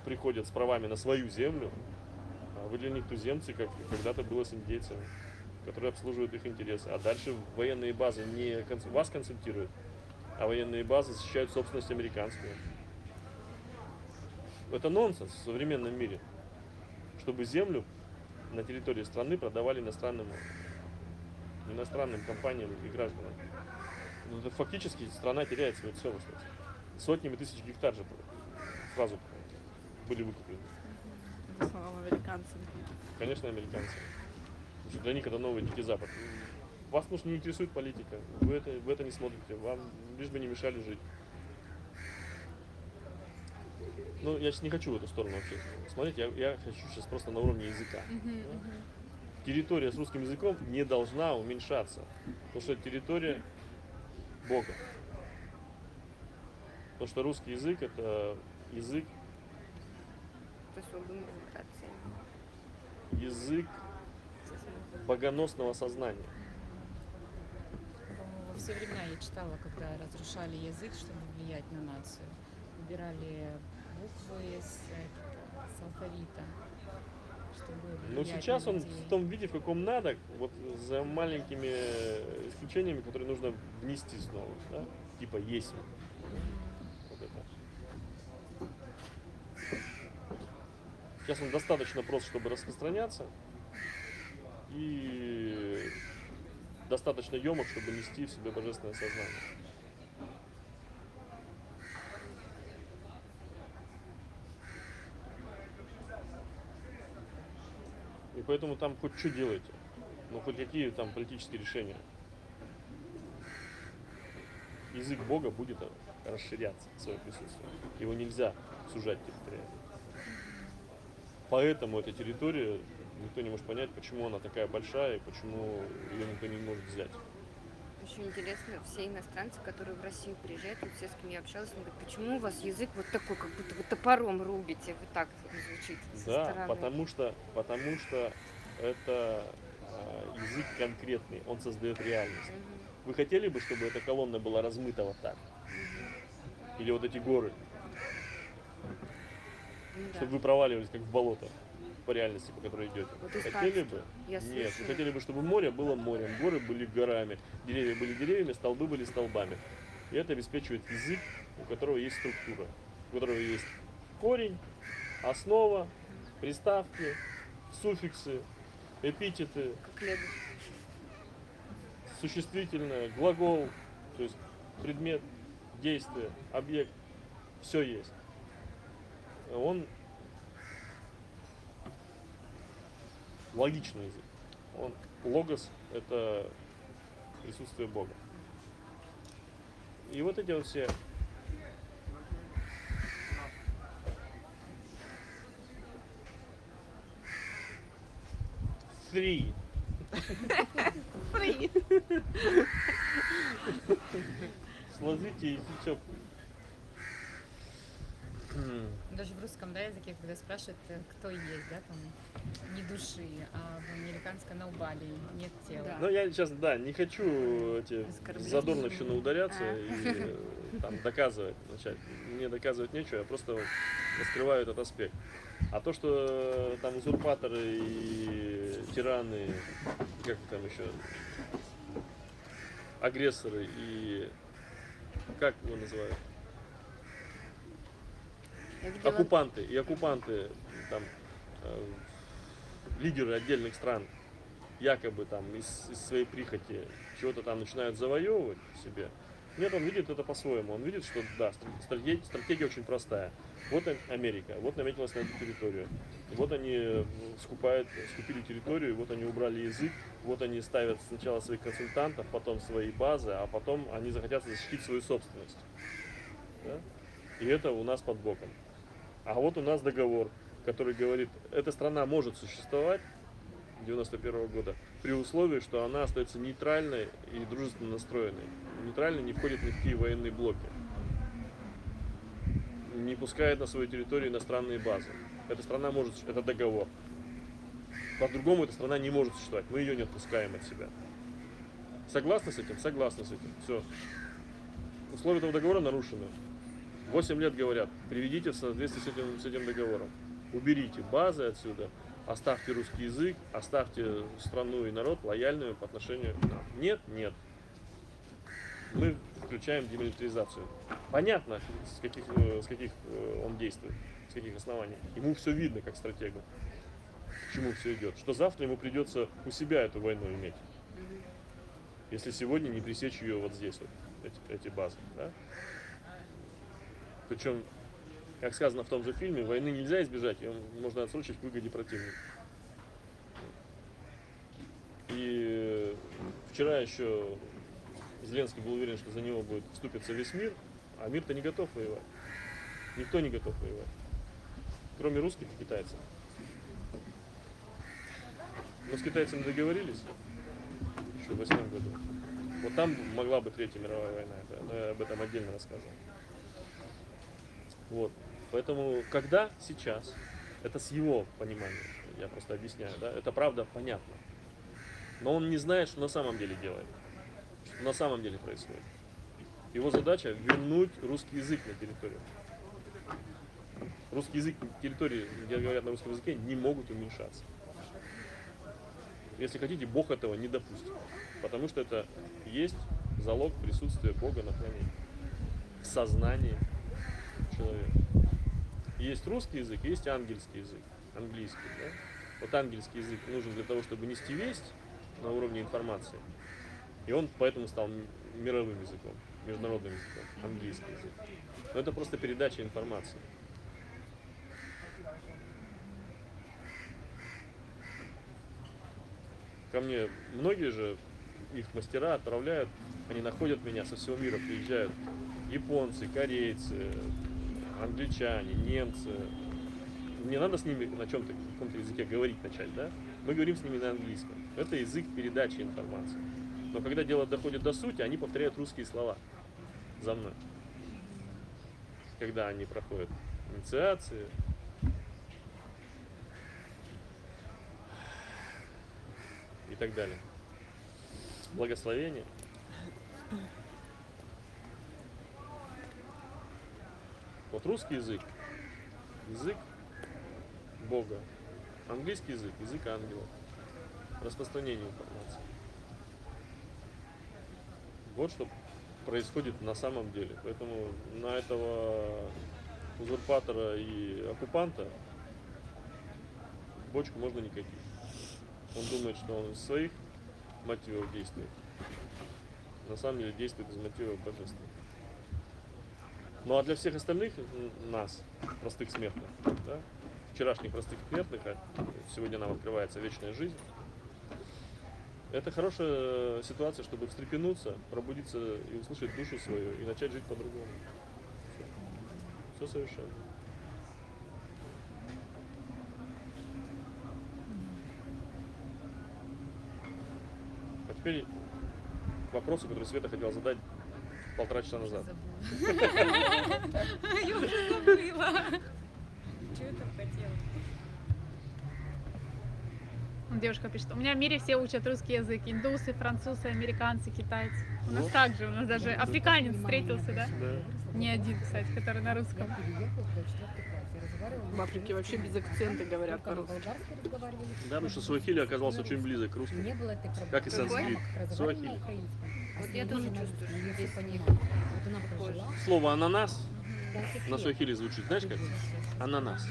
приходят с правами на свою землю, а вы для них туземцы, как когда-то было с индейцами, которые обслуживают их интересы. А дальше военные базы не вас консультируют, а военные базы защищают собственность американскую. Это нонсенс в современном мире. Чтобы землю на территории страны продавали иностранным, иностранным компаниям и гражданам. Ну, фактически страна теряет свою целостность. Сотнями тысяч гектар же сразу были выкуплены. По словам американцев. Конечно, американцы. Потому что для них это новый Дикий Запад. Вас, может, не интересует политика. Вы это, вы это не смотрите. Вам лишь бы не мешали жить. Ну, я сейчас не хочу в эту сторону вообще смотреть. Я, я хочу сейчас просто на уровне языка. Территория с русским языком не должна уменьшаться. Потому что это территория Бога. Потому что русский язык это язык, С особым вибрацией. язык богоносного сознания. Во все времена я читала, когда разрушали язык, чтобы влиять на нацию. Убирали буквы с, с алфавита, чтобы Ну влиять сейчас на он в том виде, в каком надо, вот за маленькими исключениями, которые нужно внести снова, да? Типа есть. Вот это. Сейчас он достаточно прост, чтобы распространяться. И достаточно емок, чтобы нести в себе божественное сознание. И поэтому там хоть что делайте. Ну, хоть какие там политические решения. Язык Бога будет расширяться, свое присутствие. Его нельзя сужать территориально. Поэтому эта территория, никто не может понять, почему она такая большая и почему ее никто не может взять. Очень интересно, все иностранцы, которые в Россию приезжают, вот все, с кем я общалась, они говорят, почему у вас язык вот такой, как будто вы топором рубите, вот так звучит со Да, стороны. потому что, потому что это а, язык конкретный, он создает реальность. Мгм, Вы хотели бы, чтобы эта колонна была размыта вот так? Или вот эти горы, да. чтобы вы проваливались как в болото по реальности, по которой идете? Вот хотели бы? Я Нет, вы слышала. хотели бы, чтобы море было морем, горы были горами, деревья были деревьями, столбы были столбами. И это обеспечивает язык, у которого есть структура, у которого есть корень, основа, приставки, суффиксы, эпитеты, существительное, глагол, то есть предмет, действие, объект, все есть. Он логичный язык. Он логос это присутствие Бога. И вот эти вот все Three. Сложите язычок. Даже в русском да, языке, когда спрашивают, э, кто есть, да, там, не души, а в американском nobody, нет тела. Да. Ну, я сейчас, да, не хочу эти Оскорблять. задорновщину ударяться А. и э, там доказывать начать. Мне доказывать нечего, я просто раскрываю этот аспект. А то, что э, там узурпаторы и тираны, как там еще, агрессоры и как его называют? Оккупанты и оккупанты там э, лидеры отдельных стран якобы там из, из своей прихоти чего-то там начинают завоевывать себе. Нет, он видит это по-своему. Он видит, что да, стр- стратегия, стратегия очень простая. Вот Ам- Америка, вот наметилась на эту территорию. Вот они э, скупают, скупили территорию, вот они убрали язык, вот они ставят сначала своих консультантов, потом свои базы, а потом они захотят защитить свою собственность. Да? И это у нас под боком. А вот у нас договор, который говорит, эта страна может существовать 91 года при условии, что она остается нейтральной и дружественно настроенной. Нейтрально не входит ни в какие военные блоки. Не пускает на свою территорию иностранные базы. Эта страна может, это договор. По-другому эта страна не может существовать. Мы ее не отпускаем от себя. Согласны с этим? Согласны с этим. Все. Условия этого договора нарушены. 8 лет говорят, приведите в соответствие с этим, с этим договором. Уберите базы отсюда, оставьте русский язык, оставьте страну и народ лояльными по отношению к нам. Нет, нет. Мы включаем демилитаризацию. Понятно, с каких, э, с каких э, он действует, с каких оснований. Ему все видно, как стратегу. К чему все идет. Что завтра ему придется у себя эту войну иметь. Если сегодня не пресечь ее вот здесь, вот, эти, эти базы. Да? Причем, как сказано в том же фильме, войны нельзя избежать, ее можно отсрочить к выгоде противника. И вчера еще Зеленский был уверен, что за него будет вступиться весь мир, а мир-то не готов воевать. Никто не готов воевать. Кроме русских и китайцев. Но с китайцами договорились еще в восьмом году. Вот там могла быть Третья мировая война, это- но я об этом отдельно рассказывал. Вот. Поэтому, когда сейчас, это с его понимания, я просто объясняю, да, это правда понятно. Но он не знает, что на самом деле делает, что на самом деле происходит. Его задача вернуть русский язык на территорию. Русский язык на территории, где говорят на русском языке, не могут уменьшаться. Если хотите, Бог этого не допустит. Потому что это есть залог присутствия Бога на планете. В сознании человека. Есть русский язык, есть ангельский язык. английский, да? Вот ангельский язык нужен для того, чтобы нести весть на уровне информации. И он поэтому стал мировым языком, международным языком, английский язык. Но это просто передача информации. Ко мне многие же их мастера отправляют, они находят меня со всего мира, приезжают японцы, корейцы, англичане, немцы. Мне надо с ними на чем-то, каком-то языке говорить начать, да? Мы говорим с ними на английском. Это язык передачи информации. Но когда дело доходит до сути, они повторяют русские слова за мной. Когда они проходят инициации. И так далее. Благословение. Вот русский язык, язык Бога. Английский язык, язык ангелов. Распространение информации. Вот что происходит на самом деле. Поэтому на этого узурпатора и оккупанта бочку можно не. Он думает, что он из своих мотивов действует. На самом деле действует из мотивов божественных. Ну а для всех остальных нас, простых смертных, да, вчерашних простых смертных, а сегодня нам открывается вечная жизнь, это хорошая ситуация, чтобы встрепенуться, пробудиться и услышать душу свою и начать жить по-другому. Все совершенно. А теперь к вопросу, который Света хотела задать полтора часа назад. Я уже забыла. Что я там хотела? Девушка пишет, у меня в мире все учат русский язык. Индусы, французы, американцы, китайцы. У нас Ну. так же, у нас даже африканец встретился, да? Да. Не один, кстати, который на русском. В Африке вообще без акцента говорят по-русски. Да, потому что суахили оказался очень близок к русскому. Как и санскрит. Суахили. Вот я тоже чувствую, что здесь. Вот она прожила. Слово ананас Да, на суахили звучит, знаешь как? Ананас.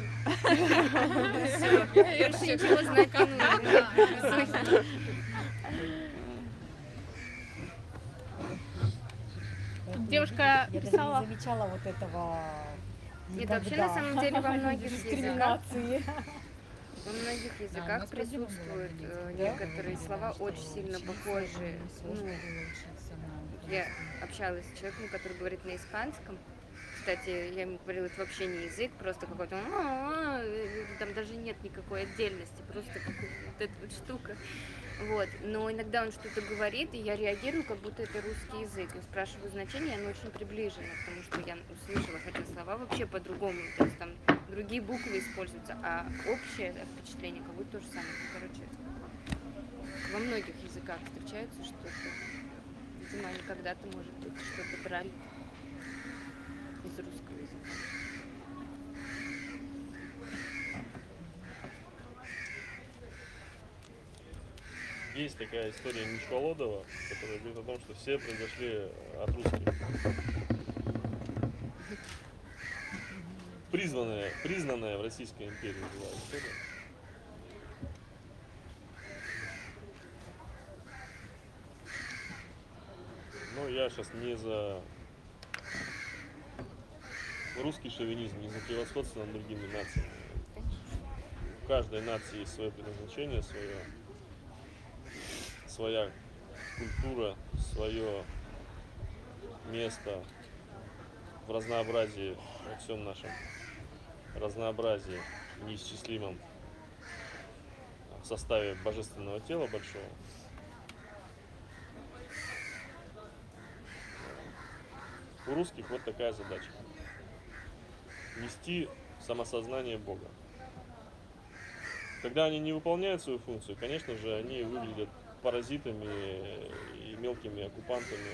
Больше ничего Девушка Я писала, не замечала вот этого Нет, вообще, на самом деле, во многих дискриминации. Во многих языках присутствуют э, некоторые слова очень сильно похожие. Ну, я общалась с человеком, который говорит на испанском. Кстати, я ему говорила, это вообще не язык, просто какой-то «а-а-а», э, там даже нет никакой отдельности, просто вот эта вот штука. Вот. Но иногда он что-то говорит, и я реагирую, как будто это русский язык. И спрашиваю значение, оно очень приближено, потому что я услышала, хотя слова вообще по-другому, то есть там другие буквы используются, а общее впечатление как будто то же самое. Ну, Короче, во многих языках встречается что-то. Видимо, они когда-то, может быть, что-то брали из русского Есть такая история Ничволодова, которая говорит о том, что все произошли от русских. Призванная, признанная в Российской империи была история. Но я сейчас не за русский шовинизм, не за превосходство над другими нациями. У каждой нации есть свое предназначение, свое своя культура, свое место в разнообразии, во всем нашем разнообразии неисчислимом в составе божественного тела большого. У русских вот такая задача. Нести самосознание Бога. Когда они не выполняют свою функцию, конечно же, они выглядят паразитами и мелкими оккупантами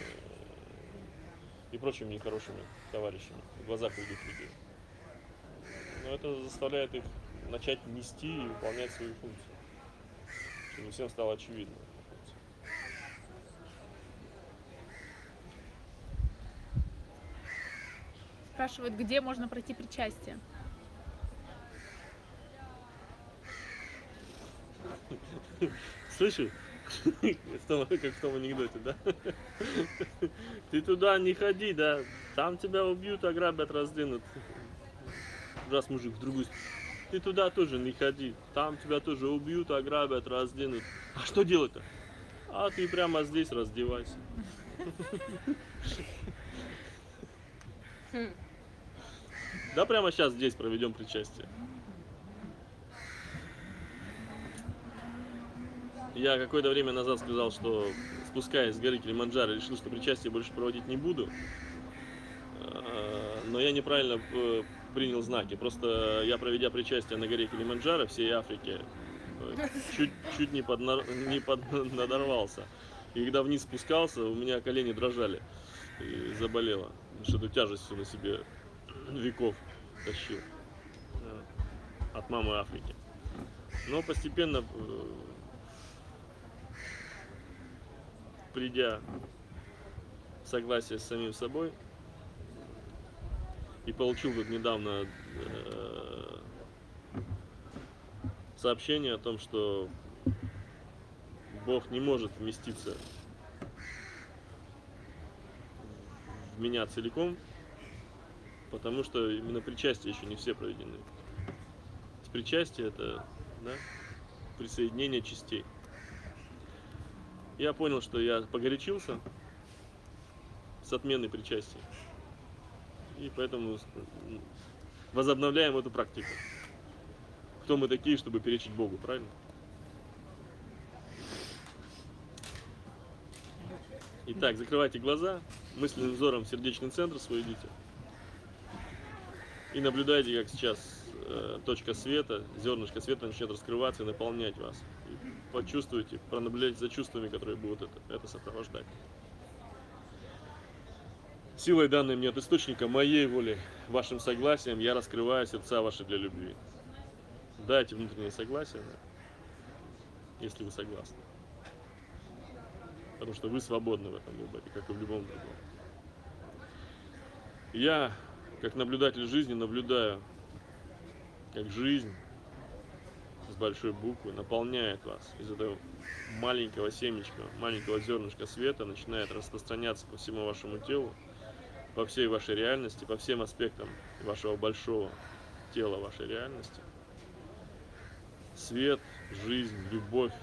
и прочими нехорошими товарищами в глазах других людей. Но это заставляет их начать нести и выполнять свою функцию, чтобы всем стало очевидно. спрашивают, где можно пройти причастие. Слышишь? Как в том анекдоте, да? Ты туда не ходи, да? Там тебя убьют, ограбят, разденут. Раз мужик в другую. Ты туда тоже не ходи. Там тебя тоже убьют, ограбят, разденут. А что делать-то? А ты прямо здесь раздевайся. Да прямо сейчас здесь проведем причастие. Я какое-то время назад сказал, что спускаясь с горы Килиманджаро, решил, что причастие больше проводить не буду. А, Но я неправильно э, принял знаки. Просто я, проведя причастие на горе Килиманджаро, всей Африке, э, чуть, чуть не, поднар- не под- надорвался. И когда вниз спускался, у меня колени дрожали и заболело. Что эту тяжесть всю на себе веков тащил. От мамы Африки. Но постепенно, э, придя в согласие с самим собой, и получил тут недавно э, сообщение о том, что Бог не может вместиться в меня целиком, потому что именно причастия еще не все проведены. Причастие это да, присоединение частей. Я понял, что я погорячился с отменой причастия. И поэтому м, возобновляем эту практику. Кто мы такие, чтобы перечить Богу, правильно? Итак, закрывайте глаза, мысленным взором сердечный центр свой идите. И наблюдайте, как сейчас э, точка света, зернышко света начнет раскрываться и наполнять вас. Почувствуйте, пронаблюдайте за чувствами, которые будут это, это сопровождать. Силой данной мне от источника моей воли, вашим согласием, я раскрываю сердца ваши для любви. Дайте внутреннее согласие, если вы согласны. Потому что вы свободны в этом выборе, как и в любом другом. Я, как наблюдатель жизни, наблюдаю, как жизнь с большой буквы наполняет вас из этого маленького семечка, маленького зернышка света, начинает распространяться по всему вашему телу, по всей вашей реальности, по всем аспектам вашего большого тела, вашей реальности. Свет, жизнь, любовь,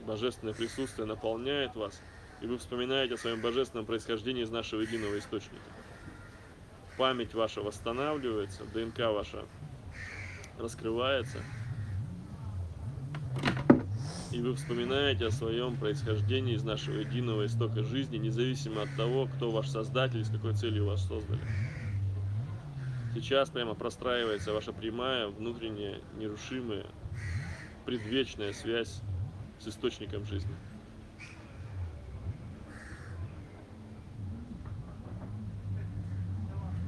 божественное присутствие наполняет вас, и вы вспоминаете о своем божественном происхождении из нашего единого источника. Память ваша восстанавливается, ДНК ваша раскрывается, и вы вспоминаете о своем происхождении из нашего единого истока жизни, независимо от того, кто ваш создатель и с какой целью вас создали. Сейчас прямо простраивается ваша прямая, внутренняя, нерушимая, предвечная связь с источником жизни.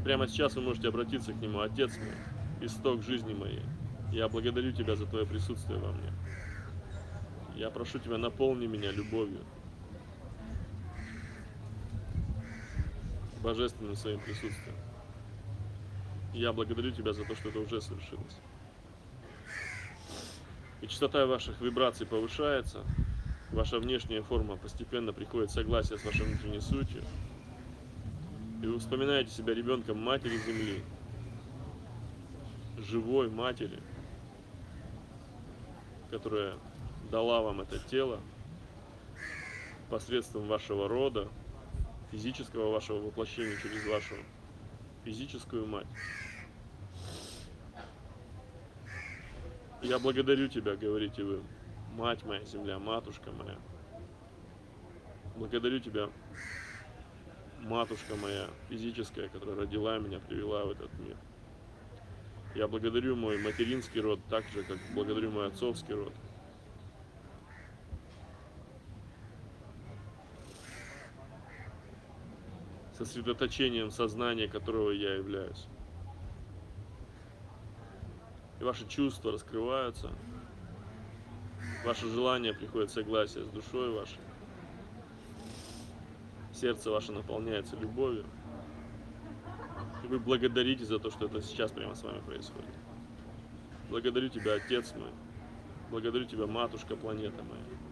Прямо сейчас вы можете обратиться к нему, Отец мой, исток жизни моей. Я благодарю Тебя за Твое присутствие во мне. Я прошу Тебя, наполни меня любовью, божественным своим присутствием. Я благодарю Тебя за то, что это уже совершилось. И частота ваших вибраций повышается, ваша внешняя форма постепенно приходит в согласие с вашей внутренней сутью. И вы вспоминаете себя ребенком матери Земли, живой матери, которая дала вам это тело посредством вашего рода, физического вашего воплощения через вашу физическую мать. Я благодарю Тебя, говорите вы, мать моя земля, матушка моя. Благодарю Тебя, матушка моя физическая, которая родила меня, привела в этот мир. Я благодарю мой материнский род так же, как благодарю мой отцовский род. Сосредоточением сознания, которого я являюсь. И ваши чувства раскрываются, ваше желание приходит в согласие с душой вашей, сердце ваше наполняется любовью, и вы благодарите за то, что это сейчас прямо с вами происходит. Благодарю Тебя, Отец мой, Благодарю тебя, матушка планета моя.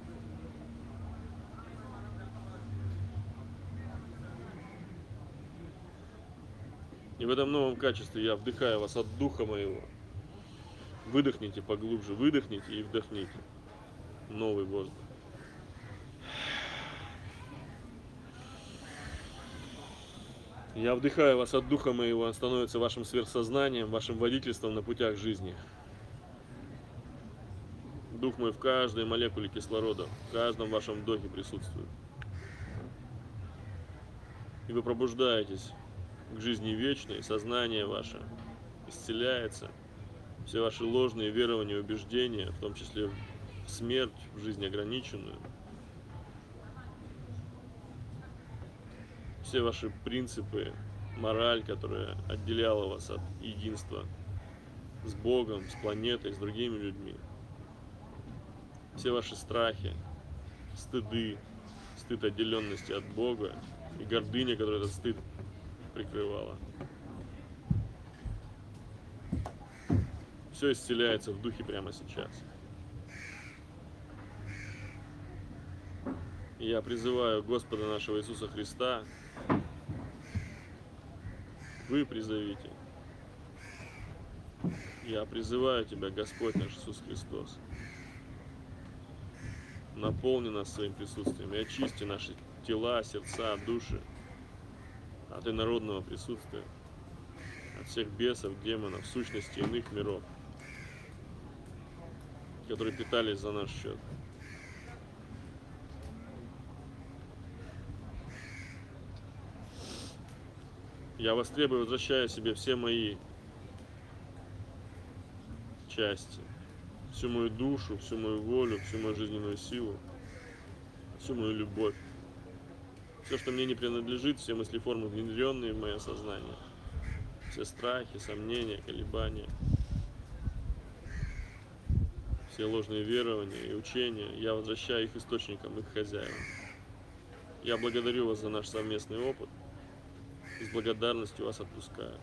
И в этом новом качестве я вдыхаю вас от духа моего. Выдохните поглубже, выдохните и вдохните новый воздух. Я вдыхаю вас от духа моего, он становится вашим сверхсознанием, вашим водительством на путях жизни. Дух мой в каждой молекуле кислорода, в каждом вашем вдохе присутствует. И вы пробуждаетесь к жизни вечной, сознание ваше исцеляется, все ваши ложные верования, убеждения, в том числе в смерть, в жизнь ограниченную, все ваши принципы, мораль, которая отделяла вас от единства с Богом, с планетой, с другими людьми, все ваши страхи, стыды, стыд отделенности от Бога и гордыня, которая этот стыд прикрывала. Все исцеляется в духе прямо сейчас. Я призываю Господа нашего Иисуса Христа, вы призовите. Я призываю Тебя, Господь наш Иисус Христос. Наполни нас своим присутствием и очисти наши тела, сердца, души от инородного присутствия, от всех бесов, демонов, сущностей иных миров, которые питались за наш счет. Я вас требую, возвращая себе все мои части, всю мою душу, всю мою волю, всю мою жизненную силу, всю мою любовь. Все, что мне не принадлежит, все мысли формы, внедренные в мое сознание. Все страхи, сомнения, колебания. Все ложные верования и учения. Я возвращаю их источникам, их хозяевам. Я благодарю вас за наш совместный опыт и с благодарностью вас отпускаю.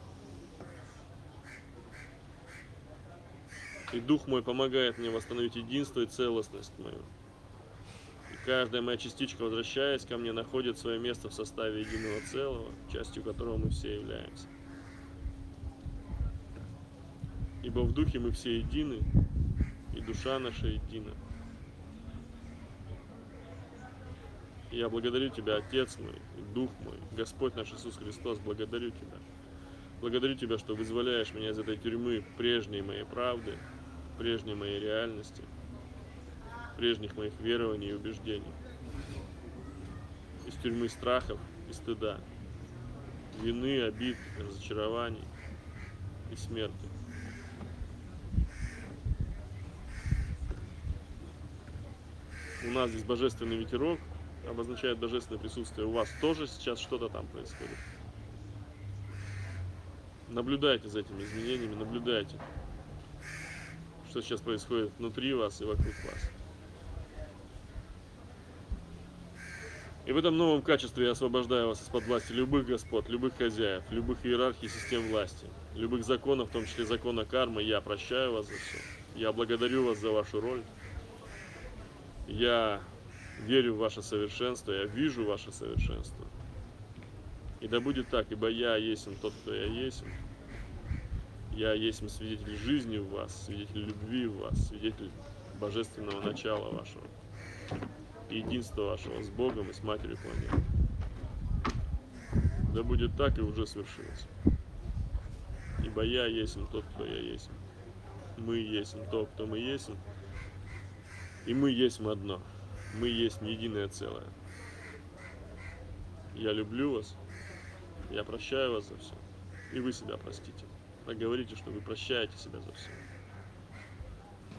И Дух мой помогает мне восстановить единство и целостность мою. Каждая моя частичка, возвращаясь ко мне, находит свое место в составе единого целого, частью которого мы все являемся. Ибо в Духе мы все едины, и душа наша едина. Я благодарю Тебя, Отец мой, и Дух мой, Господь наш Иисус Христос, благодарю Тебя. Благодарю Тебя, что вызволяешь меня из этой тюрьмы прежней моей правды, прежней моей реальности, прежних моих верований и убеждений. Из тюрьмы страхов и стыда, вины, обид, разочарований и смерти. У нас здесь божественный ветерок, обозначает божественное присутствие. У вас тоже сейчас что-то там происходит. Наблюдайте за этими изменениями, наблюдайте, что сейчас происходит внутри вас и вокруг вас. И в этом новом качестве я освобождаю вас из-под власти любых господ, любых хозяев, любых иерархий систем власти, любых законов, в том числе закона кармы. Я прощаю вас за все. Я благодарю вас за вашу роль. Я верю в ваше совершенство, я вижу ваше совершенство. И да будет так, ибо я есть тот, кто я есть. Я есть свидетель жизни в вас, свидетель любви в вас, свидетель божественного начала вашего, единства вашего с Богом и с Матерью планеты. Да будет так и уже свершилось. Ибо я есть тот, кто я есть. Мы есть то, кто мы есть. И мы есть одно. Мы есть не единое целое. Я люблю вас. Я прощаю вас за все. И вы себя простите. Говорите, что вы прощаете себя за все.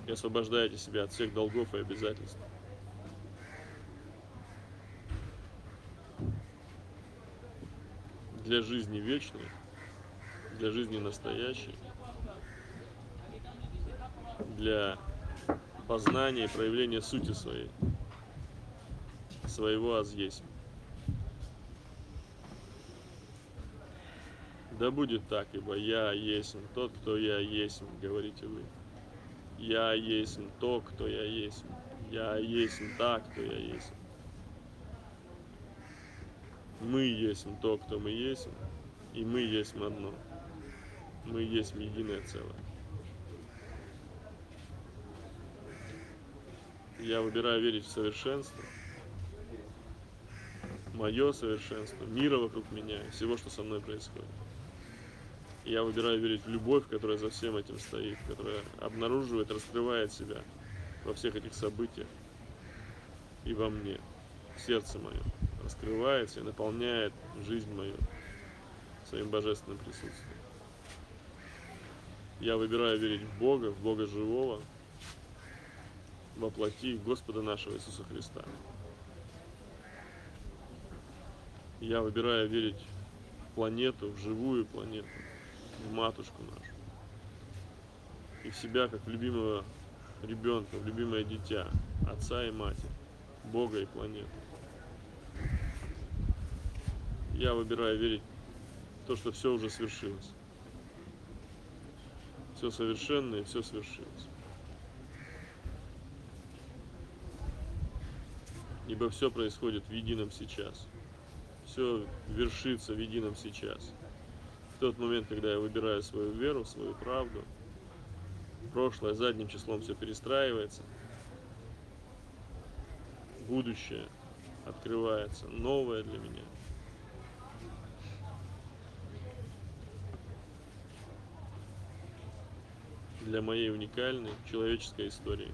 И освобождаете себя от всех долгов и обязательств. Для жизни вечной, для жизни настоящей, для познания и проявления сути своей, своего аз есть. Да будет так, ибо я есть тот, кто я есть, говорите вы. Я есть то, кто я есть. Я есть та, кто я есть. Мы есть то, кто мы есть, и мы есть одно. Мы есть единое целое. Я выбираю верить в совершенство, мое совершенство, мира вокруг меня, всего, что со мной происходит. Я выбираю верить в любовь, которая за всем этим стоит, которая обнаруживает, раскрывает себя во всех этих событиях и во мне, в сердце мое, раскрывается и наполняет жизнь мою своим божественным присутствием. Я выбираю верить в Бога, в Бога живого, во плоти Господа нашего Иисуса Христа. Я выбираю верить в планету, в живую планету, в матушку нашу. И в себя, как в любимого ребенка, в любимое дитя, отца и матери, Бога и планеты. Я выбираю верить в то, что все уже свершилось. Все совершенно и все свершилось. Ибо все происходит в едином сейчас. Все вершится в едином сейчас. В тот момент, когда я выбираю свою веру, свою правду, прошлое задним числом все перестраивается, будущее открывается, новое для меня. Для моей уникальной человеческой истории,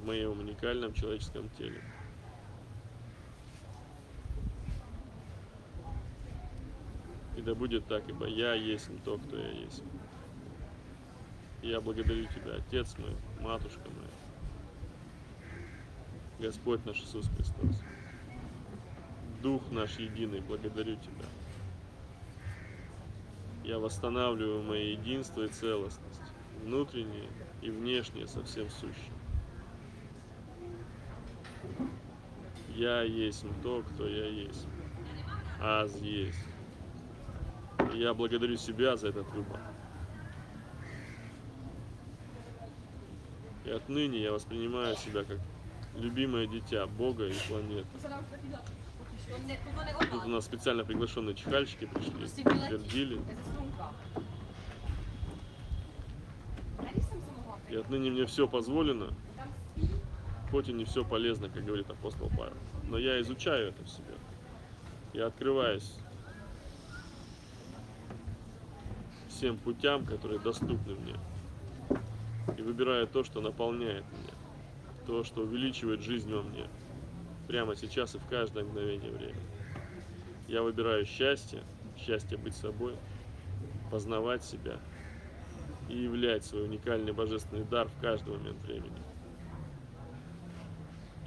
в моем уникальном человеческом теле. И да будет так, ибо я есть то, кто я есть. Я благодарю Тебя, Отец мой, Матушка моя, Господь наш Иисус Христос. Дух наш единый, благодарю Тебя. Я восстанавливаю мое единство и целостность, внутреннее и внешнее со всем. Я есть то, кто я есть. Аз есть. Я благодарю себя за этот выбор. И отныне я воспринимаю себя как любимое дитя Бога и планеты. Тут у нас специально приглашенные чихальщики пришли, твердили. И отныне мне все позволено, хоть и не все полезно, как говорит апостол Павел. Но я изучаю это в себе. Я открываюсь всем путям, которые доступны мне. И выбираю то, что наполняет меня, то, что увеличивает жизнь во мне, прямо сейчас и в каждое мгновение времени. Я выбираю счастье, счастье быть собой, познавать себя и являть свой уникальный божественный дар в каждый момент времени.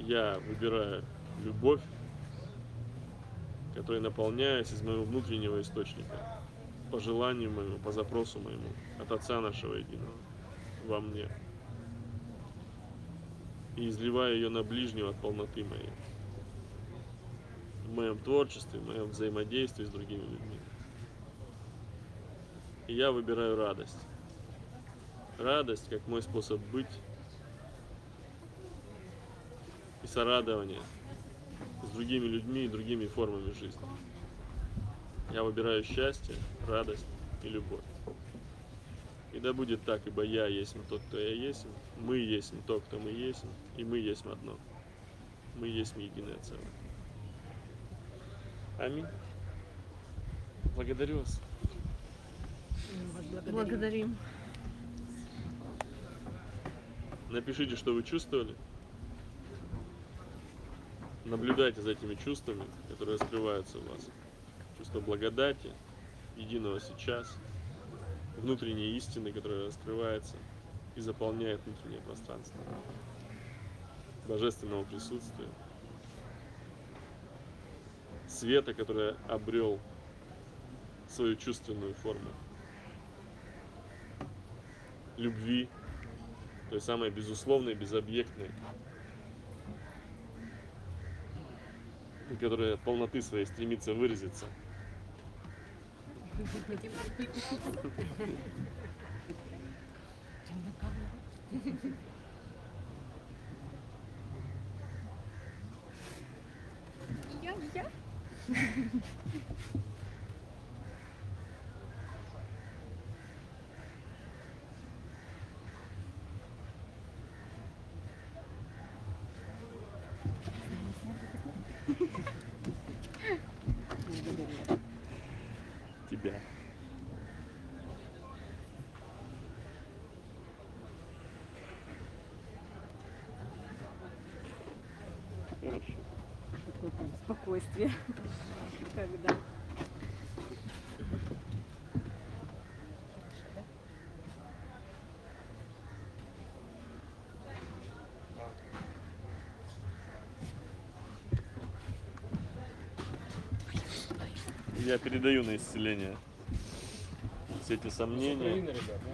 Я выбираю любовь, которой наполняюсь из моего внутреннего источника, по желанию моему, по запросу моему, от Отца нашего Единого во мне. И изливаю ее на ближнего от полноты моей. В моем творчестве, в моем взаимодействии с другими людьми. И я выбираю радость. Радость как мой способ быть и сорадование с другими людьми и другими формами жизни. Я выбираю счастье, радость и любовь. И да будет так, ибо я есть тот, кто я есть, мы есть то, кто мы есть, и мы есть одно. Мы есть единое целое. Аминь. Благодарю вас. Благодарим. Напишите, что вы чувствовали. Наблюдайте за этими чувствами, которые раскрываются у вас. Чувство благодати, единого сейчас, внутренней истины, которая раскрывается и заполняет внутреннее пространство божественного присутствия, света, который обрел свою чувственную форму, любви, той самой безусловной, безобъектной, которая от полноты своей стремится выразиться. Я, я. Тебя. Хорошо. Спокойствие. Когда? Я передаю на исцеление все эти сомнения. Украины, ребят, да?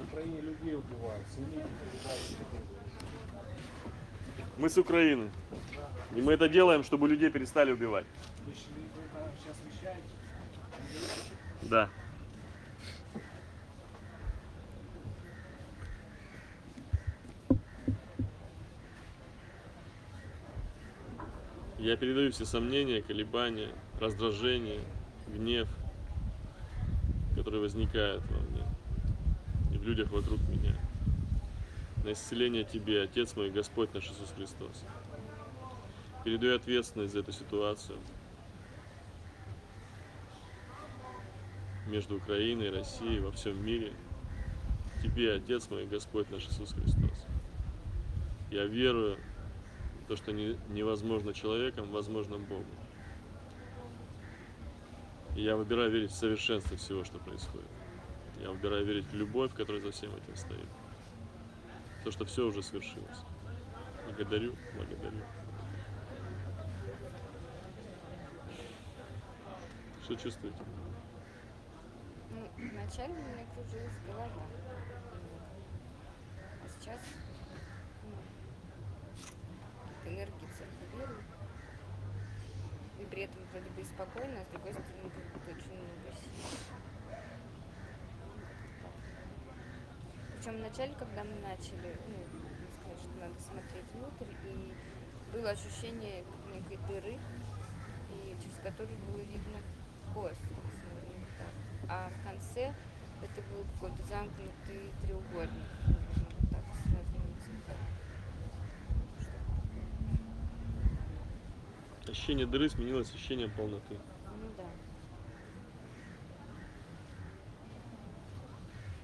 В Украине людей убивают, семьи убивают. Мы с Украины. И мы это делаем, чтобы людей перестали убивать. Да. Я передаю все сомнения, колебания, раздражение, гнев, которые возникают во мне и в людях вокруг меня. На исцеление Тебе, Отец мой, Господь наш Иисус Христос. Передаю ответственность за эту ситуацию между Украиной и Россией во всем мире. Тебе, Отец мой, Господь наш Иисус Христос. Я верую то, что не- невозможно человеком, возможно Богу. И я выбираю верить в совершенство всего, что происходит. Я выбираю верить в любовь, которая за всем этим стоит. То, что все уже свершилось. Благодарю, благодарю. Что чувствуете? Ну, вначале меня кружилась голова. А сейчас энергии циркулируют. И при этом вроде бы и спокойно, а с другой стороны как будто очень много сил. Причем вначале, когда мы начали, ну, мы сказали, что надо смотреть внутрь, и было ощущение некой дыры, и через которую было видно космос. А в конце это был какой-то замкнутый треугольник. наверное, вот так, с разными цветами. Ощущение дыры сменилось ощущением полноты. Ну да.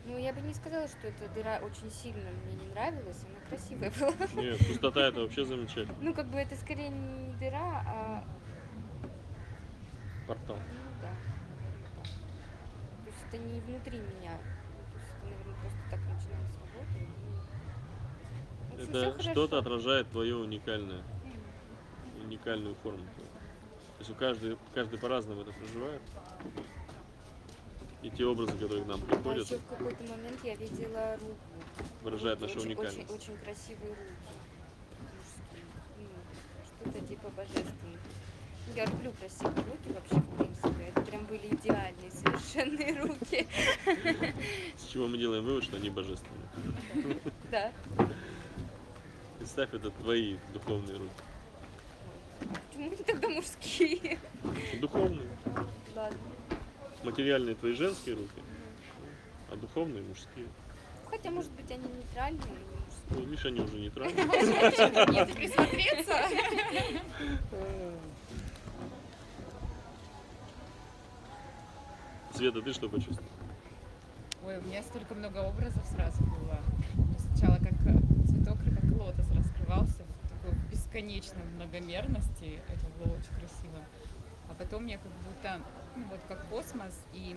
Ну, я бы не сказала, что эта дыра очень сильно мне не нравилась, она красивая была. Нет, пустота это вообще замечательно. Ну, как бы это скорее не дыра, а Портал. Ну да. То есть это не внутри меня. То есть это, наверное, просто так начиналось работать. и- В общем, всё Это что-то отражает твое уникальное, уникальную форму. То есть у каждый, каждый по-разному это проживает. И те образы, которые к нам А приходят, еще в какой-то момент я видела руку. выражают нашу очень, уникальность. Очень, очень красивые руки. Ну, что-то типа божественных. Ну, Я люблю красивые руки вообще, в принципе. Это прям были идеальные, совершенные руки. С чего мы делаем вывод, что они божественные. Да. Представь, это твои духовные руки. Почему они тогда мужские? Духовные. Ладно. Материальные твои женские руки, а духовные мужские. Хотя, может быть, они нейтральные. Ну, видишь, они уже нейтральные. Нет, присмотреться. Света, ты что почувствовала? Ой, у меня столько много образов сразу было. Сначала как э, цветок, как лотос такой бесконечной многомерности. Это было очень красиво. А потом я как будто, ну вот как космос, и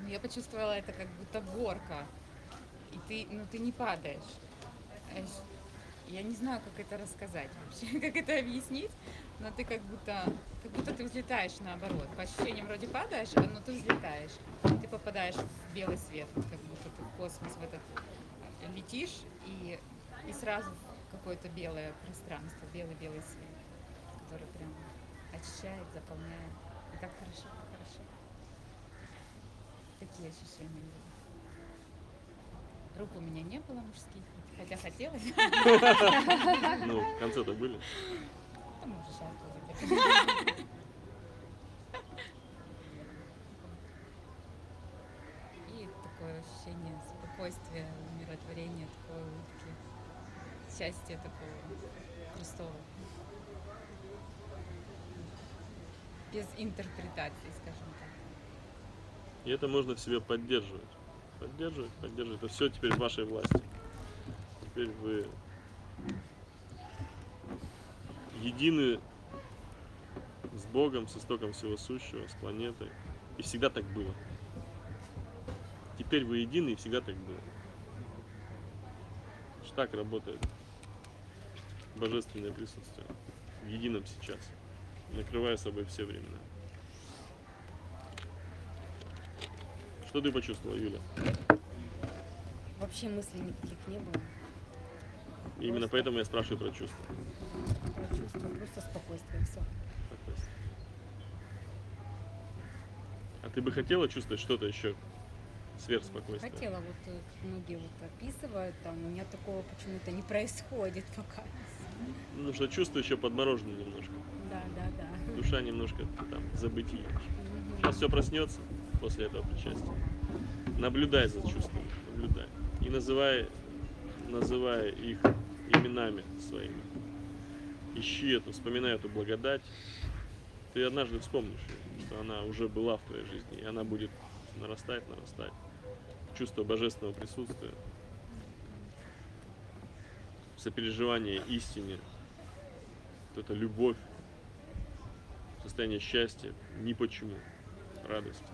ну, я почувствовала это как будто горка. И ты, ну ты не падаешь. Ш- Я не знаю, как это рассказать вообще, как это объяснить, но ты как будто, как будто ты взлетаешь наоборот. По ощущениям вроде падаешь, а, но ты взлетаешь. Ты попадаешь в белый свет, как будто ты в космос в этот летишь и, и сразу какое-то белое пространство, белый-белый свет, который прям очищает, заполняет. И так хорошо, так хорошо. такие ощущения были. Рук у меня не было мужских, хотя хотелось. Ну, в конце-то были. Там уже жалко. И такое ощущение спокойствия, умиротворения, такой улыбки, счастья такого Христова. Без интерпретации, скажем так. И это можно в себе поддерживать. Поддерживать, поддерживать. Это все теперь в вашей власти. Теперь вы едины с Богом, с истоком всего сущего, с планетой. И всегда так было. Теперь вы едины, и всегда так было. Так работает божественное присутствие в едином сейчас, накрывая собой все времена. Что ты почувствовала, Юля? Вообще мыслей никаких не было. И именно Просто. поэтому я спрашиваю про чувства. Про чувства, просто спокойствие, все. Спокойствие. А ты бы хотела чувствовать что-то еще сверх спокойствия? Хотела, вот э, многие вот описывают, там у меня такого почему-то не происходит пока. Ну что чувство еще подморожено немножко. Да, да, да. Душа немножко там забытие. Сейчас все проснется после этого причастия. Наблюдай за чувствами, наблюдай. И называй, называй их именами своими. Ищи эту, вспоминай эту благодать. Ты однажды вспомнишь, что она уже была в твоей жизни, и она будет нарастать, нарастать. Чувство божественного присутствия, сопереживание истине, вот эта любовь, состояние счастья, ни почему, радости.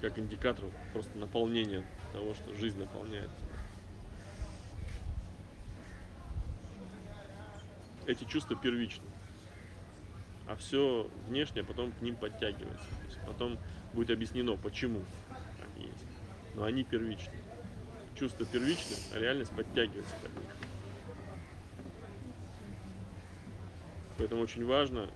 Как индикатор просто наполнения того, что жизнь наполняет. Эти чувства первичны. А все внешнее потом к ним подтягивается. Потом будет объяснено, почему они есть. Но они первичны. Чувства первичны, а реальность подтягивается под них. Поэтому очень важно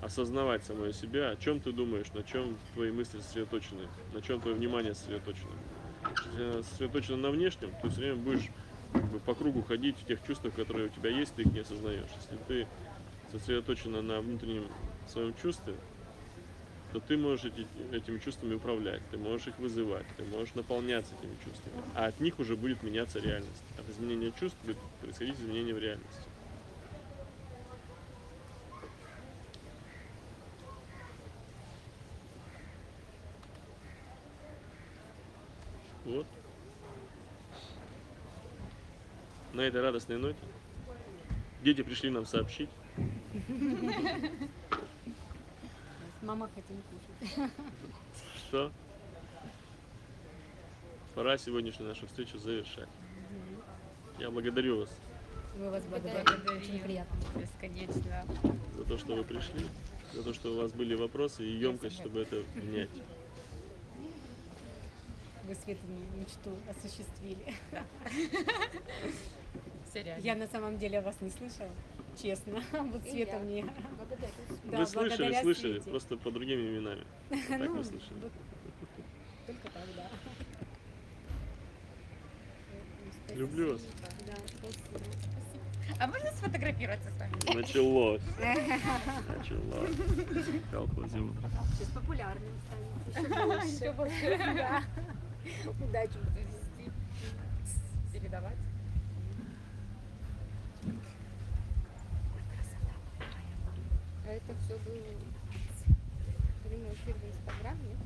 осознавать самое себя, о чем ты думаешь, на чем твои мысли сосредоточены, на чем твое внимание сосредоточено. Если сосредоточено на внешнем, ты все время будешь как бы, по кругу ходить в тех чувствах, которые у тебя есть, ты их не осознаешь. Если ты сосредоточена на внутреннем своем чувстве, то ты можешь эти- этими чувствами управлять, ты можешь их вызывать, ты можешь наполняться этими чувствами. А от них уже будет меняться реальность. От изменения чувств будет происходить изменение в реальности. Вот. На этой радостной ноте дети пришли нам сообщить, Мама хотим кушать. что пора сегодняшнюю нашу встречу завершать. Я благодарю вас Мы вас благодарим. Очень приятно. Бесконечно. за то, что вы пришли, за то, что у вас были вопросы и емкость, чтобы это внять. Вы Светину мечту осуществили. Все реально. Я на самом деле вас не слышала, честно. Вот Света мне. Да, вы слышали, слышали, Свете. просто по другим именами. Так Ну, вы слышали. Только так, да. Люблю вас. Да, спасибо. А можно сфотографироваться с вами? Началось. Началось. Колхозим. Сейчас популярным станет. Еще больше. Да. Удачи. Передавать. А это все было прямой эфир в Инстаграме.